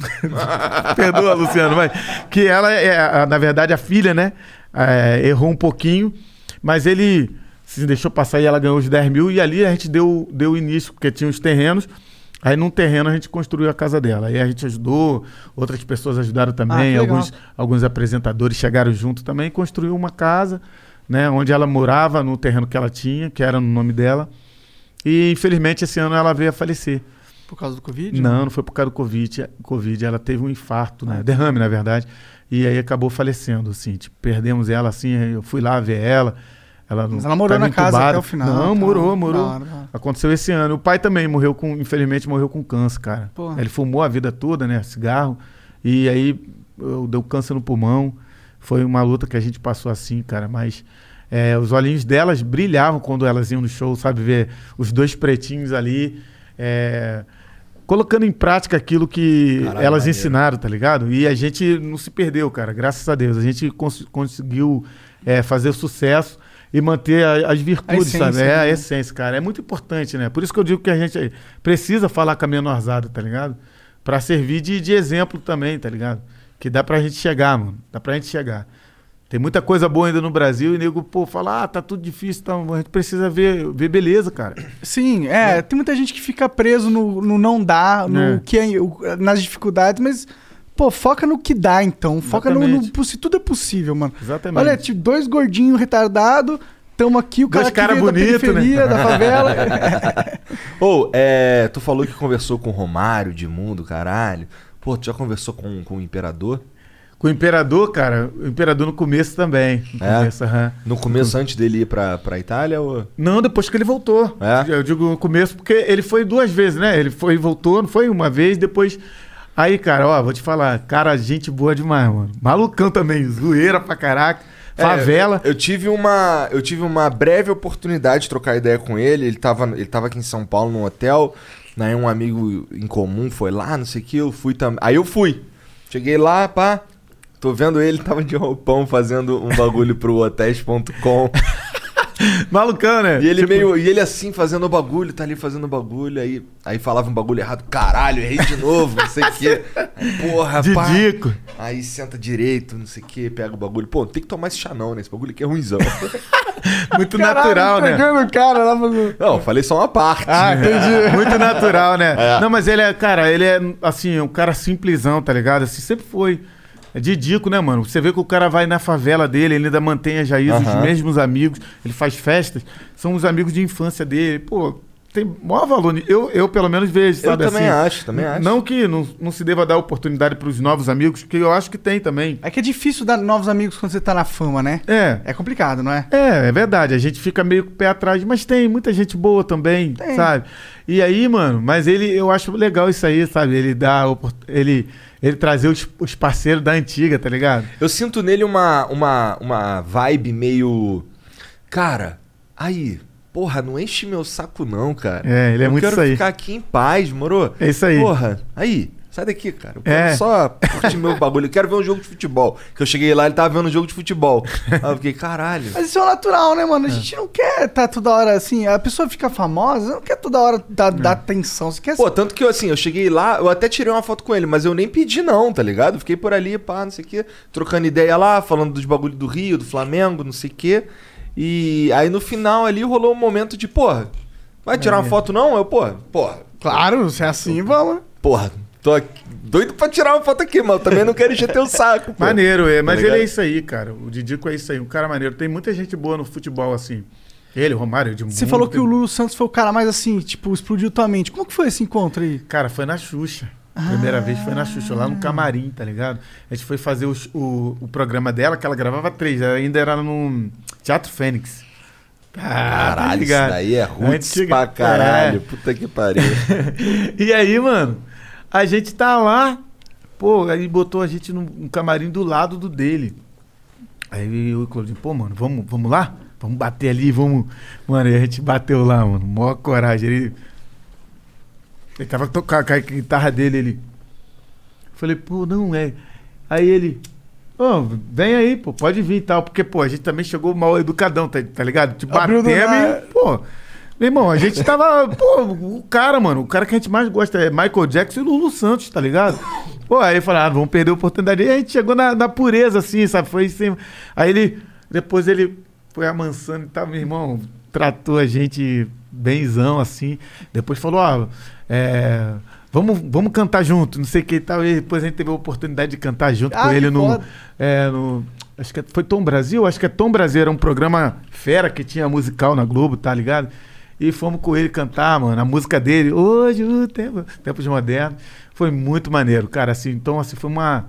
[laughs] Perdoa, Luciano, mas que ela é, na verdade, a filha, né? é, errou um pouquinho, mas ele se deixou passar e ela ganhou os 10 mil. E ali a gente deu, deu início, porque tinha os terrenos. Aí num terreno a gente construiu a casa dela. Aí a gente ajudou, outras pessoas ajudaram também, legal. alguns, alguns apresentadores chegaram junto também e construiu uma casa, né, onde ela morava no terreno que ela tinha, que era no nome dela. E infelizmente esse ano ela veio a falecer. Por causa do Covid? Não, não foi por causa do Covid. Covid ela teve um infarto, né? Derrame, na verdade. E aí acabou falecendo, assim. Tipo, perdemos ela, assim. Eu fui lá ver ela. Ela, Mas ela morou na casa entubada. até o final, Não, tá? morou, morou. hora. Aconteceu esse ano. O pai também morreu com, infelizmente, morreu com câncer, cara. Porra. Ele fumou a vida toda, né? Cigarro. E aí eu, deu câncer no pulmão. Foi uma luta que a gente passou assim, cara. Mas é, os olhinhos delas brilhavam quando elas iam no show, sabe? Ver os dois pretinhos ali. é, colocando em prática aquilo que Caralho, elas maneiro. ensinaram, tá ligado? E a gente não se perdeu, cara. Graças a Deus. A gente cons- conseguiu é, fazer sucesso e manter a- as virtudes, essência, sabe? É a né? essência, cara. É muito importante, né? Por isso que eu digo que a gente precisa falar com a menorzada, tá ligado? Pra servir de, de exemplo também, tá ligado? Que dá pra gente chegar, mano. Dá pra gente chegar. Tem muita coisa boa ainda no Brasil e nego, pô, fala, ah, tá tudo difícil, tá, a gente precisa ver, ver beleza, cara. Sim, é. Tem muita gente que fica preso no, no não dá, no É. que é- o- nas dificuldades, mas, pô, foca no que dá, então. Foca no, no- se tudo é possível, mano. Exatamente. Olha, tipo, dois gordinhos retardados, tamo aqui, o Dois cara que cara veio da bonito, né? periferia, da favela. [laughs] Ô, é, tu falou que conversou com o Romário de mundo, caralho. Pô, tu já conversou com, com o Imperador? Com o Imperador, cara, o Imperador no começo também. No É? começo, aham. No começo, antes dele ir pra, pra Itália? Ou... Não, depois que ele voltou. É? Eu digo no começo, porque ele foi duas vezes, né? Ele foi e voltou, não foi uma vez, depois. Aí, cara, ó, vou te falar, cara, gente boa demais, mano. Malucão também, zoeira pra caraca. É, Favela. eu, eu tive uma, eu tive uma breve oportunidade de trocar ideia com ele. Ele tava, ele tava aqui em São Paulo num hotel. Aí um amigo em comum foi lá, não sei o que, eu fui também. Aí eu fui. Cheguei lá, pá. Tô vendo ele, tava de roupão fazendo um bagulho pro hotéis.com. [laughs] Malucão, né? E ele Tipo, meio. E ele assim, fazendo o bagulho, tá ali fazendo o bagulho, aí, aí falava um bagulho errado. Caralho, errei de novo, não sei o quê. [laughs] Porra, pá. Didico. Aí senta direito, não sei o que, pega o bagulho. Pô, tem que tomar esse chá não, né? Esse bagulho aqui é ruimzão. [laughs] Muito natural, né? Cara lá fazendo... não, falei só uma parte. Ah, entendi. Muito natural, né? É. Não, mas ele é, cara, ele é, assim, um cara simplesão, tá ligado? Assim, sempre foi. É didico, né, mano? Você vê que o cara vai na favela dele, ele ainda mantém as raízes, Aham. os mesmos amigos, ele faz festas, são os amigos de infância dele. Pô, tem maior valor. Eu, eu pelo menos vejo, Eu sabe também assim? acho, também acho. Não que não, não se deva dar oportunidade pros novos amigos, que eu acho que tem também. É que é difícil dar novos amigos quando você tá na fama, né? É. É complicado, não é? É, é verdade. A gente fica meio com o pé atrás, mas tem muita gente boa também, Tem. sabe? E aí, mano, mas ele, eu acho legal isso aí, sabe? Ele dá, ele, ele trazer os, os parceiros da antiga, tá ligado? Eu sinto nele uma, uma, uma vibe meio. Cara, aí. Porra, não enche meu saco, não, cara. É, ele é eu muito quero isso aí. ficar aqui em paz, moro? É isso aí. Porra, aí. Sai daqui, cara. Eu quero É. só curtir meu bagulho. Eu quero ver um jogo de futebol. Que eu cheguei lá, ele tava vendo um jogo de futebol. Aí eu fiquei, caralho. Mas isso é natural, né, mano? A gente não quer tá toda hora assim. A pessoa fica famosa, não quer toda hora dar, dar atenção. Você quer Pô, tanto que eu, assim, eu cheguei lá, eu até tirei uma foto com ele, mas eu nem pedi não, tá ligado? Fiquei por ali, pá, não sei o quê, trocando ideia lá, falando dos bagulho do Rio, do Flamengo, não sei o quê. E aí no final ali rolou um momento de, porra, vai tirar uma foto não? Eu, porra, porra, Claro, se é assim, vamos. Porra, tô aqui, doido pra tirar uma foto aqui, mano. Também não quero encher teu saco, pô. Maneiro, é. Mas Tá ele é isso aí, cara. O Didico é isso aí, um cara maneiro. Tem muita gente boa no futebol, assim. Ele, o Romário, de Você falou que o Lulu Santos foi o cara mais assim, tipo, explodiu tua mente. Como que foi esse encontro aí? Cara, foi na Xuxa. Primeira vez foi na Xuxa, lá no camarim, tá ligado? A gente foi fazer o, o, o programa dela, que ela gravava três, ela ainda era no Teatro Fênix. Ah, tá Caralho, isso ligado? daí é Antiga- pra caralho. É. Puta que pariu. [laughs] E aí, mano, a gente tá lá, pô, aí botou a gente num, camarim do lado do dele. Aí eu e o Claudinho, pô, mano, vamos, vamos lá? Vamos bater ali, vamos. Mano, e a gente bateu lá, mano. Mó coragem. Ele. Ele tava tocando com a guitarra dele, ele. Falei, pô, não é. Aí ele. Ô, vem aí, pô, pode vir e tal. Porque, pô, a gente também chegou mal educadão, tá, tá ligado? Te batemos e, pô. Meu irmão, a gente tava. Pô, o cara, mano, o cara que a gente mais gosta é Michael Jackson e Lulu Santos, tá ligado? Pô, aí falei, ah, vamos perder a oportunidade. E a gente chegou na, na pureza, assim, sabe? Foi assim. Aí ele. Depois ele foi amansando e tal, meu irmão, tratou a gente benzão, assim. Depois falou, ó, é. Vamos, vamos cantar junto, não sei o que e tal. E depois a gente teve a oportunidade de cantar junto Ah, com ele no, é, no. Acho que foi Tom Brasil? Acho que é Tom Brasil, era um programa fera que tinha musical na Globo, tá ligado? E fomos com ele cantar, mano, a música dele, hoje o tempo, tempos modernos. Foi muito maneiro, cara, assim, então assim, foi uma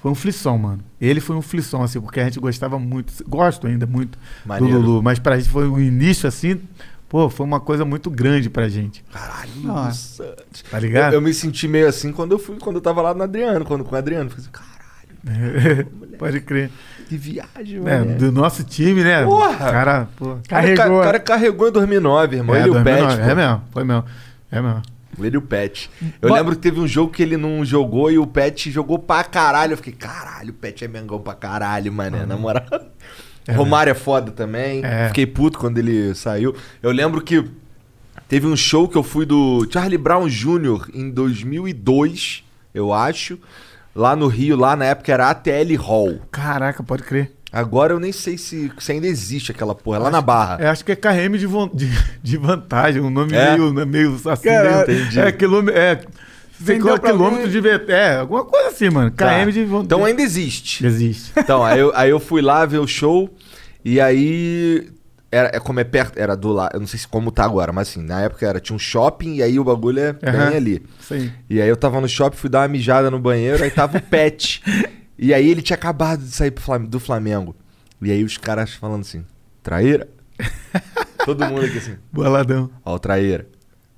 foi um flisson, mano. Ele foi um flisson, assim, porque a gente gostava muito, gosto ainda muito Maneiro. do Lulu, mas pra gente foi o início, assim, pô, foi uma coisa muito grande pra gente, Caralho, Nossa. Santos. tá ligado? Eu, eu me senti meio assim quando eu fui, quando eu tava lá no Adriano, quando com o Adriano. Falei assim, caralho, [laughs] Pode crer. Que viagem, É, mano. do nosso time, né? Porra! Cara, cara, Carregou. o cara carregou em 2009, irmão. É, ele e o 2009, Pet. É pô. mesmo, foi mesmo. É mesmo. Ele e o Pet. Eu Bo- lembro que teve um jogo que ele não jogou e o Pet jogou pra caralho. Eu fiquei, caralho, o Pet é mengão pra caralho, mané, na moral. [laughs] Romário é foda também. É. Fiquei puto quando ele saiu. Eu lembro que teve um show que eu fui do Charlie Brown Jr. em 2002, eu acho. Lá no Rio, lá na época era ATL Hall. Caraca, pode crer. Agora eu nem sei se, se ainda existe aquela porra, é lá na Barra. É, acho que é KM de, von- de, de vantagem, um nome É? meio, né, meio assim. Caralho. meio- Entendi. É, quilômetro. É, Vendeu ficou pra quilômetro de VT. É, alguma coisa assim, mano. KM Tá. de vantagem. Então ainda existe. Existe. Então, aí eu, aí eu fui lá ver o show e aí. Era, é como é perto, era do lado. Eu não sei se como tá agora, mas assim, na época era, tinha um shopping e aí o bagulho é bem ali. Aí. E aí eu tava no shopping, fui dar uma mijada no banheiro, aí tava o Pet. [laughs] e aí ele tinha acabado de sair do Flamengo. E aí os caras falando assim, traíra? [laughs] Todo mundo aqui assim, Boladão. ó, o traíra.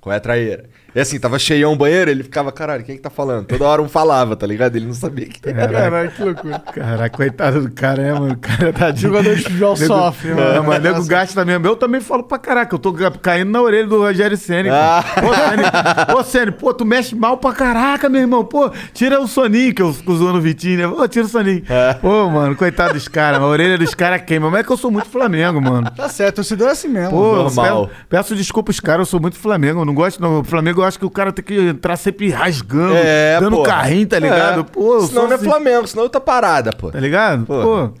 Qual é a traíra? E assim, tava cheião o banheiro, ele ficava, caralho, quem é que tá falando? Toda hora um falava, tá ligado? Ele não sabia que era. Caralho, que loucura. Caraca, coitado do cara, é, mano. O cara tá de. Jogador de futebol Nego- sofre, É, mano. mas nego gasta mesmo. Eu também falo pra caraca, eu tô caindo na orelha do Rogério Senna. Ah. Pô, Senna, pô, Senna, pô, tu mexe mal pra caraca, meu irmão. Pô, tira o soninho que eu fico zoando o Vitinho, né? Pô, tira o soninho. É. Pô, mano, coitado dos caras. A orelha dos caras queima. Mas é que eu sou muito Flamengo, mano. Tá certo, torcedor é assim mesmo. Pô, eu Normal. Peço, peço desculpa os caras, eu sou muito Flamengo. Eu não gosto, não. O Flamengo eu acho que o cara tem que entrar sempre rasgando, É, dando pô. carrinho, tá ligado? É. Pô, senão não é assim, Flamengo, senão outra parada, pô. Tá ligado? Pô. Pô.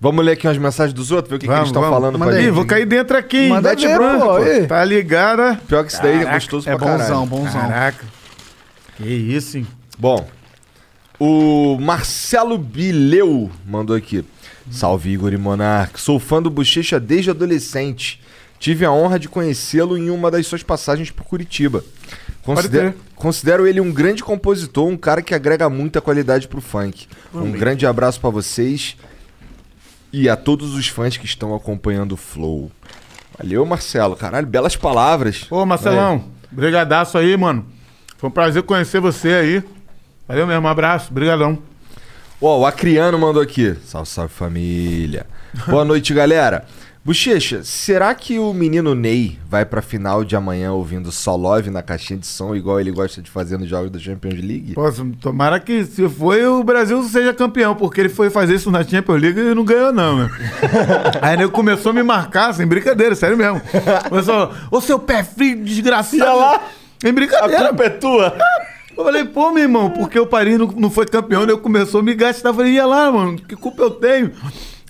Vamos ler aqui umas mensagens dos outros, ver o que, que eles Vamos, estão vamos. falando Manda pra aí, gente. Vou cair dentro aqui, hein? Manda ver, branco, pô. Tá ligado? Pior que isso daí é Caraca, gostoso É pra caralho. bonzão, bonzão. Caraca. Que isso, hein? Bom, o Marcelo Bileu mandou aqui. Salve Igor e Monark. Sou fã do Bochecha desde adolescente. Tive a honra de conhecê-lo em uma das suas passagens por Curitiba. Considero, considero ele um grande compositor, um cara que agrega muita qualidade pro funk. Um grande abraço pra vocês e a todos os fãs que estão acompanhando o Flow. Valeu, Marcelo. Caralho, belas palavras. Ô, Marcelão, brigadaço aí, mano. Foi um prazer conhecer você aí. Valeu mesmo, um abraço, brigadão. Ó, o Acriano mandou aqui. Salve, salve família. Boa noite, galera. Bochecha, será que o menino Ney vai pra final de amanhã ouvindo só Love na caixinha de som, igual ele gosta de fazer nos jogos da Champions League? Posso, tomara que se foi o Brasil seja campeão, porque ele foi fazer isso na Champions League e não ganhou, não, meu. [laughs] Aí ele começou a me marcar, sem brincadeira, sério mesmo. Começou, ô seu pé frio, desgraçado. Ia lá. Em brincadeira. é tua. Eu falei, pô, meu irmão, porque o Paris não, não foi campeão, daí eu começou a me gastar. Eu falei, ia lá, mano, que culpa eu tenho?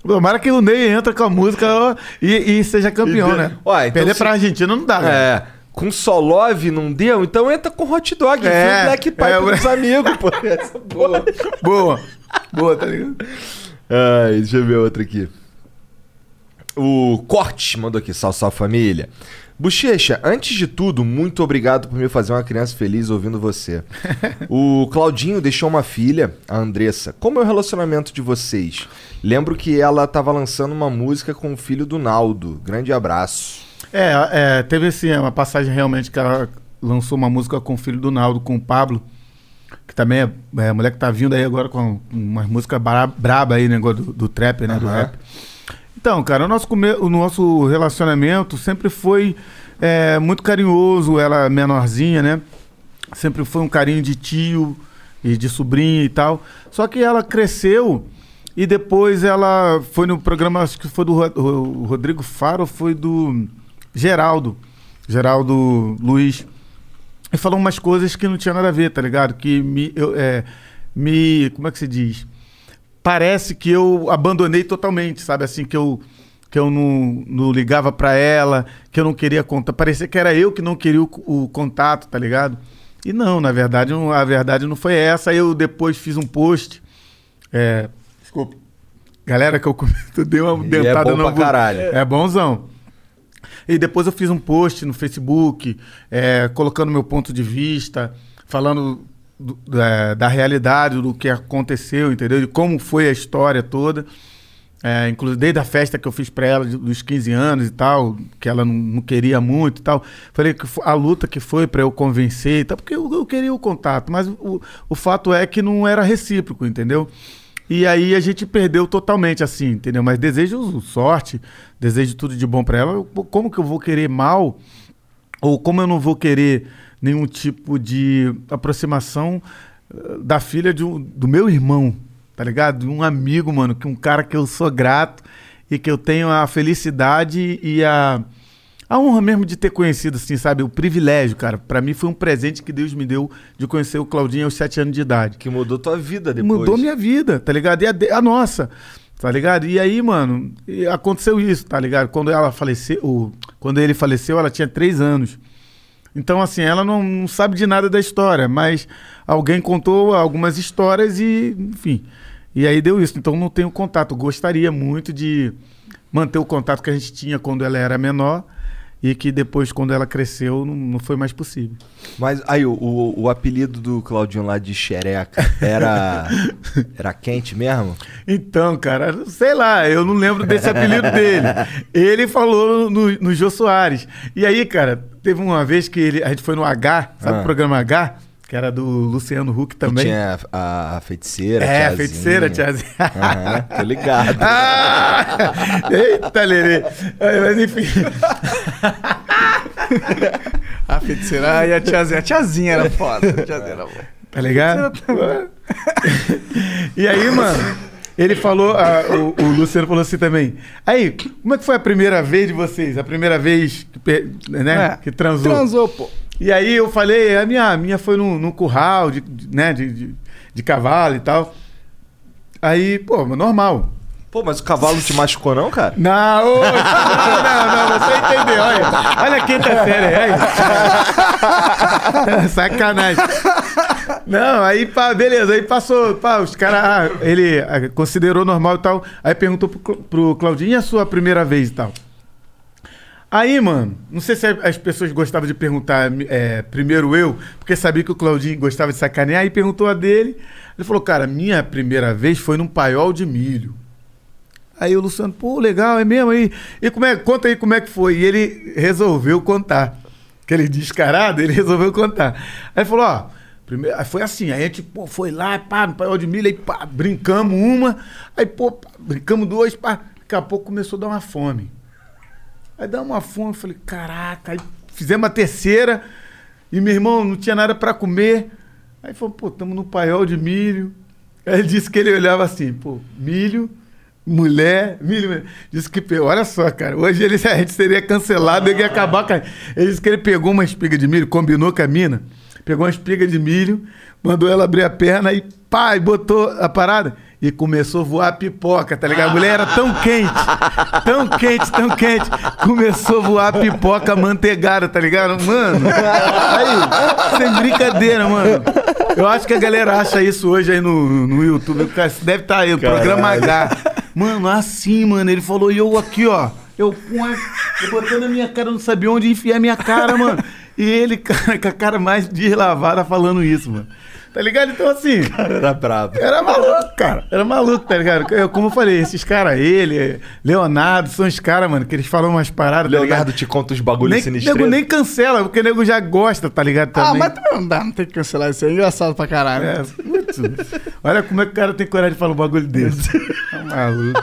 Tomara que o Ney entra com a música e, e seja campeão, E de- né? Ó, então Perder se- pra Argentina não dá, né? É. com só love não deu, então entra com hot dog. É, É, Black Pipe é, pros amigos, pô. [laughs] Essa porra. Boa. Boa, tá ligado? Ai, deixa eu ver outra aqui. O Corte mandou aqui, salve, salve família. Bochecha, antes de tudo, muito obrigado por me fazer uma criança feliz ouvindo você. [laughs] o Claudinho deixou uma filha, a Andressa. Como é o relacionamento de vocês? Lembro que ela tava lançando uma música com o filho do Naldo. Grande abraço. É, é, teve assim, uma passagem realmente que ela lançou uma música com o filho do Naldo, com o Pablo, que também é, é a mulher que tá vindo aí agora com uma música bra braba aí, negócio do, do trap, né? Do Aham. rap. Então, cara, o nosso, come- o nosso relacionamento sempre foi é, muito carinhoso, ela menorzinha, né? Sempre foi um carinho de tio e de sobrinha e tal. Só que ela cresceu e depois ela foi no programa, acho que foi do Rodrigo Faro, foi do Geraldo, Geraldo Luiz. E falou umas coisas que não tinha nada a ver, tá ligado? Que me, eu, é, me como é que se diz? Parece que eu abandonei totalmente, sabe? Assim, que eu, que eu não, não ligava pra ela, que eu não queria contar. Parecia que era eu que não queria o, o contato, tá ligado? E não, na verdade, não- a verdade não foi essa. Eu depois fiz um post. É, desculpa. Galera, que eu comento, [laughs] dei uma é dentada bom no pra caralho. É bonzão. E depois eu fiz um post no Facebook, é, colocando meu ponto de vista, falando do- da, da realidade, do que aconteceu, entendeu? De como foi a história toda. É, inclusive desde a festa que eu fiz pra ela dos 15 anos e tal, que ela não, não queria muito e tal. Falei que a luta que foi pra eu convencer e tal, porque eu, eu queria o contato, mas o, o fato é que não era recíproco, entendeu? E aí a gente perdeu totalmente, assim, entendeu? Mas desejo sorte, desejo tudo de bom pra ela. Como que eu vou querer mal? Ou como eu não vou querer nenhum tipo de aproximação eh, da filha de um- do meu irmão, tá ligado? De um amigo, mano, que um cara que eu sou grato e que eu tenho a felicidade e a, a honra mesmo de ter conhecido, assim, sabe? O privilégio, cara. Pra mim foi um presente que Deus me deu de conhecer o Claudinho aos sete anos de idade. Que mudou tua vida depois. Mudou minha vida, tá ligado? E a, a nossa, tá ligado? E aí, mano, aconteceu isso, tá ligado? Quando ela faleceu, quando ele faleceu, ela tinha três anos. Então, assim, ela não, não sabe de nada da história, mas alguém contou algumas histórias e, enfim. E aí deu isso. Então, não tenho contato. Gostaria muito de manter o contato que a gente tinha quando ela era menor e que depois, quando ela cresceu, não, não foi mais possível. Mas aí, o, o, o apelido do Claudinho lá de xereca era. [laughs] era quente mesmo? Então, cara, sei lá, eu não lembro desse apelido dele. [laughs] Ele falou no, no Jô Soares. E aí, cara, teve uma vez que ele, a gente foi no H, sabe Ah. o programa H? Que era do Luciano Huck Que também. tinha a, a feiticeira. é, tiazinha. feiticeira, tiazinha. Aham, tô ligado. Ah! [laughs] Eita, Lerê. Mas enfim. [laughs] A feiticeira e a tiazinha. A tiazinha era foda. A tiazinha era boa. Tá ligado? [laughs] e aí, mano, ele falou, ah, o, o Luciano falou assim também. Aí, como é que foi a primeira vez de vocês? A primeira vez que, né, É, que transou? Transou, pô. E aí eu falei, a minha, a minha foi num, num curral de, de- né, de, de, de cavalo e tal. Aí, pô, normal. Pô, mas o cavalo te machucou, não, cara? Não, não, não, você entendeu, olha. Olha a quinta série, aí. Sacanagem. Não, aí, pá, beleza, aí passou, pá, os caras, ah, ele ah, considerou normal e tal, aí perguntou pro, pro Claudinho, e a sua primeira vez e tal? Aí, mano, não sei se as pessoas gostavam de perguntar é, primeiro eu, porque sabia que o Claudinho gostava de sacanear, aí perguntou a dele. Ele falou, cara, minha primeira vez foi num paiol de milho. Aí o Luciano, pô, legal, é mesmo aí. E como é, conta aí como é que foi. E ele resolveu contar. Aquele descarado, ele [laughs] resolveu contar. Aí falou, ó, primeiro, foi assim, aí a gente, pô, foi lá, pá, no paiol de milho, aí pá, brincamos uma, aí, pô, pá, brincamos duas, pá, daqui a pouco começou a dar uma fome. Aí dá uma fome, eu falei, caraca, aí fizemos a terceira, e meu irmão não tinha nada pra comer. Aí falou, pô, estamos no paiol de milho. Aí ele disse que ele olhava assim, pô, milho, mulher, milho. Disse que, olha só, cara, hoje ele, [laughs] a gente seria cancelado, ele ia acabar com a... Ele disse que ele pegou uma espiga de milho, combinou com a mina, pegou uma espiga de milho, mandou ela abrir a perna e pá, e botou a parada. e começou a voar pipoca, tá ligado? A mulher era tão quente, tão quente, tão quente, começou a voar pipoca manteigada, tá ligado? Mano, aí, sem brincadeira, mano. Eu acho que a galera acha isso hoje aí no, no YouTube. Deve estar aí, o programa H. Mano, assim, mano, ele falou, e eu aqui, ó. Eu, eu botando a minha cara, não sabia onde enfiar a minha cara, mano. E ele, cara, [laughs] com a cara mais deslavada falando isso, mano. Tá ligado? Então, assim. Era brabo. Era maluco, cara. Era maluco, tá ligado? Eu, como eu falei, esses caras, ele, Leonardo, são os caras, mano, que eles falam umas paradas, tá Leonardo ligado? te conta os bagulhos sinistros. nego nem cancela, porque o nego já gosta, tá ligado? Ah, Também. mas também não dá, não tem que cancelar isso aí. É engraçado pra caralho. É, putz. Olha como é que o cara tem coragem de falar um bagulho desse. [laughs] Tá maluco.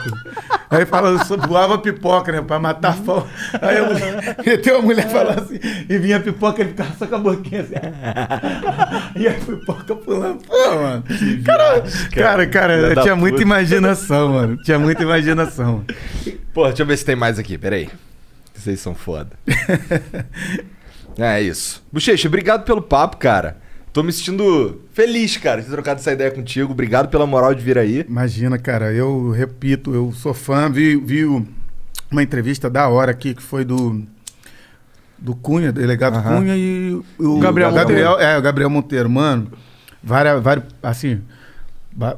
Aí fala, só voava pipoca, né? Pra matar a fome. Aí a [laughs] mulher, tem uma mulher falando assim, e vinha a pipoca, ele ficava só com a boquinha assim. [laughs] E a pipoca pulando. Pô, mano. Cara, cara, cara, eu tinha muita imaginação, mano. Tinha muita imaginação. Pô, deixa eu ver se tem mais aqui, peraí. Vocês são foda. [laughs] é isso. Bochecha, obrigado pelo papo, cara. Tô me sentindo feliz, cara, de ter trocado essa ideia contigo. Obrigado pela moral de vir aí. Imagina, cara, eu repito, eu sou fã, vi, vi uma entrevista da hora aqui que foi do do Cunha, delegado Aham. Cunha e o Gabriel Gabriel, é, o Gabriel Monteiro, mano. Várias, vários, assim,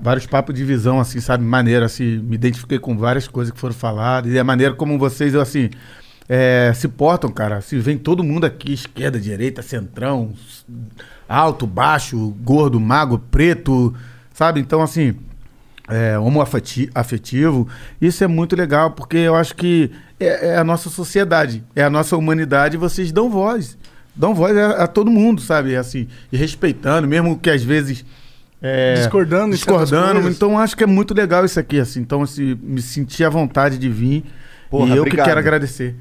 vários papos de visão, assim, sabe, maneiro, assim, me identifiquei com várias coisas que foram faladas e a maneira como vocês, assim, é, se portam, cara. Se vem todo mundo aqui, esquerda, direita, centrão, alto, baixo, gordo, magro, preto, sabe? Então, assim, é, homoafeti- afetivo. Isso é muito legal, porque eu acho que é, é a nossa sociedade, é a nossa humanidade, e vocês dão voz. Dão voz a, a todo mundo, sabe? Assim, e respeitando, mesmo que às vezes. é, Discordando Discordando. Então, acho que é muito legal isso aqui, assim. Então, assim, me senti à vontade de vir. Porra, e eu obrigado. que quero agradecer.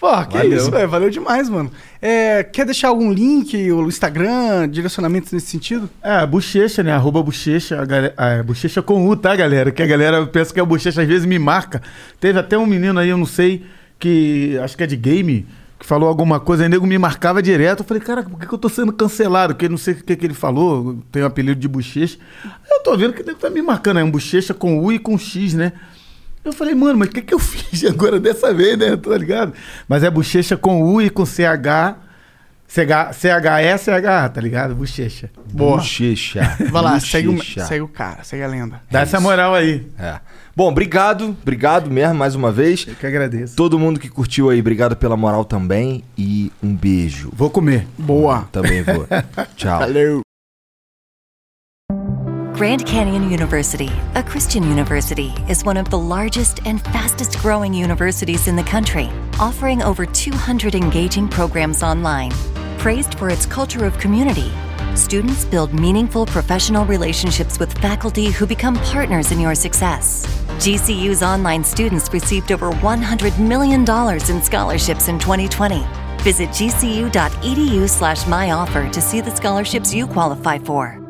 Pô, que Valeu. isso, velho. Valeu demais, mano. É, quer deixar algum link, o Instagram, direcionamentos nesse sentido? É, bochecha, né? Arroba bochecha, a ah, é, bochecha com U, tá, galera? Que a galera pensa que é bochecha, às vezes me marca. Teve até um menino aí, eu não sei, que acho que é de game, que falou alguma coisa, aí nego me marcava direto. Eu falei, cara, por que, que eu tô sendo cancelado? Porque eu não sei o que, que ele falou, tenho o apelido de bochecha. Eu tô vendo que o nego tá me marcando, é um bochecha com U e com X, né? Eu falei, mano, mas o que, que eu [laughs] fiz agora dessa vez, né? Tá ligado? Mas é bochecha com U e com CH. CH, CHE, tá ligado? Bochecha. Boa. Bochecha. Vai lá, segue o, segue o cara, segue a lenda. Dá essa moral aí. É. Bom, obrigado, obrigado mesmo mais uma vez. Eu que agradeço. Todo mundo que curtiu aí, obrigado pela moral também e um beijo. Vou comer. Boa. Também vou. [laughs] Tchau. Valeu. Grand Canyon University, a Christian university, is one of the largest and fastest growing universities in the country, offering over 200 engaging programs online. Praised for its culture of community, students build meaningful professional relationships with faculty who become partners in your success. GCU's online students received over $100 million in scholarships in 2020. Visit gcu.edu slash myoffer to see the scholarships you qualify for.